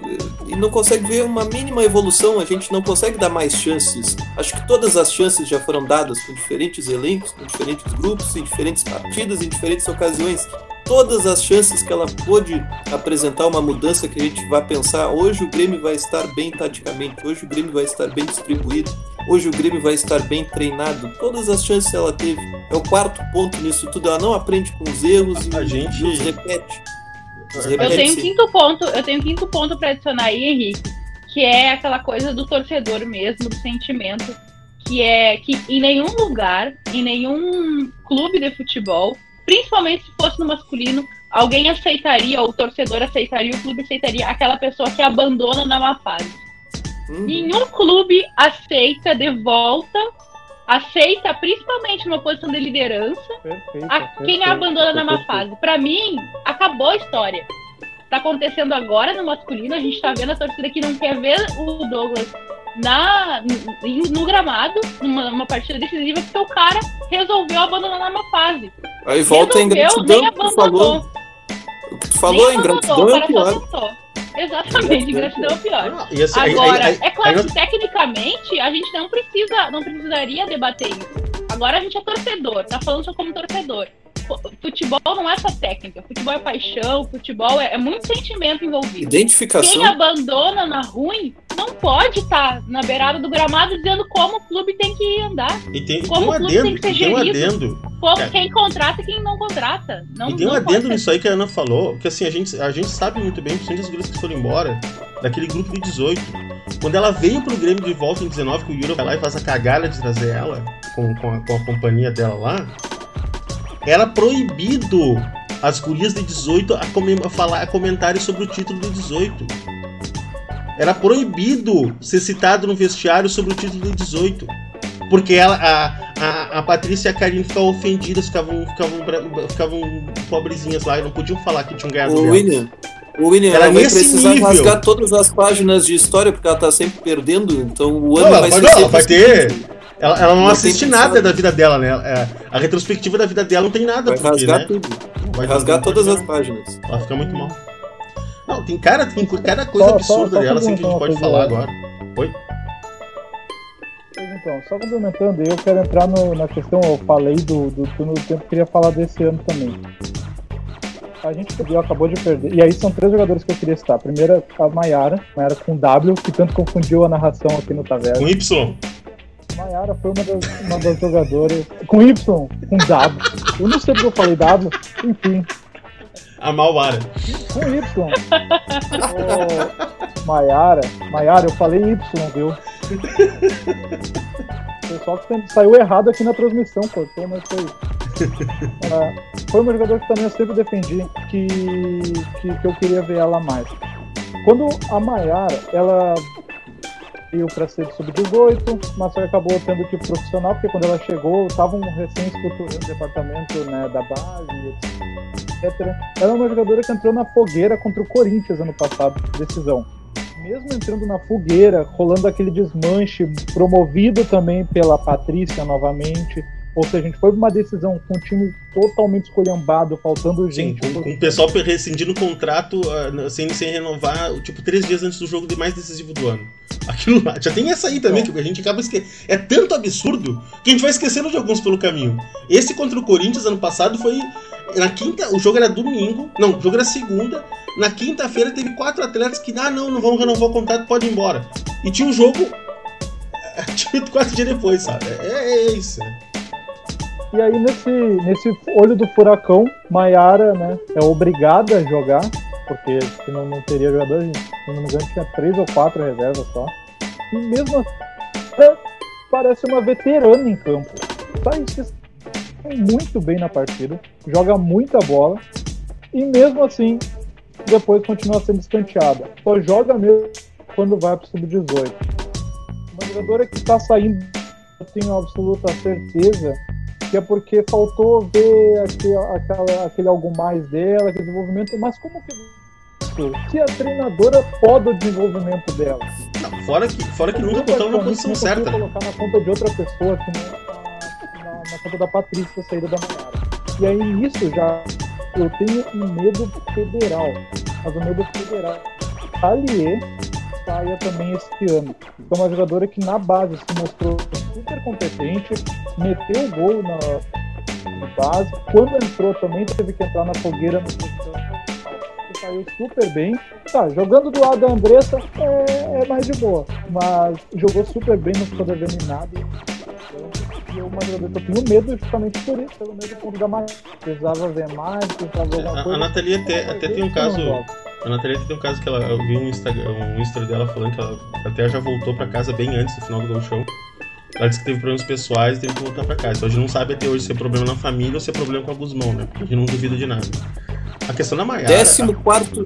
e não consegue ver uma mínima evolução, a gente não consegue dar mais chances. Acho que todas as chances já foram dadas com diferentes elencos, com diferentes grupos, em diferentes partidas, em diferentes ocasiões todas as chances que ela pôde apresentar uma mudança que a gente vai pensar, hoje o Grêmio vai estar bem taticamente, hoje o Grêmio vai estar bem distribuído, hoje o Grêmio vai estar bem treinado. Todas as chances ela teve. É o quarto ponto nisso tudo. Ela não aprende com os erros e, A gente- e os repete. Os Eu tenho um sim. quinto ponto, eu tenho um quinto ponto para adicionar aí, Henrique, que é aquela coisa do torcedor mesmo, do sentimento, que é que em nenhum lugar, em nenhum clube de futebol, principalmente se fosse no masculino, alguém aceitaria, ou o torcedor aceitaria, o clube aceitaria aquela pessoa que abandona na má fase. Uhum. Nenhum clube aceita de volta, aceita principalmente numa posição de liderança, Perfeito. a quem perfeito, abandona na má fase. Pra mim, acabou a história. Tá acontecendo agora no masculino, a gente tá vendo a torcida que não quer ver o Douglas na, no gramado, numa, numa partida decisiva, porque o cara resolveu abandonar uma fase. Aí volta resolveu, a ingratidão nem que tu falou. O que tu falou, a nem abandonou, ingratidão o é pior. Exatamente, ingratidão é o pior. Assim, Agora, aí- aí- é claro aí que tecnicamente a gente não precisa, não precisaria debater isso. Agora a gente é torcedor, tá falando só como torcedor. Fu- Futebol não é só técnica, futebol é paixão, futebol é, é muito sentimento envolvido. Identificação. Quem abandona na ruim não pode estar na beirada do gramado dizendo como o clube tem que andar, E tem, tem Como um o clube adendo, tem que ser um gerido. adendo. como É. quem contrata e quem não contrata. Não, E tem um adendo nisso aí que a Ana falou, que assim, a gente, a gente sabe muito bem, principalmente as gurias que foram embora, daquele grupo de 18. Quando ela veio pro Grêmio de volta em 19, que o Yuri vai lá e faz a cagada de trazer ela, com, com, a, com a companhia dela lá, era proibido as gurias de 18 a, a falar a comentários sobre o título de 18. Era proibido ser citado no vestiário sobre o título de 18. Porque ela, a, a, a Patrícia e a Karine ficavam ofendidas, ficavam, ficavam, ficavam pobrezinhas lá e não podiam falar que tinham ganhado O. William. O William, Era ela vai precisar nível. rasgar todas as páginas de história, porque ela tá sempre perdendo, então o Não, ano ela vai ser não, ela vai assim. ter- Ela, ela não, Não assiste nada da vida dela, né? É, A retrospectiva da vida dela não tem nada, Vai porque, rasgar né? tudo. Vai rasgar todas as páginas. Ela fica muito mal. Não, tem cara, tem cada coisa Só- só- absurda só dela assim que a gente pode falar coisa. agora. Pois então, só complementando, eu quero entrar no- na questão, eu falei do, do turno do tempo, queria falar desse ano também. A gente perdeu, acabou de perder. E aí são três jogadores que eu queria citar. Primeiro, a Maiara, Maiara com W, que tanto confundiu a narração aqui no Taverna. Com Y. Maiara foi uma das, uma das jogadoras. Com Y, com W. Eu não sei porque eu falei W, enfim, A Malvara. com Y. Ô, Maiara, Maiara, eu falei Y, viu? O pessoal que saiu errado aqui na transmissão, cortou, mas foi. Ah, foi uma jogadora que também eu sempre defendi que, que, que eu queria ver ela mais. Quando a Maiara, ela veio para ser sub-18, mas só acabou tendo que ir pro profissional, porque quando ela chegou, estavam recém estruturando o departamento né, da base, etc. Ela é uma jogadora que entrou na fogueira contra o Corinthians ano passado, decisão. Mesmo entrando na fogueira, rolando aquele desmanche, promovido também pela Patrícia novamente. Ou seja, a gente foi pra uma decisão com um time totalmente escolhambado, faltando Sim, gente. com, com o pessoal rescindindo o contrato ah, sem, sem renovar, tipo, três dias antes do jogo mais decisivo do ano. (laughs) Aquilo lá. Já tem essa aí também, que a gente acaba esquecendo. É tanto absurdo que a gente vai esquecendo de alguns pelo caminho. Esse contra o Corinthians ano passado foi. Na quinta, o jogo era domingo. Não, o jogo era segunda. Na quinta-feira teve quatro atletas que, ah, não, não vão renovar o contrato, pode ir embora. E tinha um jogo. (laughs) Tipo, quatro dias depois, sabe? É, é isso. né? E aí, nesse, nesse olho do furacão, Maiara né, é obrigada a jogar, porque senão não teria jogador. Se não me engano, tinha três ou quatro reservas só. E mesmo assim, é, parece uma veterana em campo. Sai se- muito bem na partida, joga muita bola, e mesmo assim, depois continua sendo escanteada. Só joga mesmo quando vai para o sub-18. Uma jogadora que está saindo, eu tenho absoluta certeza que é porque faltou ver aquele, aquela- aquele algo mais dela, aquele desenvolvimento, mas como que se a treinadora pode o desenvolvimento dela? Não, fora que, fora que nunca botaram na posição certa. colocar na conta de outra pessoa que não na, na, na conta da Patrícia, saída da Maiara. E aí nisso já eu tenho um medo federal, mas o medo federal. Aliê saia também esse ano. É uma jogadora que na base se mostrou super competente, meteu o gol na, na base. Quando entrou também teve que entrar na fogueira no saiu super bem. Tá, jogando do lado da Andressa é, é mais de boa, mas jogou super bem, não ficou devendo em nada. E é uma jogadora que eu tenho medo justamente por isso, pelo medo ponto da mais. Precisava ver mais, precisava ver alguma coisa. a Nathalie até, até tem um caso. A Nathalie tem um caso que ela. Eu vi um Instagram, um Insta dela falando que ela até já voltou pra casa bem antes do final do Gauchão. Ela disse que teve problemas pessoais e teve que voltar pra casa. Então a gente não sabe até hoje se é problema na família ou se é problema com a Guzmão, né? Porque a gente não duvida de nada. A questão da Maiara. Décimo quarto,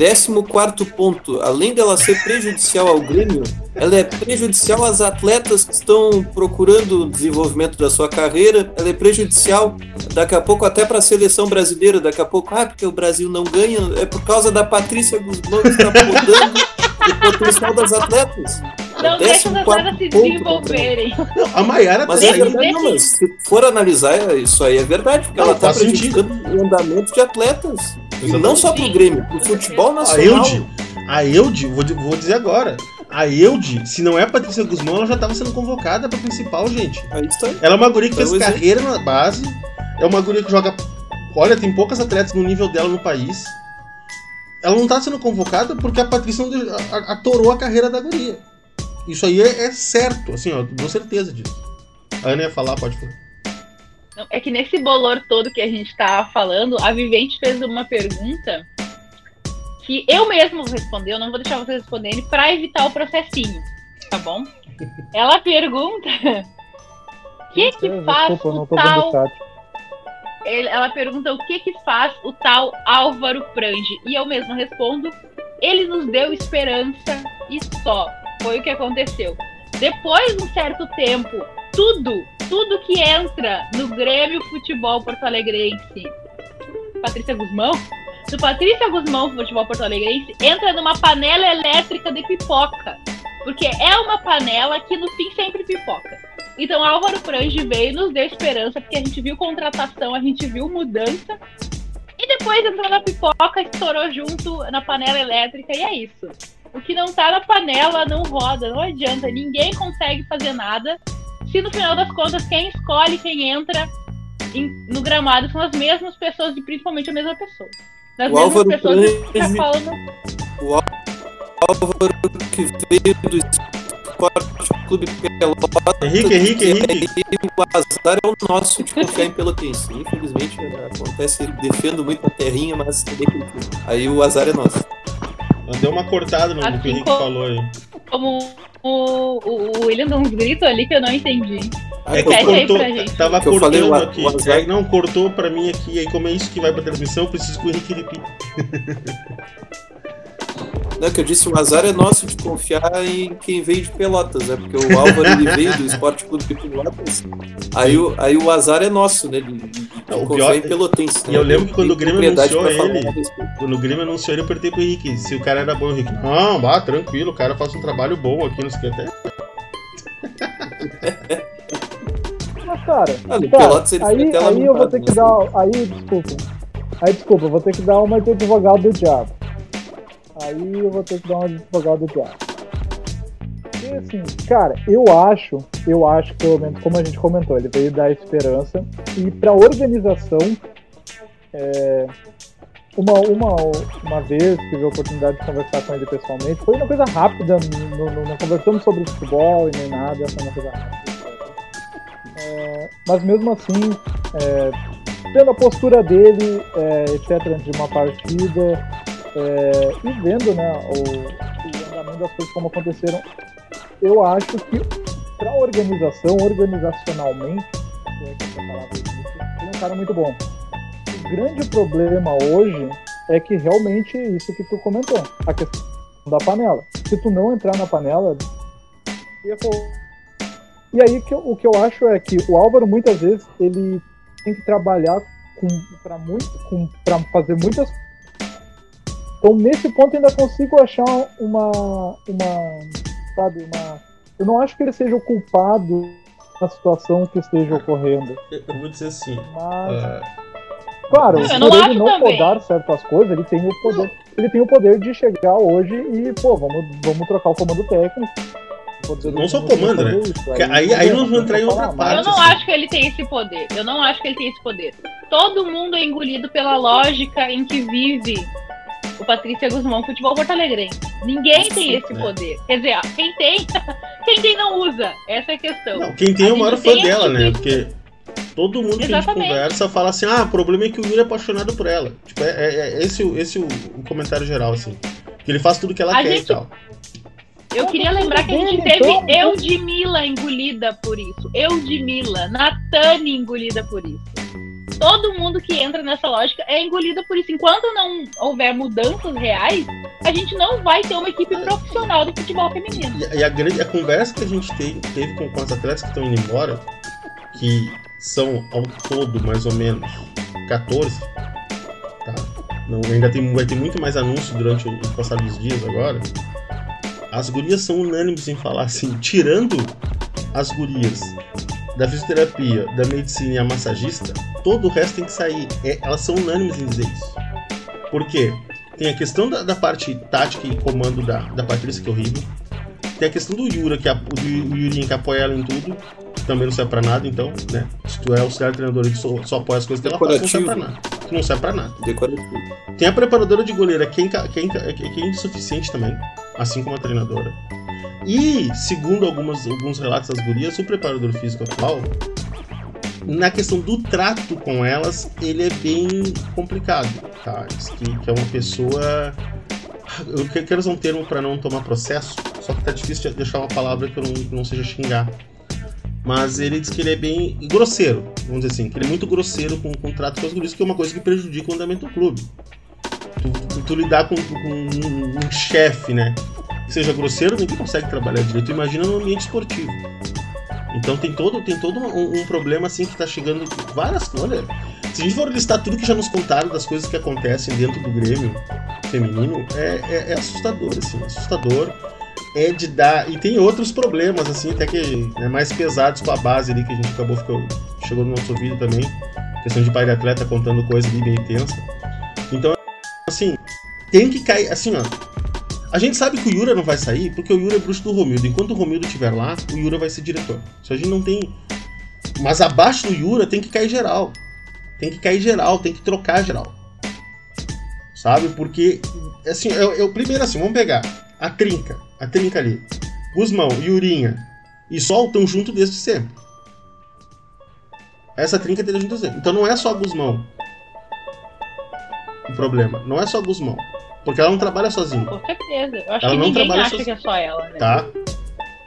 14 ponto. Além dela ser prejudicial ao Grêmio, ela é prejudicial às atletas que estão procurando o desenvolvimento da sua carreira. Ela é prejudicial, daqui a pouco, até para a seleção brasileira. Daqui a pouco, ah, porque o Brasil não ganha. É por causa da Patrícia Guzmão que está podando o potencial das atletas. Não deixa as atletas se desenvolverem. A Maiara Mas tá é aí. verdade, não, mas se for analisar, isso aí é verdade, porque Não, ela está prejudicando o andamento de atletas. E não só pro. Grêmio, pro futebol A nacional. Eude, a Eude, vou, vou dizer agora. A Eude, se não é a Patrícia Guzmão, ela já tava sendo convocada pra principal, gente. Aí está. Ela é uma guria que fez exemplo. carreira na base. É uma guria que joga. Olha, tem poucas atletas no nível dela no país. Ela não tá sendo convocada porque a Patrícia não a- a- atorou a carreira da guria. Isso aí é, é certo, assim, ó, dou certeza disso. A Ana ia falar, pode falar. É que nesse bolor todo que a gente tá falando, a Vivente fez uma pergunta que eu mesmo vou responder, eu não vou deixar vocês responderem pra evitar o processinho, tá bom? Ela pergunta o (laughs) que que faz Desculpa, o tal ela pergunta o que que faz o tal Álvaro Prange. E eu mesma respondo, ele nos deu esperança e só. Foi o que aconteceu. Depois de um certo tempo, tudo, tudo que entra no Grêmio Futebol Porto Alegrense, Patrícia Guzmão, do Patrícia Guzmão Futebol Porto Alegrense, entra numa panela elétrica de pipoca. Porque é uma panela que no fim sempre pipoca. Então Álvaro Prange veio nos deu esperança, porque a gente viu contratação, a gente viu mudança. E depois entrou na pipoca, estourou junto na panela elétrica e é isso. O que não tá na panela não roda, não adianta. Ninguém consegue fazer nada. Se no final das contas quem escolhe quem entra em- no gramado são as mesmas pessoas e principalmente a mesma pessoa. Das O mesmas Álvaro pessoas que Prange- fica falando. Álvaro que veio do Esporte Clube Pelotas. Henrique, Henrique, Henrique. E o azar é o nosso de confiar em Pelotense. Infelizmente acontece, ele defendo muito a terrinha, mas que- aí o azar é nosso. Deu uma cortada no, no que o Assim Henrique como- falou aí. Como o, o, o William deu uns gritos ali que eu não entendi. É que cortou, tava Que eu cortando falei, aqui. o É, não, cortou pra mim aqui. Aí, como é isso que vai pra transmissão, eu preciso que o Henrique repita. (laughs) Não, que eu disse, o azar é nosso de confiar em quem veio de Pelotas, né? Porque o Álvaro ele veio do Esporte Clube de Pelotas. Aí o, aí o azar é nosso, né? De, de- de Não, o confiar pior- em Pelotense. e eu né? lembro que quando o Grêmio anunciou ele-. Quando o Grêmio anunciou ele, eu apertei pro Henrique. Se o cara era bom, o Henrique. Não, vá, tranquilo, o cara faz um trabalho bom aqui, não sei o que até. Mas, cara, Ah, no cara, Pelotas ele aí, aí eu vou ter que né? dar. Aí, desculpa. Aí, desculpa, eu vou ter que dar uma de advogado do diabo. Aí eu vou ter que dar uma de advogado do diabo. Porque, assim, cara, eu acho, eu acho, pelo menos como a gente comentou, ele veio dar esperança. E pra organização, é, uma, uma, uma vez tive a oportunidade de conversar com ele pessoalmente, foi uma coisa rápida, não, não, não conversamos sobre futebol e nem nada, foi uma coisa rápida. É, mas mesmo assim, é, vendo a postura dele, é, etc., de uma partida, é, e vendo né, o, o andamento das coisas como aconteceram, eu acho que para organização, organizacionalmente, é ele é um cara muito bom. O grande problema hoje é que realmente isso que tu comentou, a questão da panela. Se tu não entrar na panela. E aí que eu- o que eu acho é que o Álvaro muitas vezes ele tem que trabalhar com para muito para fazer muitas então nesse ponto ainda consigo achar uma uma sabe uma eu não acho que ele seja o culpado da situação que esteja ocorrendo Eu vou dizer assim. mas ah, claro Eu por não ele não também. podar certas coisas ele tem o poder ele tem o poder de chegar hoje e pô vamos vamos trocar o comando técnico Não só o comando, né? isso. Porque aí- aí nós vamos entrar em outra parte. Eu não assim. acho que ele tem esse poder. Eu não acho que ele tem esse poder. Todo mundo é engolido pela lógica em que vive o Patrícia Guzmão Futebol Porto Alegrense. Ninguém tem esse É. poder. Quer dizer, quem tem, (laughs) quem tem não usa. Essa é a questão. Não, quem tem é o maior fã dela, né? tipo- Porque todo mundo que a gente Exatamente. conversa fala assim: ah, o problema é que o Yuri é apaixonado por ela. Tipo, é, é- é esse, o- esse o, o comentário geral, assim. Que ele faz tudo que ela A quer e gente- tal. Eu queria lembrar que a gente Então, teve Eudmila engolida por isso. Eudmila, Natane engolida por isso. Todo mundo que entra nessa lógica é engolido por isso. Enquanto não houver mudanças reais, a gente não vai ter uma equipe profissional do futebol feminino. E, e a, grande, a conversa que a gente teve, teve com, com as atletas que estão indo embora, que são ao todo mais ou menos 14, tá? Não, ainda tem, vai ter muito mais anúncio durante o, o passar dos dias agora. As gurias são unânimes em falar assim, tirando as gurias da fisioterapia, da medicina e a massagista, todo o resto tem que sair. É, elas são unânimes em dizer isso. Por quê? Tem a questão da, da parte tática e comando da, da Patrícia, que é horrível. Tem a questão do Yura, que, a, do Yurinho, que apoia ela em tudo. Também não serve pra nada, então, né? Se tu é auxiliar treinador e só, só apoia as coisas que ela faz, não serve pra nada. Não serve pra nada. Decorativo. Tem a preparadora de goleira, que é, que, é, que é insuficiente também, assim como a treinadora. E, segundo algumas, alguns relatos das gurias, o preparador físico atual, na questão do trato com elas, ele é bem complicado, tá? Que, que é uma pessoa. Eu quero usar um termo para não tomar processo, só que tá difícil de deixar uma palavra que, não, que não seja xingar. Mas ele diz que ele é bem grosseiro, vamos dizer assim, que ele é muito grosseiro com, o trato com as gurias, que é uma coisa que prejudica o andamento do clube. Tu, tu, tu lidar com, com um, um chefe, né? Seja grosseiro, ninguém consegue trabalhar direito. Imagina no ambiente esportivo. Então tem todo, tem todo um, um problema assim que está chegando várias. Olha, se a gente for listar tudo que já nos contaram das coisas que acontecem dentro do Grêmio feminino, é, é, é assustador, assim, assustador. É de dar. E tem outros problemas, assim, até que né, mais pesados com a base ali, que a gente acabou ficou, chegou no nosso ouvido também. Questão de pai de atleta contando coisa ali bem tensa. Então, assim, tem que cair. Assim, ó, a gente sabe que o Yura não vai sair porque o Yura é bruxo do Romildo. Enquanto o Romildo estiver lá, o Yura vai ser diretor. Isso a gente não tem. Mas abaixo do Yura tem que cair geral. Tem que cair geral, tem que trocar geral. Sabe? Porque, assim, eu, eu primeiro assim, vamos pegar a trinca. A trinca ali. Guzmão, Yurinha e Sol estão junto desde sempre. Essa trinca tem junto desde sempre. Então não é só Guzmão. O problema. Não é só Guzmão. Porque ela não trabalha sozinha. Com certeza. Eu acho Ela que não ninguém trabalha acha sozinha. que é só ela, né? Tá?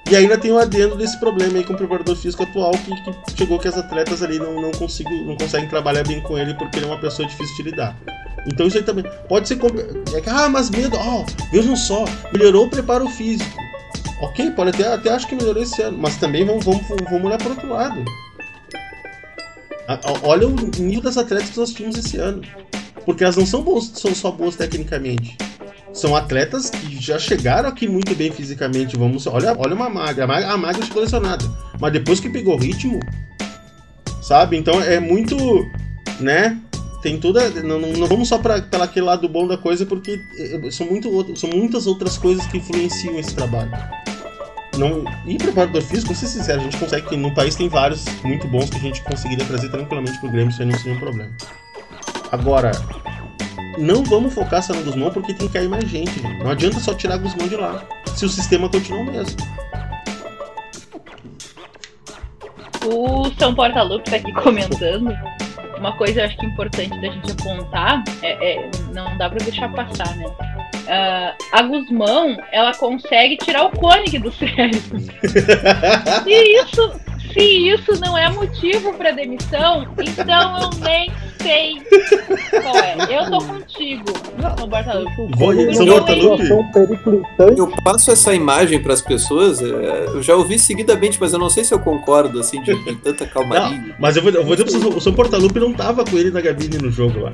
E ainda tem o adendo desse problema aí com o preparador físico atual, que, que chegou que as atletas ali não, não, consigo, não conseguem trabalhar bem com ele porque ele é uma pessoa difícil de lidar. Então isso aí também pode ser. É que, ah, mas medo, ó, vejam só, melhorou o preparo físico. Ok, pode até, até acho que melhorou esse ano, mas também vamos, vamos, vamos olhar para outro lado. Olha o nível das atletas que nós tínhamos esse ano. Porque elas não são, boas, são só boas tecnicamente. São atletas que já chegaram aqui muito bem fisicamente. Vamos, olha, olha uma magra. A magra, a magra chegou lesionada. Mas depois que pegou ritmo, sabe? Então é muito, né? Tem toda. Não, não, vamos só para aquele lado bom da coisa, porque eh, são, muito, são muitas outras coisas que influenciam esse trabalho. Não, e preparador físico, vou ser sincero, a gente consegue. No país tem vários muito bons que a gente conseguiria trazer tranquilamente pro Grêmio, isso aí não seria um problema. Agora, não vamos focar só no Guzmão porque tem que cair mais gente. Não adianta só tirar Guzmão de lá, se o sistema continua o mesmo. O São Portalupe tá aqui comentando. Uma coisa eu acho que é importante da gente apontar, é, é- não dá pra deixar passar, né? Ah, a Guzmão, ela consegue tirar o Koenig do cérebro. Se (laughs) isso, se isso não é motivo pra demissão, então eu nem sei qual é. Eu tô contigo, São Portalupe. Vou- eu passo essa imagem para as pessoas, é, eu já ouvi seguidamente, mas eu não sei se eu concordo, assim, de, de tanta calmaria. Não, mas eu vou, eu vou dizer pra vocês, o São Portalupe não tava com ele na cabine no jogo lá.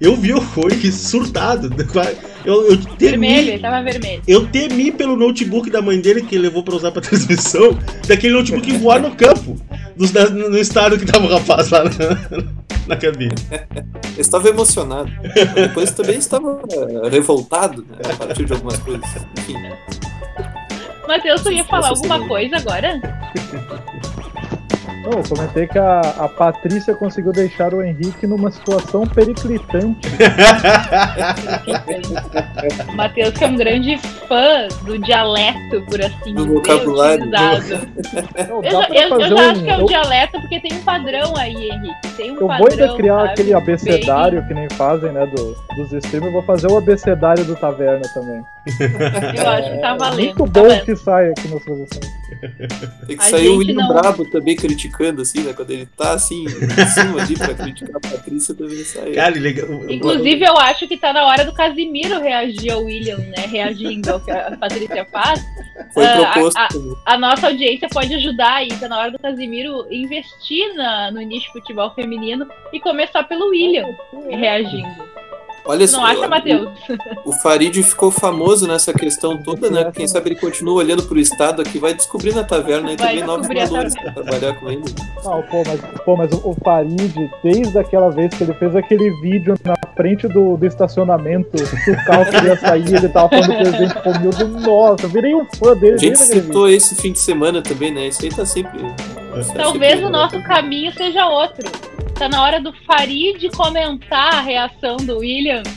Eu vi o Koenig surtado. (laughs) Eu, eu Vermelho, ele temi, tava vermelho. eu temi pelo notebook da mãe dele que ele levou pra usar pra (laughs) transmissão, daquele notebook voar no campo, dos- na- no estado que tava o rapaz lá na, (laughs) na cabine. Eu estava emocionado. Depois também estava é, revoltado né, a partir de algumas coisas. Enfim, Matheus, tu ia falar alguma coisa agora? Não, eu comentei que a, a Patrícia conseguiu deixar o Henrique numa situação periclitante. O (laughs) Matheus, que é um grande fã do dialeto, por assim Do dizer, vocabulário. utilizado. Não, Eu, eu- eu já um- acho que é um dialeto porque tem um padrão aí, Henrique. Tem um Eu padrão. vou ainda criar sabe? aquele abecedário que nem fazem, né, do, dos streamers. Eu vou fazer o abecedário do Taverna também. (laughs) Eu acho que tá É valendo. muito tá bom valendo. que sai aqui nas produções. tem que A sair o gente William não- Brabo também criticando criticando, assim, né? Quando ele tá assim, em cima ali pra criticar a Patrícia, também sai. Cara, legal. Inclusive, eu acho que tá na hora do Casimiro reagir ao William, né? Reagindo ao que a Patrícia faz. Foi Ah, proposto. a- também. A nossa audiência pode ajudar aí, tá na hora do Casimiro investir na, no nicho futebol feminino e começar pelo William reagindo. Olha Tu não só, acha, Matheus? O Farid ficou famoso nessa questão toda, né? Quem sabe ele continua olhando pro estado aqui, vai descobrir na taverna e Vai também novos valores pra trabalhar com ele. Não, pô, mas, pô, mas o, o Farid, desde aquela vez que ele fez aquele vídeo na frente do, do estacionamento, que o carro queria sair, ele tava falando presente comigo, nossa, eu virei um fã dele A gente citou esse fim de semana também, né? Isso aí tá sempre. tá Talvez sempre- o nosso caminho seja outro. Tá na hora do Farid comentar a reação do William. (laughs)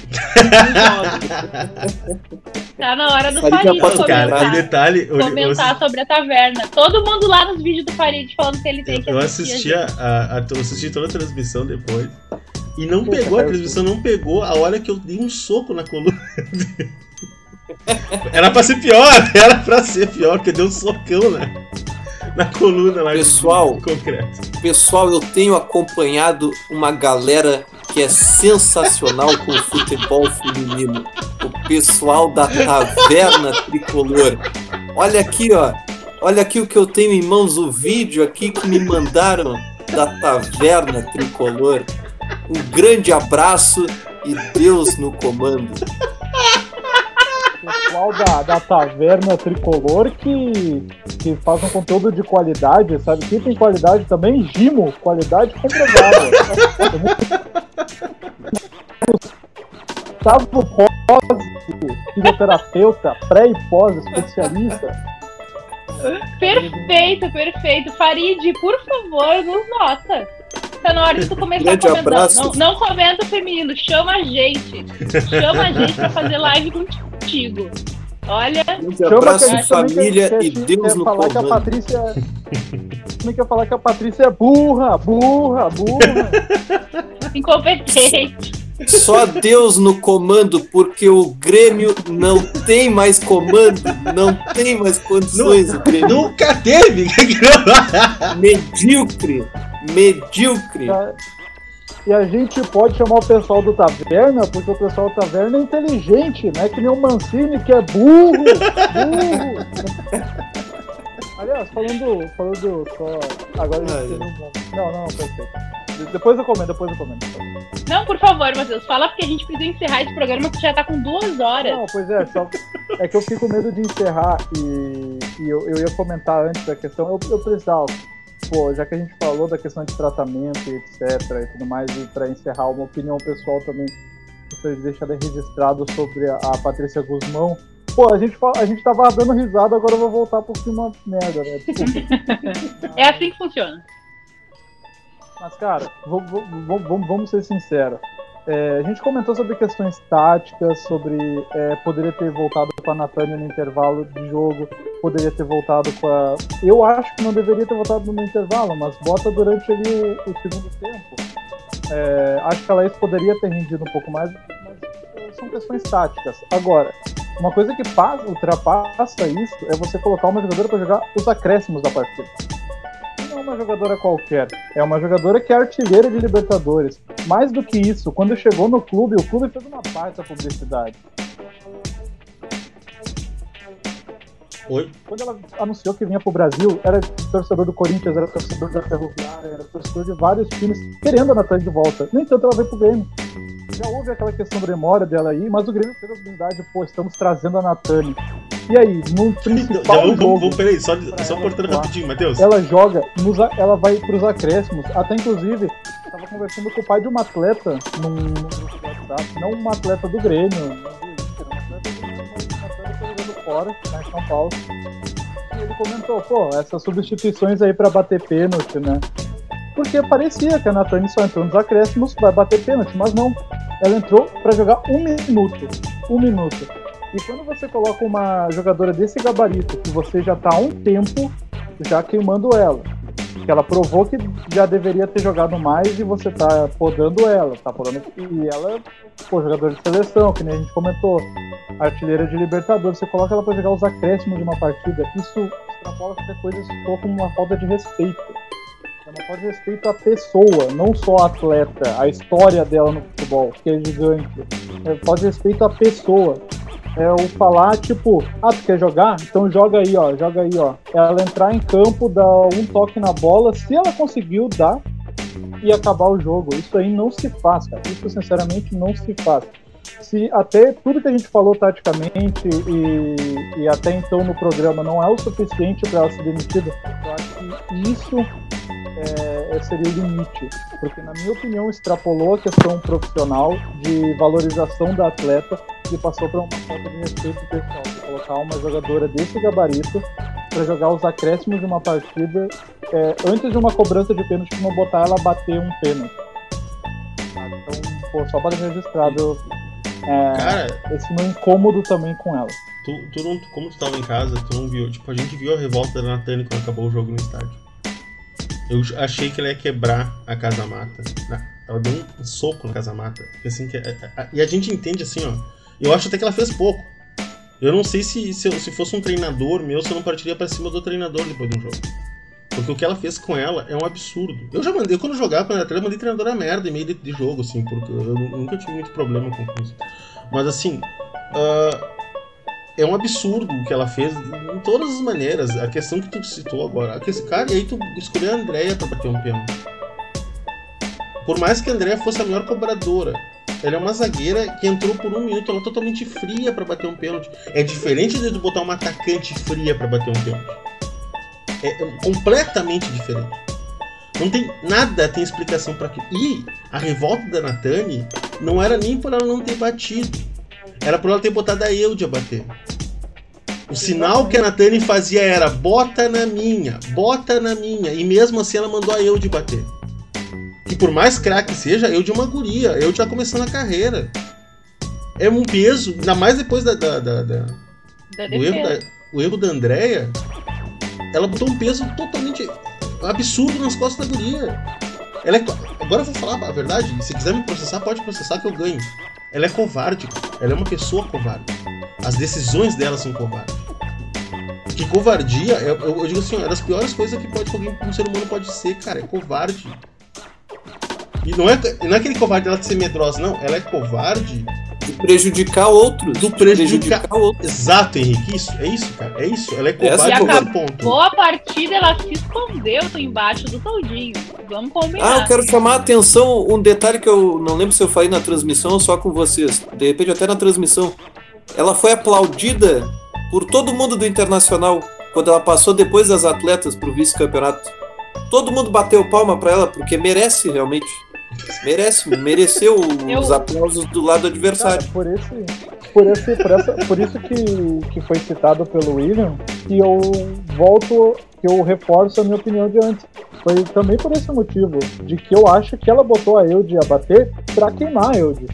Tá na hora do Farid Farid pode- Cara, e comentar, detalhe, eu, eu, comentar sobre a taverna. Todo mundo lá nos vídeos do Farid falando que ele tem que eu assistir. assisti, a, a- a- eu assisti toda a transmissão depois. E não Puta, pegou, a transmissão não pegou a hora que eu dei um soco na coluna. (laughs) Era pra ser pior, (laughs) era pra ser pior, porque deu um socão na, na coluna lá. de Pessoal. Concreto. Pessoal, eu tenho acompanhado uma galera que é sensacional com o futebol feminino. O pessoal da Taverna Tricolor. Olha aqui, ó. Olha aqui o que eu tenho em mãos, o vídeo aqui que me mandaram da Taverna Tricolor. Um grande abraço e Deus no comando. Pessoal da, da taverna tricolor que, que faz um conteúdo de qualidade, sabe? Quem tem qualidade também, Gimo, qualidade comprovada. Gustavo Pós, fisioterapeuta, pré e pós, especialista. Perfeito, perfeito. Farid, por favor, nos nota. Tá na hora de tu começar abraço. Não, não comenta o feminino, chama a gente. Chama a gente pra fazer live contigo. Olha, Um Chama abraço, que a gente também família e Deus no falar que a comando. Patrícia também quer falar que a Patrícia é burra, burra, burra. incompetente. Só Deus no comando, porque o Grêmio não tem mais comando, não tem mais condições. o Grêmio Nunca teve! medíocre, medíocre. E a gente pode chamar o pessoal do Taverna, porque o pessoal do Taverna é inteligente, não é que nem o Mancini que é burro, burro. (laughs) Aliás, falando, falando só. Agora a gente teve ponto. Não, não, perfeito. Depois eu comento, depois eu comento. Não, por favor, Matheus, fala porque a gente precisa encerrar esse programa que já tá com duas horas. Não, pois é, só. É que eu fico com medo de encerrar e, e eu, eu ia comentar antes da questão. Eu, eu precisava, pô, já que a gente falou da questão de tratamento e etc e tudo mais, e para encerrar, uma opinião pessoal também, gostaria de deixar registrado sobre a, a Patrícia Guzmão. Pô, a gente, a gente tava dando risada, agora eu vou voltar por cima merda, né? Desculpa. (laughs) É assim que funciona. Mas, cara, vamos, vamos, vamos ser sinceros. É, a gente comentou sobre questões táticas, sobre é, poderia ter voltado com a Natânia no intervalo de jogo, poderia ter voltado com a. Eu acho que não deveria ter voltado no intervalo, mas bota durante ali o, o segundo tempo. É, acho que a Laís poderia ter rendido um pouco mais, mas é, são questões táticas. Agora, uma coisa que passa, ultrapassa isso é você colocar uma jogadora para jogar os acréscimos da partida. Não é uma jogadora qualquer, é uma jogadora que é artilheira de Libertadores. Mais do que isso, quando chegou no clube, o clube fez uma baita publicidade. Oi? Quando ela anunciou que vinha pro Brasil, era torcedor do Corinthians, era torcedor da Ferroviária, era torcedor de vários times querendo a Natália de volta. No entanto, ela veio pro Grêmio. Já houve aquela questão da memória dela aí, mas o Grêmio teve a habilidade, pô, estamos trazendo a Natânia. E aí, no (laughs) Então, principal já vamos, jogo, vamos, vamos, peraí, só, só cortando rapidinho, Matheus. ela joga, nos ela vai pros acréscimos. Até inclusive, tava conversando com o pai de uma atleta num, num WhatsApp, não uma atleta do Grêmio, fora, lá em São Paulo. E ele comentou, pô, essas substituições aí pra bater pênalti, né? Porque parecia que a Natane só entrou nos acréscimos, vai bater pênalti, mas não. Ela entrou pra jogar um minuto. Um minuto. E quando você coloca uma jogadora desse gabarito, que você já tá há um tempo já queimando ela. Que ela provou que já deveria ter jogado mais e você tá podando ela. Tá podando. E ela, pô, jogadora de seleção, que nem a gente comentou. Artilheira de Libertadores. Você coloca ela pra jogar os acréscimos de uma partida. Isso extrapola qualquer coisa, isso como uma falta de respeito. Chama falta de respeito à pessoa, não só a atleta, a história dela no futebol, que é gigante. É falta de respeito à pessoa. É o falar, tipo, ah, tu quer jogar? Então joga aí, ó, joga aí, ó. Ela entrar em campo, dar um toque na bola, se ela conseguiu dar e acabar o jogo. Isso aí não se faz, cara. Isso, sinceramente, não se faz se até tudo que a gente falou taticamente e, e até então no programa não é o suficiente para ela ser demitida, eu acho que isso é, é, seria o limite, porque na minha opinião extrapolou a questão profissional de valorização da atleta e passou para uma falta de respeito pessoal, de colocar uma jogadora desse gabarito para jogar os acréscimos de uma partida é, antes de uma cobrança de pênalti, não botar ela bater um pênalti. Então, pô, só para registrado é, Cara, esse meu incômodo também com ela. Tu, tu não, como tu tava em casa, tu não viu. Tipo, a gente viu a revolta da Natane quando acabou o jogo no estádio. Eu achei que ela ia quebrar a Casa Mata. Ela deu um soco na Casa Mata. Assim, que, a, a, e a gente entende assim, ó. Eu acho até que ela fez pouco. Eu não sei se, se, se fosse um treinador meu, se eu não partiria pra cima do treinador depois do jogo. Porque o que ela fez com ela é um absurdo. Eu já mandei, quando eu jogava quando era eu mandei treinador a merda em meio de, de, jogo, assim, porque eu nunca tive muito problema com isso. Mas assim, uh, é um absurdo o que ela fez em todas as maneiras. A questão que tu citou agora. Esse cara, e aí tu escolheu a Andrea pra bater um pênalti. Por mais que a Andrea fosse a melhor cobradora, ela é uma zagueira que entrou por um minuto, ela é totalmente fria para bater um pênalti. É diferente de botar uma atacante fria para bater um pênalti é, é completamente diferente. Não tem nada, tem explicação para aquilo. E a revolta da Natane não era nem por ela não ter batido, era por ela ter botado a Eude a bater. O sinal que a Natane fazia era bota na minha, bota na minha, e mesmo assim ela mandou a Eude bater. Que por mais craque seja, a Eude é uma guria, Eude tá começando a carreira. É um peso, ainda mais depois da, da, da, da, do erro da, o erro da Andrea, ela botou um peso totalmente absurdo nas costas da guria. Ela é, agora eu vou falar a verdade, se quiser me processar, pode processar que eu ganho. Ela é covarde, ela é uma pessoa covarde. As decisões dela são covardes. Que covardia, eu, eu, digo assim, é das piores coisas que pode alguém, um ser humano pode ser, cara, é covarde. E não é, não é aquele covarde dela de ser medrosa, não, ela é covarde de prejudicar outros. Do prejudicar, prejudicar outros. Exato, Henrique. Isso, é isso, cara. É isso. Ela é covarde Essa acabou ponto. a partida, ela se escondeu embaixo do soldinho. Vamos combinar. Ah, eu quero chamar a atenção um detalhe que eu não lembro se eu falei na transmissão ou só com vocês. De repente, até na transmissão. Ela foi aplaudida por todo mundo do Internacional quando ela passou depois das atletas pro vice-campeonato. Todo mundo bateu palma para ela porque merece realmente. Merece, mereceu eu... os aplausos do lado adversário. Cara, por esse, por esse, por, essa, por isso que, que foi citado pelo William, que eu volto, que eu reforço a minha opinião de antes. Foi também por esse motivo, de que eu acho que ela botou a Eude a bater pra queimar a Eude.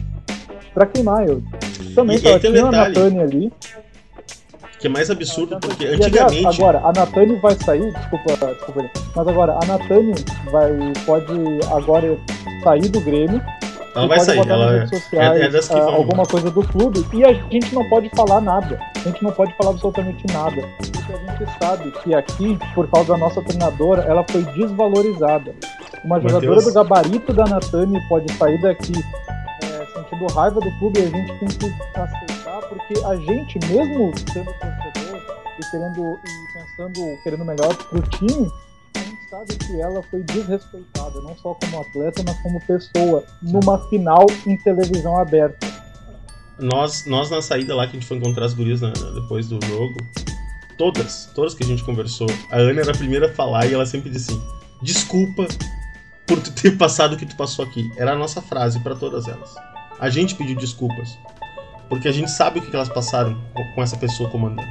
Pra queimar a Eude. Também e, ela tinha a Natane ali que é mais absurdo, porque antigamente. Agora, a Natane vai sair, desculpa, desculpa, mas agora, a Natane vai, pode agora sair do Grêmio. Ela vai sair, ela sociais, é, é das que vão. alguma coisa do clube e a gente não pode falar nada. A gente não pode falar absolutamente nada. Porque a gente sabe que aqui, por causa da nossa treinadora, ela foi desvalorizada. Uma Mateus. jogadora do gabarito da Natane pode sair daqui é, sentindo raiva do clube e a gente tem que porque a gente, mesmo sendo torcedor e querendo e pensando, querendo melhor pro time, a gente sabe que ela foi desrespeitada, não só como atleta, mas como pessoa, numa final em televisão aberta. Nós, nós na saída lá que a gente foi encontrar as gurias na, depois do jogo, todas, todas que a gente conversou, a Ana era a primeira a falar e ela sempre disse assim: desculpa por tu ter (laughs) passado o que tu passou aqui. Era a nossa frase para todas elas. A gente pediu desculpas. Porque a gente sabe o que elas passaram com essa pessoa comandando.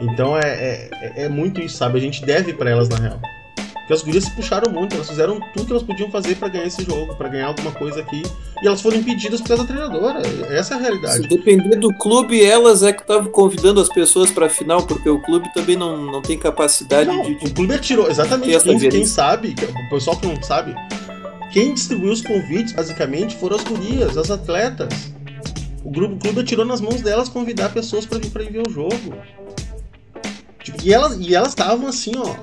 Então é, é, é muito isso, sabe? A gente deve para elas na real. Porque as gurias se puxaram muito, elas fizeram tudo que elas podiam fazer para ganhar esse jogo, para ganhar alguma coisa aqui. E elas foram impedidas por causa da treinadora. Essa é a realidade. Se depender do clube, elas é que estavam convidando as pessoas para final, porque o clube também não, não tem capacidade não, de, de. O clube atirou, exatamente. Quem, quem sabe, o pessoal que não sabe, quem distribuiu os convites, basicamente, foram as gurias, as atletas. O grupo clube tirou nas mãos delas convidar pessoas para vir para ver o jogo. Tipo, e elas e elas estavam assim, ó,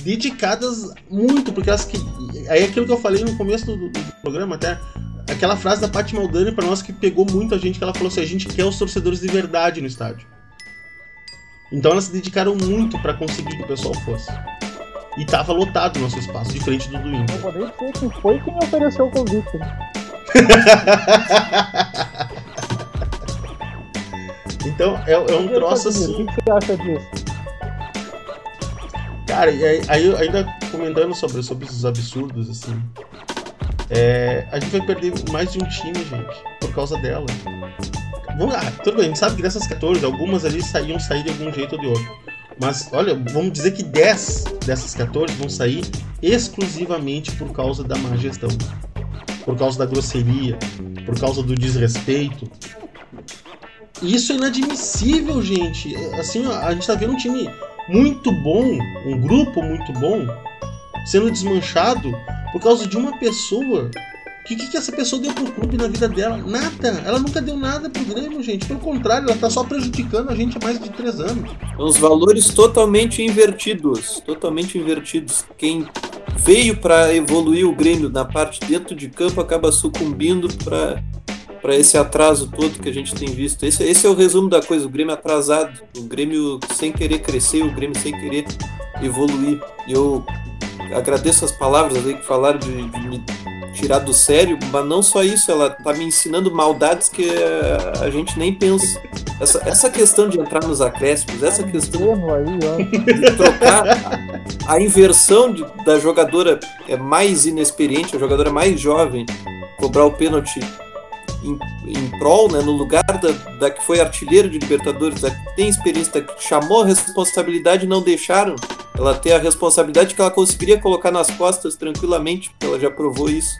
dedicadas muito, porque elas que. Aí é aquilo que eu falei no começo do, do, do programa, até. Aquela frase da Paty Maldani pra nós que pegou muito a gente, que ela falou assim: a gente quer os torcedores de verdade no estádio. Então elas se dedicaram muito para conseguir que o pessoal fosse. E tava lotado o nosso espaço, diferente do do Inter. Eu vou nem dizer quem foi quem ofereceu o convite. (laughs) então é, é um troço assim. O que você acha disso? Cara, e aí, aí ainda comentando sobre, sobre esses absurdos, assim. é, a gente vai perder mais de um time, gente, por causa dela. Vamos lá, tudo bem, a gente sabe que dessas 14, algumas ali saíam sair de algum jeito ou de outro. Mas, olha, vamos dizer que 10 dessas 14 vão sair exclusivamente por causa da má gestão. Por causa da grosseria, por causa do desrespeito. E isso é inadmissível, gente. Assim, a gente tá vendo um time muito bom, um grupo muito bom, sendo desmanchado por causa de uma pessoa. O que, que, que essa pessoa deu pro clube na vida dela? Nada. Ela nunca deu nada pro Grêmio, gente. Pelo contrário, ela tá só prejudicando a gente há mais de três anos. Os valores totalmente invertidos. Totalmente invertidos. Quem veio para evoluir o Grêmio na parte dentro de campo acaba sucumbindo para para esse atraso todo que a gente tem visto. Esse, esse é o resumo da coisa, o Grêmio atrasado, o Grêmio sem querer crescer, o Grêmio sem querer evoluir. Eu agradeço as palavras aí que falaram de, de me tirar do sério, mas não só isso, ela tá me ensinando maldades que a, a gente nem pensa. Essa, essa questão de entrar nos acréscimos, essa questão de trocar a, a inversão de- da jogadora é mais inexperiente, a jogadora mais jovem, cobrar o pênalti em, em prol, né, no lugar da, da que foi artilheira de Libertadores, da que tem experiência, da que chamou a responsabilidade e não deixaram ela ter a responsabilidade que ela conseguiria colocar nas costas tranquilamente, porque ela já provou isso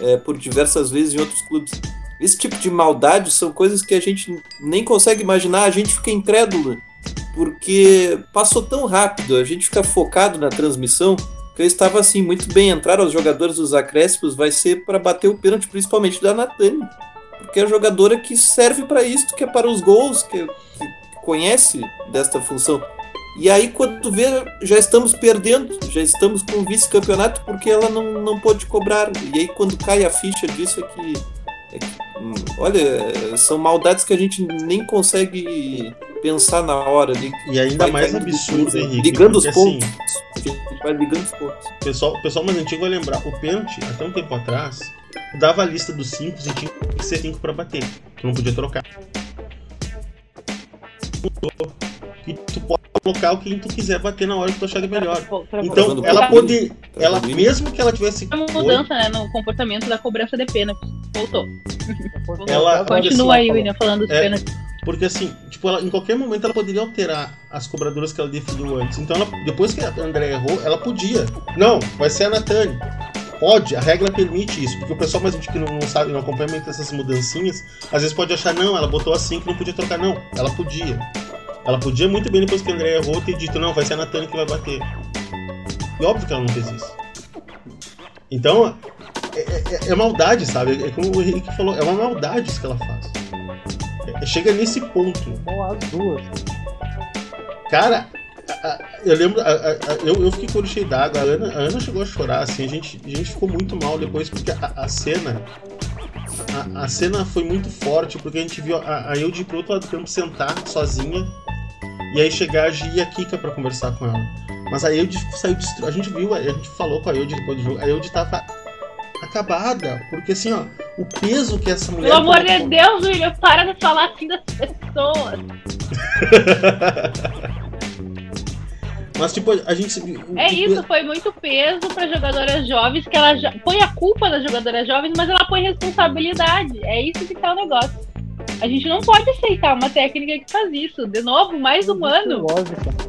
é, por diversas vezes em outros clubes. Esse tipo de maldade são coisas que a gente nem consegue imaginar, a gente fica incrédulo porque passou tão rápido, a gente fica focado na transmissão, que eu estava assim, muito bem, entrar aos jogadores dos acréscimos vai ser para bater o pênalti, principalmente da Natane, porque é a jogadora que serve para isso, que é para os gols, que, que conhece desta função. E aí, quando vê, já estamos perdendo, já estamos com vice-campeonato porque ela não, não pôde cobrar. E aí, quando cai a ficha disso, é que. É hum, olha, são maldades que a gente nem consegue pensar na hora ali. E ainda mais absurdo, tudo, Henrique. Ligando os assim, pontos. A gente vai ligando os pontos. O pessoal, o pessoal mais antigo vai lembrar, o pênalti, até um tempo atrás, dava a lista dos 5 e tinha que ser 5 pra bater. Tu não podia trocar. Mudou. E tu pode colocar o que tu quiser bater na hora que tu achar melhor. Pra- Então, Travando ela o cabelo. poder. Ela, mesmo que ela tivesse. Uma mudança né, no comportamento da cobrança de pênalti. Voltou. (laughs) Ela- Continua assim, aí, William, falando dos É. pênaltis. Porque assim, tipo, ela, em qualquer momento ela poderia alterar as cobradoras que ela definiu antes. Então, ela, depois que a André errou, ela podia. Não, vai ser a Natane. Pode, a regra permite isso, porque o pessoal mais antigo que não, não sabe, não acompanha muito essas mudancinhas, às vezes pode achar, não, ela botou assim que não podia trocar. Não, ela podia. Ela podia muito bem, depois que a André errou, ter dito, não, vai ser a Natane que vai bater. E óbvio que ela não fez isso. Então, é, é- é maldade, sabe? É como o Henrique falou, é uma maldade isso que ela faz. É- chega nesse ponto. Bom, as duas. Cara, eu lembro, eu, eu fiquei com o cheio d'água. A Ana, a Ana chegou a chorar, assim, a gente, a gente ficou muito mal depois, porque a, a cena. A, a cena foi muito forte, porque a gente viu a, a Eude ir pro outro lado do campo sentar sozinha. E aí chegar a Gi e a Kika pra conversar com ela. Mas a Eude saiu. A gente viu, a gente falou com a Eude depois do jogo. A Eude tava acabada. Porque assim, ó, o peso que essa mulher. Pelo amor de Deus, William, para de falar assim das pessoas. (laughs) Mas tipo, a gente. o- É o isso, foi muito peso para jogadoras jovens, que ela põe a culpa das jogadoras jovens, mas ela põe responsabilidade. É isso que tá o negócio. A gente não pode aceitar uma técnica que faz isso. De novo, mais um ano. Lógica.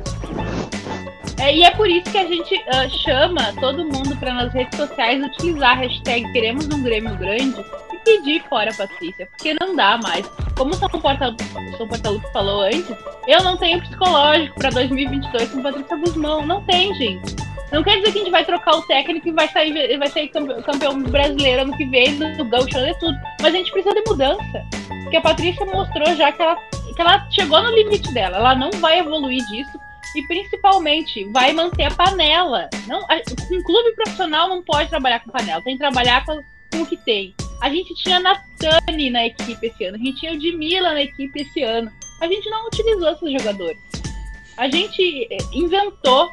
É, e é por isso que a gente ah, chama todo mundo para nas redes sociais utilizar a hashtag Queremos um Grêmio Grande e pedir fora a Patrícia, porque não dá mais. Como o São Portalupe falou antes, eu não tenho psicológico para 2022 com Patrícia Guzmão. Não tem, gente. Não quer dizer que a gente vai trocar o técnico e vai sair, vai sair campe- campeão brasileiro ano que vem, do Gaúcho, e tudo. Mas a gente precisa de mudança. Porque a Patrícia mostrou já que ela, que ela chegou no limite dela. Ela não vai evoluir disso. e principalmente vai manter a panela. Não, a, um clube profissional não pode trabalhar com panela, tem que trabalhar com, com o que tem. A gente tinha Natani na equipe esse ano, a gente tinha o Dimila na equipe esse ano. A gente não utilizou esses jogadores. A gente eh, inventou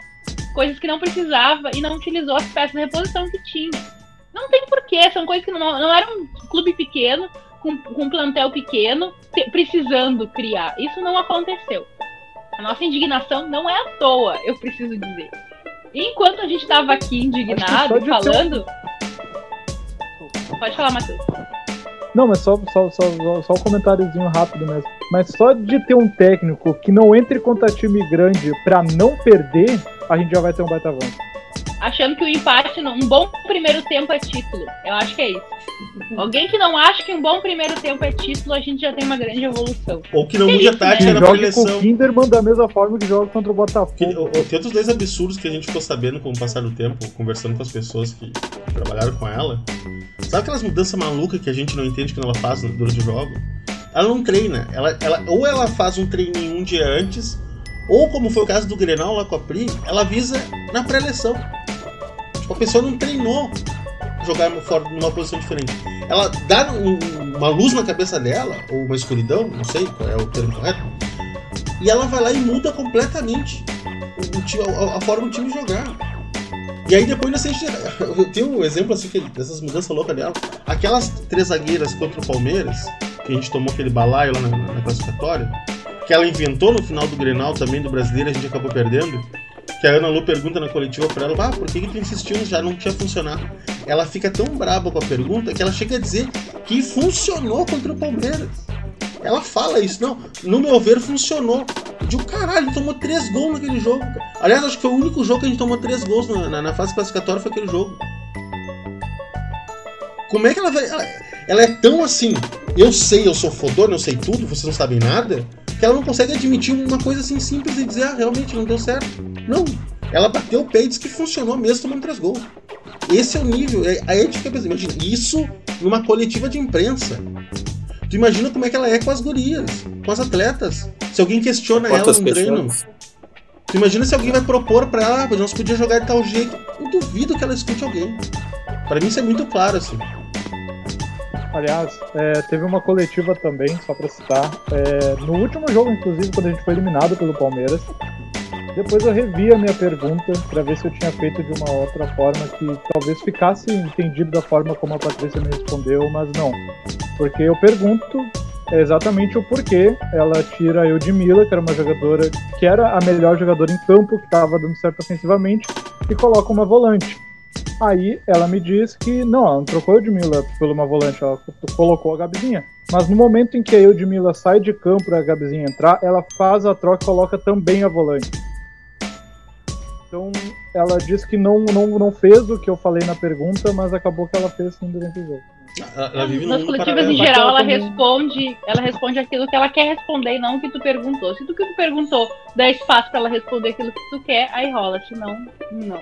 coisas que não precisava e não utilizou as peças de reposição que tinha. Não tem porquê, são coisas que não, não era um clube pequeno, com, com um plantel pequeno, te, precisando criar. Isso não aconteceu. A nossa indignação não é à toa, eu preciso dizer. E enquanto a gente estava aqui indignado, falando. Pode falar, Matheus. Não, mas só, só, só, só um comentáriozinho rápido mesmo. Mas só de ter um técnico que não entre contra time grande para não perder, a gente já vai ter um baita avanço. Achando que o empate, um bom primeiro tempo é título. Eu acho que é isso. Alguém que não acha que um bom primeiro tempo é título, a gente já tem uma grande evolução. Ou que não mude a tática né? na preleção. Com o Kinderman da mesma forma que joga contra o Botafogo. Que, tem outros dois absurdos que a gente ficou sabendo com o passar do tempo, conversando com as pessoas que trabalharam com ela. Sabe aquelas mudanças malucas que a gente não entende quando ela faz durante o jogo? Ela não treina. Ela, ela, ou ela faz um treininho um dia antes, ou como foi o caso do Grenal lá com a Pri, ela visa na pré-eleição. Tipo, a pessoa não treinou jogar fora numa posição diferente. Ela dá um, uma luz na cabeça dela, ou uma escuridão, não sei qual é o termo correto, e ela vai lá e muda completamente o, a, a, forma do time jogar. E aí depois nessa (laughs) eu tenho um exemplo assim que, dessas mudanças loucas dela. Aquelas três zagueiras contra o Palmeiras, que a gente tomou aquele balaio lá na, na classificatória, que ela inventou no final do Grenal também do brasileiro, a gente acabou perdendo. Que a Ana Lu pergunta na coletiva pra ela, ah, por que, que tu insistiu? Já não tinha funcionado. Ela fica tão braba com a pergunta que ela chega a dizer que funcionou contra o Palmeiras. Ela fala isso, não, no meu ver funcionou. Eu digo, caralho, tomou três gols naquele jogo. Aliás, acho que foi o único jogo que a gente tomou três gols na, na, na fase classificatória foi aquele jogo. Como é que ela vai. Ela, ela, é tão assim, eu sei, eu sou fodona, eu sei tudo, vocês não sabem nada, que ela não consegue admitir uma coisa assim simples e dizer, ah, realmente não deu certo. Não. Ela bateu o pé e disse que funcionou mesmo tomando três gols. Esse é o nível. Aí a gente fica pensando, imagina, isso numa coletiva de imprensa. Tu imagina como é que ela é com as gurias, com as atletas. Se alguém questiona Quantas ela no treino. Tu imagina se alguém vai propor pra ela, ah, nós podíamos jogar de tal jeito. Eu duvido que ela escute alguém. Para mim isso é muito claro, assim. Aliás, é, teve uma coletiva também, só para citar. É, no último jogo, inclusive, quando a gente foi eliminado pelo Palmeiras, depois eu revi a minha pergunta para ver se eu tinha feito de uma outra forma que talvez ficasse entendido da forma como a Patrícia me respondeu, mas não. Porque eu pergunto exatamente o porquê ela tira a Eudmila, que era uma jogadora que era a melhor jogadora em campo, que estava dando certo ofensivamente, e coloca uma volante. Aí ela me diz que não, ela não trocou a Edmila por uma volante, ela colocou a Gabizinha. Mas no momento em que a Edmila sai de campo para a Gabizinha entrar, ela faz a troca e coloca também a volante. Então ela diz que não, não, não fez o que eu falei na pergunta, mas acabou que ela fez sim durante o jogo. Ela, ela Nas coletivas em geral, ela responde, ela responde aquilo que ela quer responder e não o que tu perguntou. Se tu que tu perguntou dá espaço para ela responder aquilo que tu quer, aí rola. Se não, não.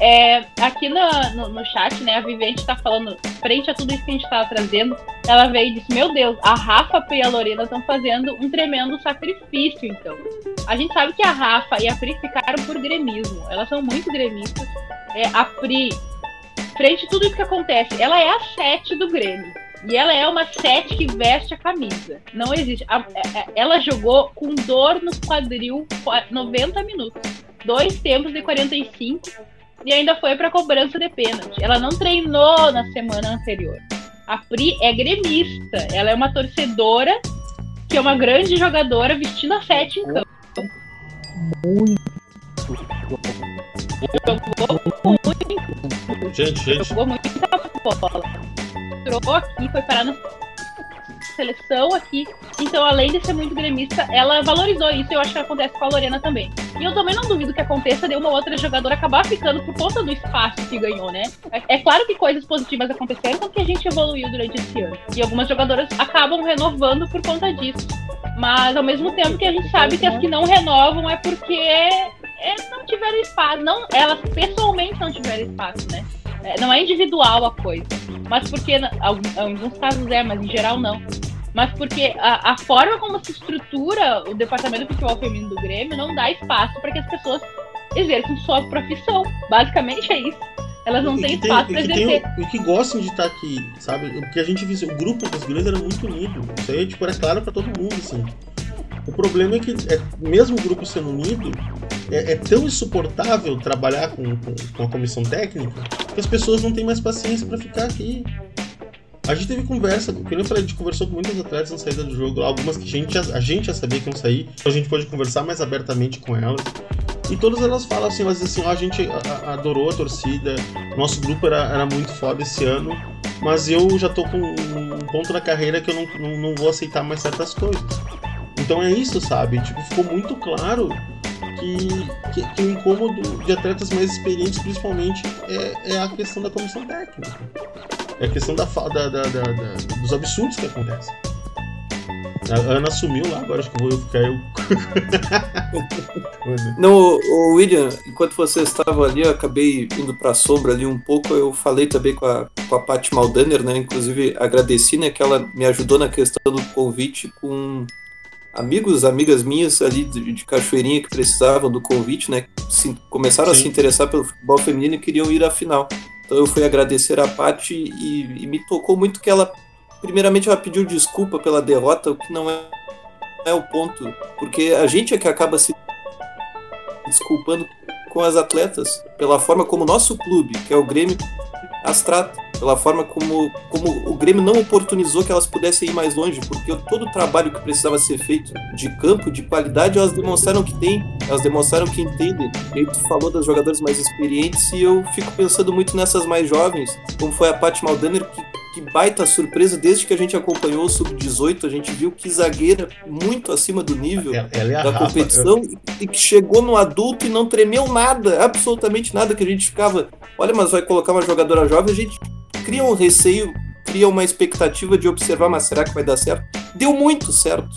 É, aqui no, no, no, chat, né, a Vivente tá falando, frente a tudo isso que a gente tava trazendo, ela veio e disse: Meu Deus, a Rafa e a Lorena estão fazendo um tremendo sacrifício, então. A gente sabe que a Rafa e a Pri ficaram por gremismo. Elas são muito gremistas. É, a Pri, frente a tudo isso que acontece, ela é a sete do Grêmio. E ela é uma sete que veste a camisa. Não existe. A, a, é, é, ela jogou com dor no quadril 90 minutos. Dois tempos de 45 e ainda foi para cobrança de pênalti. Ela não treinou na semana anterior. A Pri é gremista, ela é uma torcedora que é uma grande jogadora vestindo a sete em campo. Muito. Jogou muito. Gente, gente. Jogou muita bola. Entrou aqui, foi parar no seleção aqui. Então, além de ser muito gremista, ela valorizou isso. Eu acho que acontece com a Lorena também. E eu também não duvido que aconteça de uma outra jogadora acabar ficando por conta do espaço que ganhou, né? É, é claro que coisas positivas aconteceram porque a gente evoluiu durante esse ano. E algumas jogadoras acabam renovando por conta disso. Mas ao mesmo tempo que a gente sabe que as que não renovam é porque é, não tiveram espaço. Não, elas pessoalmente não tiveram espaço, né? É, não é individual a coisa. Mas porque, em alguns casos é, mas em geral não. mas porque a, a, forma como se estrutura o departamento de futebol feminino do Grêmio não dá espaço para que as pessoas exerçam sua profissão. Basicamente é isso. Elas não têm espaço para exercer. E que gostam de estar aqui, sabe? O que a gente viu, o grupo das gurias era muito unido. Isso aí tipo, era claro para todo mundo, assim. O problema é que, é, mesmo o grupo sendo unido, é, é tão insuportável trabalhar com, com, com, a comissão técnica que as pessoas não têm mais paciência para ficar aqui. A gente teve conversa, como eu falei, a gente conversou com muitas atletas na saída do jogo, algumas que a gente, a gente já sabia que iam sair, então a gente pode conversar mais abertamente com elas. E todas elas falam assim, elas dizem assim, ó, a gente adorou a torcida, nosso grupo era, era muito foda esse ano, mas eu já tô com um ponto na carreira que eu não, não, não vou aceitar mais certas coisas. Então é isso, sabe? Tipo, ficou muito claro que, que, que, o incômodo de atletas mais experientes, principalmente, é, é a questão da comissão técnica. É a questão da, da, da, da dos absurdos que acontecem. A Ana sumiu lá, agora acho que vou ficar eu. (laughs) Não, o William, enquanto você estava ali, eu acabei indo para a sombra ali um pouco. Eu falei também com a, com a Paty Maldaner, né? Inclusive agradeci, né, que ela me ajudou na questão do convite com amigos, amigas minhas ali de, de Cachoeirinha que precisavam do convite, né? Se, começaram Sim. a se interessar pelo futebol feminino e queriam ir à final. Então eu fui agradecer a Paty e, e, me tocou muito que ela, primeiramente, ela pediu desculpa pela derrota, o que não é, é o ponto, porque a gente é que acaba se desculpando com as atletas pela forma como o nosso clube, que é o Grêmio, as trata pela forma como, como o Grêmio não oportunizou que elas pudessem ir mais longe, porque todo o trabalho que precisava ser feito de campo, de qualidade, elas demonstraram que tem, elas demonstraram que entendem. E tu falou das jogadoras mais experientes e eu fico pensando muito nessas mais jovens, como foi a Paty Maldaner, que que baita surpresa, desde que a gente acompanhou o Sub-18, a gente viu que zagueira muito acima do nível ela, ela é da Rafa, competição eu... e que chegou no adulto e não tremeu nada, absolutamente nada, que a gente ficava, olha, mas vai colocar uma jogadora jovem, a gente cria um receio, cria uma expectativa de observar, mas será que vai dar certo? Deu muito certo.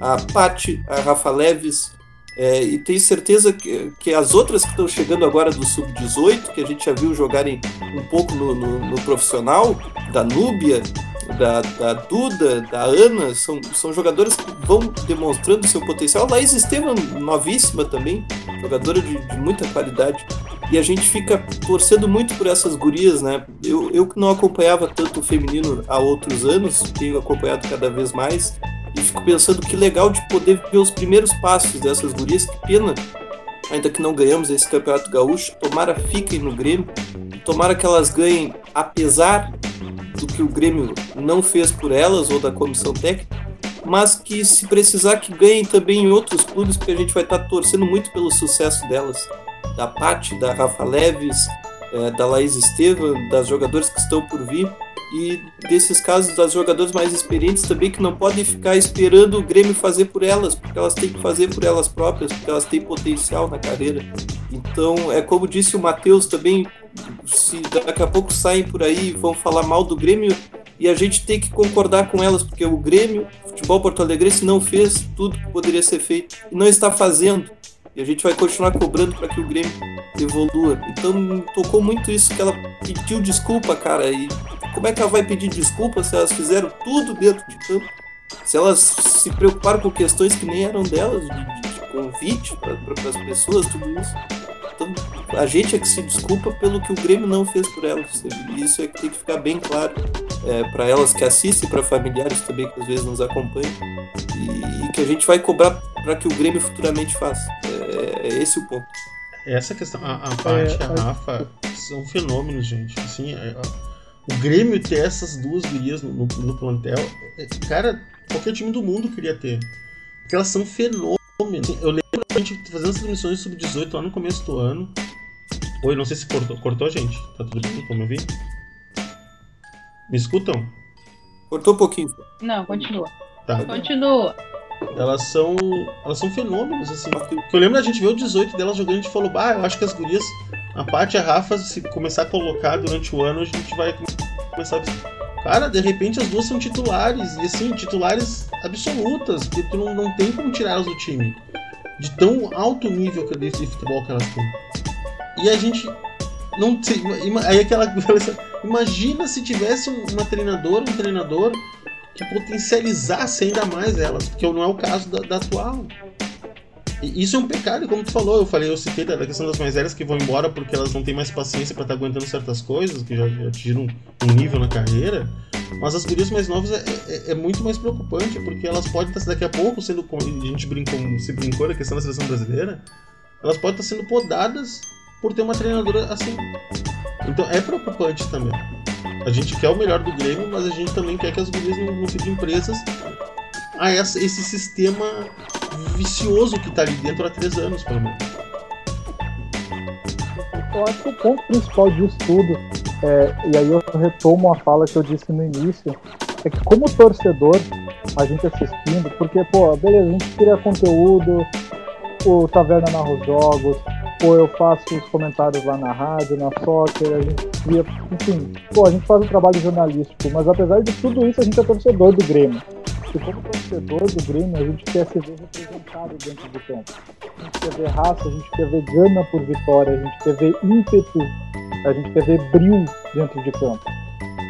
A Paty, a Rafa Leves, é, e tenho certeza que, que as outras que estão chegando agora do Sub-18, que a gente já viu jogarem um pouco no, no, no profissional, da Núbia, da, da, Duda, da Ana, são, são jogadoras que vão demonstrando seu potencial. Laís Estevam, novíssima também, jogadora de, de muita qualidade e a gente fica torcendo muito por essas gurias, né? Eu, eu que não acompanhava tanto o feminino há outros anos, tenho acompanhado cada vez mais, e fico pensando que legal de poder ver os primeiros passos dessas gurias, que pena, ainda que não ganhamos esse campeonato gaúcho, tomara fiquem no Grêmio, tomara que elas ganhem apesar do que o Grêmio não fez por elas ou da comissão técnica, mas que se precisar que ganhem também em outros clubes, porque a gente vai estar torcendo muito pelo sucesso delas. Da Paty, da Rafa Leves, é, da Laís Estevam, das jogadoras que estão por vir e desses casos das jogadoras mais experientes também que não podem ficar esperando o Grêmio fazer por elas, porque elas têm que fazer por elas próprias, porque elas têm potencial na carreira. Então, é como disse o Matheus também, se daqui a pouco saem por aí e vão falar mal do Grêmio, e a gente tem que concordar com elas, porque o Grêmio, o futebol porto-alegrense não fez tudo que poderia ser feito e não está fazendo. E a gente vai continuar cobrando para que o Grêmio evolua. Então tocou muito isso que ela pediu desculpa, cara. E como é que ela vai pedir desculpa se elas fizeram tudo dentro de campo? Se elas se preocuparam com questões que nem eram delas, de, de, de convite para as pessoas, tudo isso. Então a gente é que se desculpa pelo que o Grêmio não fez por elas. E isso é que tem que ficar bem claro é, para elas que assistem, para familiares também que às vezes nos acompanham. E, e que a gente vai cobrar para que o Grêmio futuramente faça. É, é, esse o ponto. Essa questão, a, a parte, é, a Rafa, são fenômenos, gente. Assim, é, o Grêmio ter essas duas gurias no, no, no plantel, é, cara, qualquer time do mundo queria ter. Porque elas são fenômenos. Eu lembro a gente fazendo as transmissões sub-18 lá no começo do ano. Oi, não sei se cortou, cortou gente? Tá tudo bem? Como eu vi? Me escutam? Cortou um pouquinho. Não, continua. Tá. Continua. Elas são. Elas são fenômenos, assim. Que eu lembro da gente ver o 18 delas jogando, a gente falou, bah, eu acho que as gurias, a parte e a Rafa, se começar a colocar durante o ano, a gente vai começar a. Cara, de repente as duas são titulares, e assim, titulares absolutas, porque tu não, não tem como tirá-las do time. De tão alto nível que de futebol que elas têm. E a gente não aí aquela (laughs) imagina se tivesse uma treinadora, um treinador que potencializasse ainda mais elas, porque não é o caso da, da atual. E isso é um pecado, como tu falou, eu falei, eu citei da questão das mais velhas que vão embora porque elas não têm mais paciência para estar tá aguentando certas coisas, que já, já atingiram um, nível na carreira. Mas as gurias mais novas é, é, é, muito mais preocupante, porque elas podem estar daqui a pouco sendo. A gente brincou, se brincou na questão da seleção brasileira, elas podem estar sendo podadas por ter uma treinadora assim. Então é preocupante também. A gente quer o melhor do Grêmio, mas a gente também quer que as gurias não, não fiquem presas a essa, esse sistema vicioso que está ali dentro há três anos, pelo menos. Eu acho que o ponto principal disso tudo, é, e aí eu retomo a fala que eu disse no início, é que como torcedor, a gente assistindo, porque, pô, beleza, a gente cria conteúdo, o Taverna narra os jogos, pô, eu faço os comentários lá na rádio, na soccer, a gente cria, enfim, pô, a gente faz um trabalho jornalístico, mas apesar de tudo isso, a gente é torcedor do Grêmio que como torcedor do Grêmio, a gente quer se ver representado dentro do campo. A gente quer ver raça, a gente quer ver gana por vitória, a gente quer ver ímpeto, a gente quer ver brilho dentro de campo.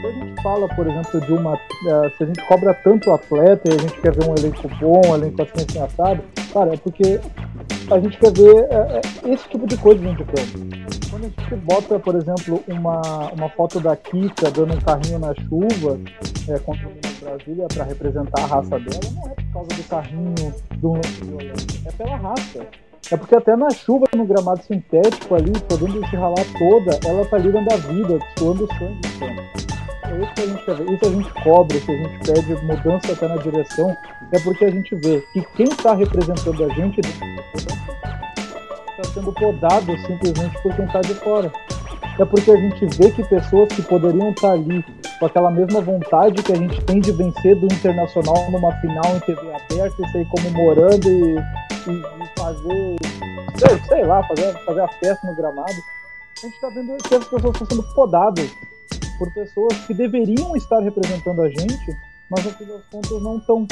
Se a gente fala, por exemplo, de uma. Uh, se a gente cobra tanto atleta e a gente quer ver um elenco bom, um elenco assim, assim assado, cara, é porque a gente quer ver uh, esse tipo de coisa dentro de campo. Quando a gente bota, por exemplo, uma, uma foto da Kika dando um carrinho na chuva é, contra o Brasília para representar a raça dela, não é por causa do carrinho, do lance violento, é pela raça. É porque até na chuva, no gramado sintético ali, podendo se ralar toda, ela tá ali dando a vida, suando sangue no campo. É isso que a gente quer ver. Isso a gente cobra, se a gente pede mudança até na direção, é porque a gente vê que quem está representando a gente está sendo podado simplesmente por quem está de fora é porque a gente vê que pessoas que poderiam estar ali com aquela mesma vontade que a gente tem de vencer do Internacional numa final em TV aberta e sair comemorando e, e, e fazer, sei, sei, lá, fazer, fazer a festa no gramado, a gente está vendo que as pessoas estão sendo podadas por pessoas que deveriam estar representando a gente, mas no fim das contas não estão.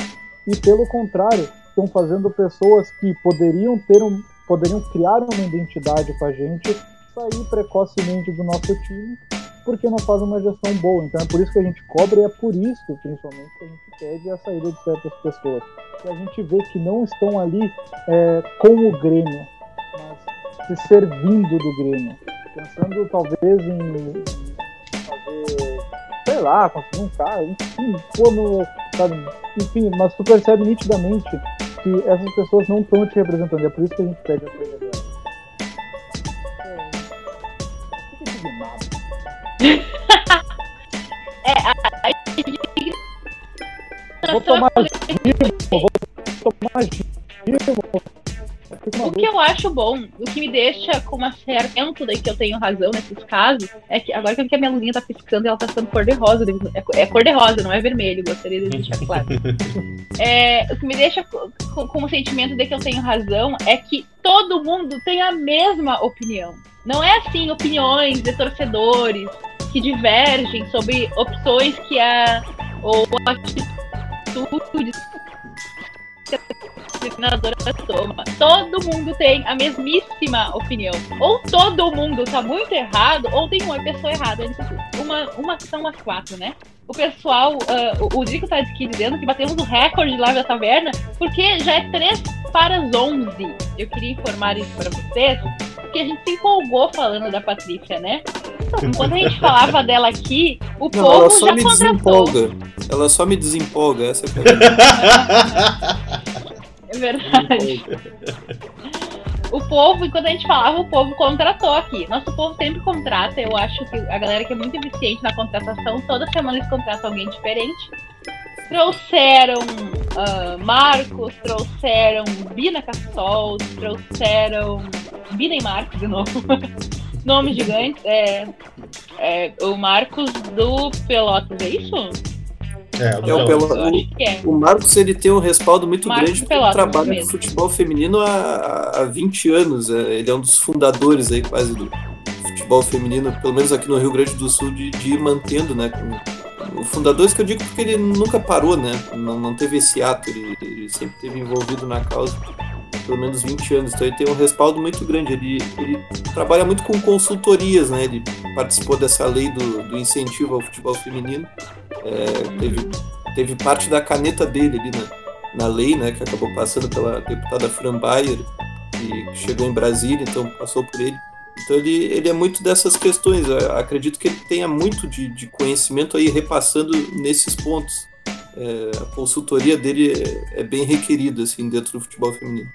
E pelo contrário, estão fazendo pessoas que poderiam ter um, poderiam criar uma identidade com a gente sair precocemente do nosso time porque não faz uma gestão boa. Então é por isso que a gente cobra e é por isso, principalmente, que a gente pede a saída de certas pessoas. Que a gente vê que não estão ali é, com o Grêmio, mas se servindo do Grêmio. Pensando talvez em sei lá, conseguir um carro, enfim, no, sabe, enfim, mas tu percebe nitidamente que essas pessoas não estão te representando. É por isso que a gente pede a saída delas. é, a, a, vou tomar giro, vou tomar giro. O que eu acho bom, o que me deixa com uma certa. daí que eu tenho razão nesses casos, é que agora que a minha luzinha tá piscando e ela tá sendo cor-de-rosa. É, é cor-de-rosa, não é vermelho, gostaria de deixar claro. (laughs) é, o que me deixa com, com o sentimento de que eu tenho razão é que todo mundo tem a mesma opinião. Não é assim opiniões de torcedores que divergem sobre opções que a ou atitudes que a toma. Todo mundo tem a mesmíssima opinião. Ou todo mundo tá muito errado, ou tem uma pessoa errada. Uma, uma são as quatro, né? O pessoal, uh, o, Drico tá aqui dizendo que batemos o recorde lá da taverna, porque já é 3 para as 11. Eu queria informar isso para vocês, porque a gente se empolgou falando da Patrícia, né? (laughs) Quando a gente falava dela aqui, o Não, povo ela só já me contratou. desempolga. Ela só me desempolga, essa é a (laughs) É verdade. O povo, enquanto a gente falava, o povo contratou aqui. Nosso povo sempre contrata. Eu acho que a galera que é muito eficiente na contratação, toda semana eles contratam alguém diferente. Trouxeram uh, Marcos, trouxeram Bina Cassol, trouxeram Bina e Marcos de novo. (laughs) Nome gigante. É, é o Marcos do Pelotas, é isso? É, o, é, o, Pelotas, é. o Marcos ele tem um respaldo muito Marcos grande porque ele trabalha no futebol feminino há, há 20 anos. É, ele é um dos fundadores aí quase do futebol feminino, pelo menos aqui no Rio Grande do Sul, de, de ir mantendo, né? Com, o fundador, isso que eu digo porque ele nunca parou, né? Não, não teve esse ato, ele, ele sempre esteve envolvido na causa pelo menos 20 anos, então ele tem um respaldo muito grande. Ele, ele trabalha muito com consultorias, né? Ele participou dessa lei do, do incentivo ao futebol feminino. É, teve teve parte da caneta dele ali na, na lei, né, que acabou passando pela deputada Fran Bayer, que chegou em Brasília, então passou por ele. Então ele, ele é muito dessas questões. Eu acredito que ele tenha muito de, de conhecimento aí repassando nesses pontos. É, a consultoria dele é, é, bem requerida assim dentro do futebol feminino.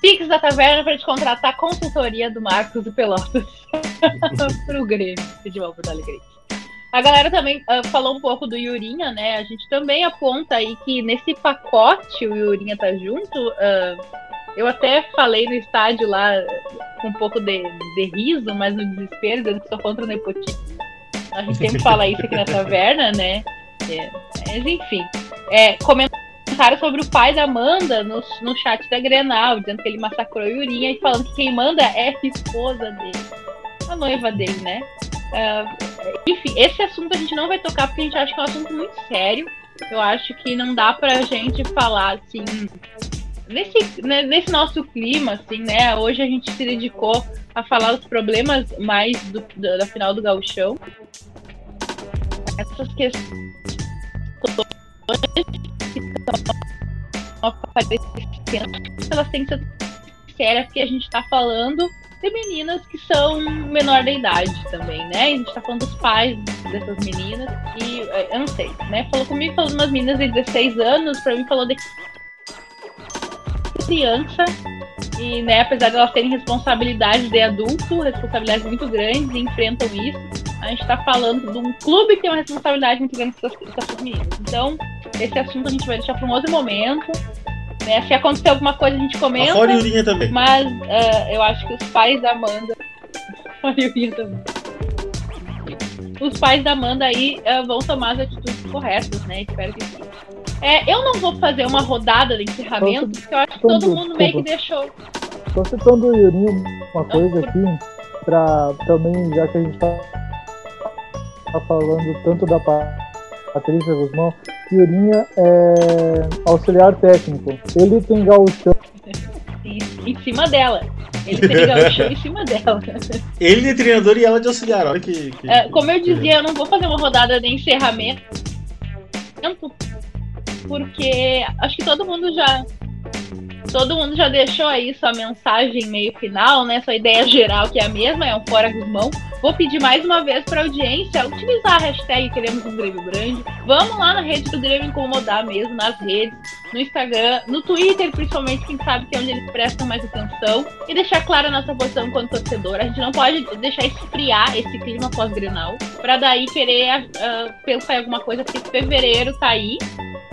Pix da Taverna para te contratar a consultoria do Marcos do Pelotas (laughs) para o Grêmio, futebol Porto Alegre. A galera também uh, falou um pouco do Yurinha, né? A gente também aponta aí que nesse pacote o Yurinha tá junto. Uh, eu até falei no estádio lá com um pouco de, de riso, mas no desespero, dizendo que sou contra o nepotismo. A gente sempre fala isso aqui na taverna, né? É, mas enfim. É, comentaram sobre o pai da Amanda no, no chat da Grenal, dizendo que ele massacrou a Yurinha e falando que quem manda é a esposa dele. A noiva dele, né? Uh, enfim, esse assunto a gente não vai tocar porque a gente acha que é um assunto muito sério. Eu acho que não dá pra gente falar assim nesse, né, nesse nosso clima, assim, né? Hoje a gente se dedicou a falar os problemas mais do, da final do gauchão. Essas questões que estão aparecendo, elas têm que ser sérias, porque a gente está falando de meninas que são menor da idade também, né? A gente está falando dos pais dessas meninas e eu não sei, né? Falou comigo, falou de umas meninas de 16 anos, para mim falou de criança e, né, apesar de elas terem responsabilidade de adulto, responsabilidades muito grandes e enfrentam isso, a gente está falando de um clube que tem uma responsabilidade muito grande com essas meninas. Então, esse assunto a gente vai deixar para um outro momento. Né? Se acontecer alguma coisa, a gente comenta. Fora Yurinha também. Mas uh, eu acho que os pais da Amanda. (laughs) Fora Yurinha também. Os pais da Amanda aí uh, vão tomar as atitudes corretas, né? Espero que sim. É, eu não vou fazer uma rodada de encerramento, porque eu acho que todo mundo meio que deixou. Só citando o Yurinho uma coisa aqui, pra também, já que a gente tá, tá falando tanto da Patrícia Guzmão, Yurinha é auxiliar técnico. Ele tem gauchão. em cima dela. Ele tem gauchão em cima dela. (laughs) Ele é treinador e ela de auxiliar. Olha que. que... É, como eu dizia, eu não vou fazer uma rodada de encerramento porque acho que todo mundo já todo mundo já deixou aí sua mensagem meio final, né? Sua ideia geral, que é a mesma, é um fora Guzmão. Vou pedir mais uma vez para a audiência utilizar a hashtag Queremos um Grêmio Grande. Vamos lá na rede do Grêmio incomodar mesmo, nas redes, no Instagram, no Twitter, principalmente, quem sabe que é onde eles prestam mais atenção. E deixar clara a nossa posição quanto torcedor. A gente não pode deixar esfriar esse clima pós-grenal, para daí querer uh, pensar em alguma coisa, porque fevereiro tá aí.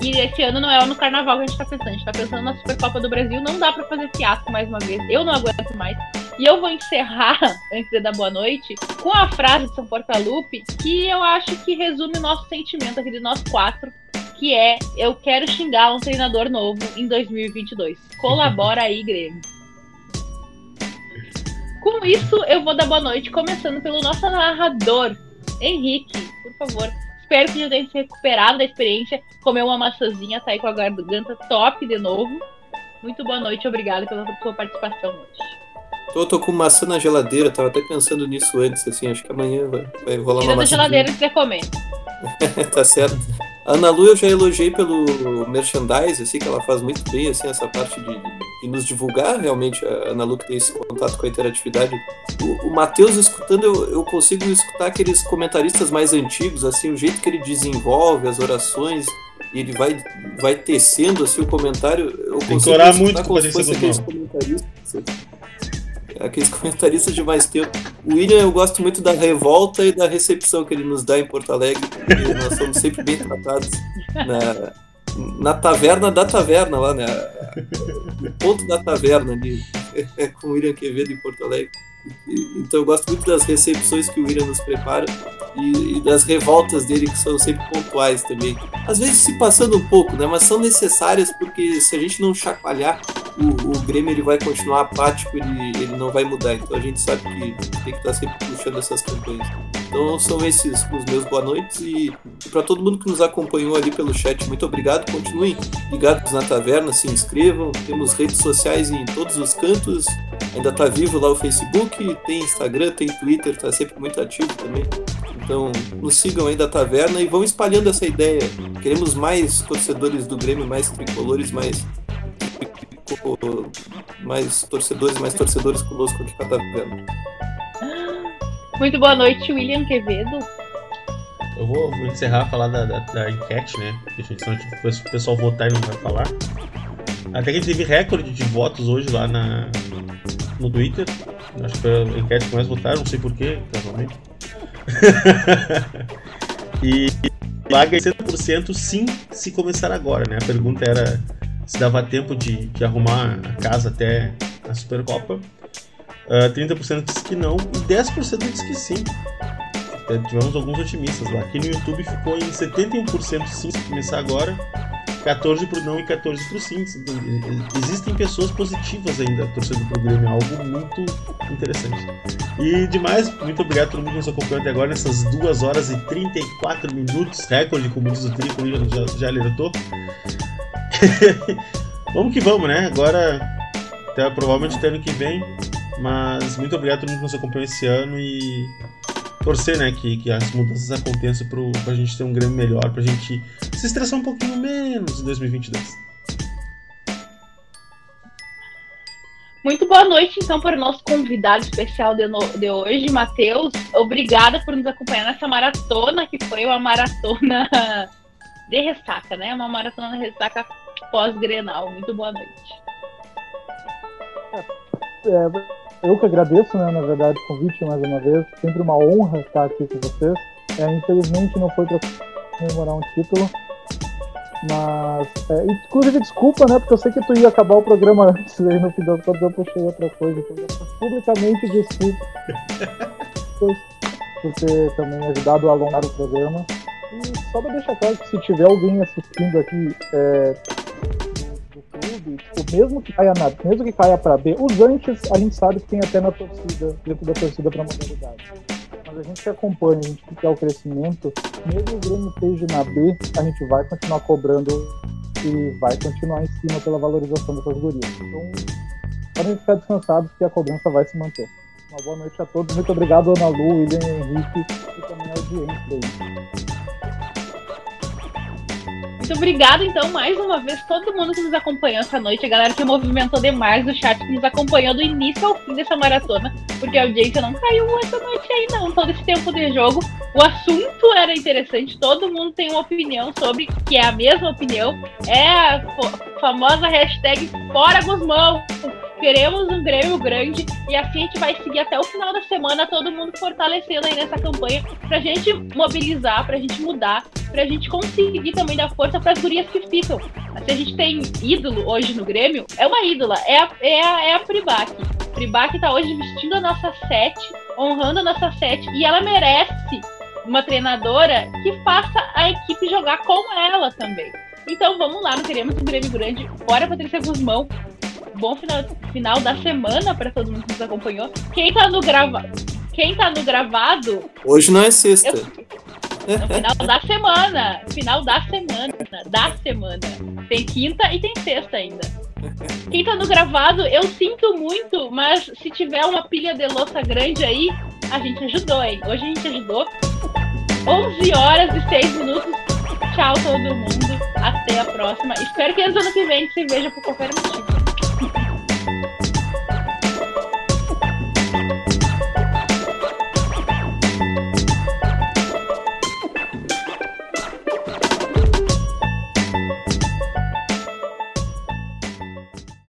E esse ano não é no carnaval que a gente tá pensando. A gente tá pensando na Supercopa do Brasil. Não dá para fazer fiasco mais uma vez. Eu não aguento mais. E eu vou encerrar, (laughs) antes de dar boa noite, com a frase de São Portalupe, que eu acho que resume o nosso sentimento aqui de nós quatro, que é: Eu quero xingar um treinador novo em 2022. Colabora aí, Grêmio. Com isso, eu vou dar boa noite, começando pelo nosso narrador, Henrique. Por favor, Espero que já tenha se recuperado da experiência. Comeu uma maçãzinha, tá aí com a garganta top de novo. Muito boa noite, obrigado pela sua participação hoje. Tô, tô com maçã na geladeira, tava até pensando nisso antes, assim, acho que amanhã vai, vai rolar Tira uma maçã. da geladeira que você comer. (laughs) tá certo. A Ana Lu eu já elogiei pelo merchandise, assim, que ela faz muito bem, assim, essa parte de, de nos divulgar, realmente, a Ana Lu que tem esse contato com a interatividade. O, o Matheus escutando, eu, eu consigo escutar aqueles comentaristas mais antigos, assim, o jeito que ele desenvolve as orações, e ele vai, vai tecendo, assim, o comentário, eu tem consigo escutar muito como se fosse aqueles comentaristas aqueles (laughs) comentaristas de mais tempo. O William, eu gosto muito da revolta e da recepção que ele nos dá em Porto Alegre. nós somos sempre bem tratados na, na taverna da taverna, lá, né? No ponto da taverna ali, (laughs) com o William Quevedo em Porto Alegre. Então eu gosto muito das recepções que o William nos prepara e, e, das revoltas dele que são sempre pontuais também. Às vezes se passando um pouco, né? Mas são necessárias porque se a gente não chacoalhar, o, o Grêmio ele vai continuar apático, ele, ele não vai mudar. Então a gente sabe que tem que estar sempre puxando essas campanhas. Então são esses os meus boa noites e, para todo mundo que nos acompanhou ali pelo chat, muito obrigado. Continuem ligados na taverna, se inscrevam. Temos redes sociais em todos os cantos. Ainda está vivo lá o Facebook, tem Instagram, tem Twitter, está sempre muito ativo também. Então, nos sigam aí da taverna e vão espalhando essa ideia. Queremos mais torcedores do Grêmio, mais tricolores, mais mais torcedores, mais torcedores conosco aqui na taverna. Muito boa noite, William Quevedo. Eu vou, encerrar falar da, da, da enquete, né? Senão o pessoal votar e não vai falar. Até que teve recorde de votos hoje lá na, no Twitter. Acho que foi a enquete que mais votaram, não sei porquê, casualmente. (laughs) e lá ganhei 100% sim se começar agora, né? A pergunta era se dava tempo de, de arrumar a casa até a Supercopa. Uh, 30% disse que não e 10% disse que sim. Tivemos alguns otimistas lá. Aqui no YouTube ficou em 71% sim se começar agora 14 pro não e 14 pro sim. Existem pessoas positivas ainda torcendo pro Grêmio, é algo muito interessante. E demais, muito obrigado a todo mundo que nos acompanhou até agora nessas 2 horas e 34 minutos, recorde, como diz o Trico, já, já alertou. (laughs) vamos que vamos, né? Agora, até, provavelmente até ano que vem, mas muito obrigado a todo mundo que nos acompanhou esse ano e torcer, né, que, que as mudanças aconteçam pro, pra gente ter um Grêmio melhor, pra gente se estressar um pouquinho menos em 2022. Muito boa noite, então, para o nosso convidado especial de, no, de hoje, Matheus. Obrigada por nos acompanhar nessa maratona, que foi uma maratona (laughs) de ressaca, né? Uma maratona de ressaca pós-grenal. Muito boa noite. É, eu que agradeço, né, na verdade, o convite mais uma vez. Sempre uma honra estar aqui com vocês. É, infelizmente não foi para comemorar um título. Mas, é, inclusive, desculpa, né? Porque eu sei que tu ia acabar o programa antes, aí no final do eu puxei outra coisa. Então, publicamente desculpa por, ter também ajudado a alongar o programa. E só para deixar claro que se tiver alguém assistindo aqui é, clube, tipo, mesmo que caia na, mesmo que caia para B, os antes a gente sabe que tem até na torcida, dentro da torcida para modalidade. Mas a gente que acompanha, a gente que quer o crescimento, mesmo o Grêmio esteja na B, a gente vai continuar cobrando e vai continuar em cima pela valorização dessas gurias. Então, podem ficar descansados que a cobrança vai se manter. Uma boa noite a todos. Muito obrigado, Ana Lu, William Henrique e também a audiência aí. Muito obrigada, então, mais uma vez, todo mundo que nos acompanhou essa noite, a galera que movimentou demais o chat, que nos acompanhou do início ao fim dessa maratona, porque a audiência não caiu essa noite aí, não. Todo esse tempo de jogo, o assunto era interessante, todo mundo tem uma opinião sobre, que é a mesma opinião, é a famosa hashtag Fora Guzmão. Queremos um Grêmio grande e assim a gente vai seguir até o final da semana, todo mundo fortalecendo aí nessa campanha pra gente mobilizar, pra gente mudar, pra gente conseguir também dar força para as gurias que ficam. Se a gente tem ídolo hoje no Grêmio, é uma ídola, é a, é a, é a Pribac. Pribac tá hoje vestindo a nossa sete, honrando a nossa sete, e ela merece uma treinadora que faça a equipe jogar com ela também. Então vamos lá, não queremos um Grêmio grande. Bora, Patrícia Guzmão bom final, final da semana para todo mundo que nos acompanhou. Quem tá no gravado. Quem tá no gravado. Hoje não é sexta. Eu, no final da semana. Final da semana. Da semana. Tem quinta e tem sexta ainda. Quem tá no gravado, eu sinto muito, mas se tiver uma pilha de louça grande aí, a gente ajudou, hein? Hoje a gente ajudou. 11 horas e 6 minutos. Tchau, todo mundo. Até a próxima. Espero que ano que vem se veja por qualquer motivo.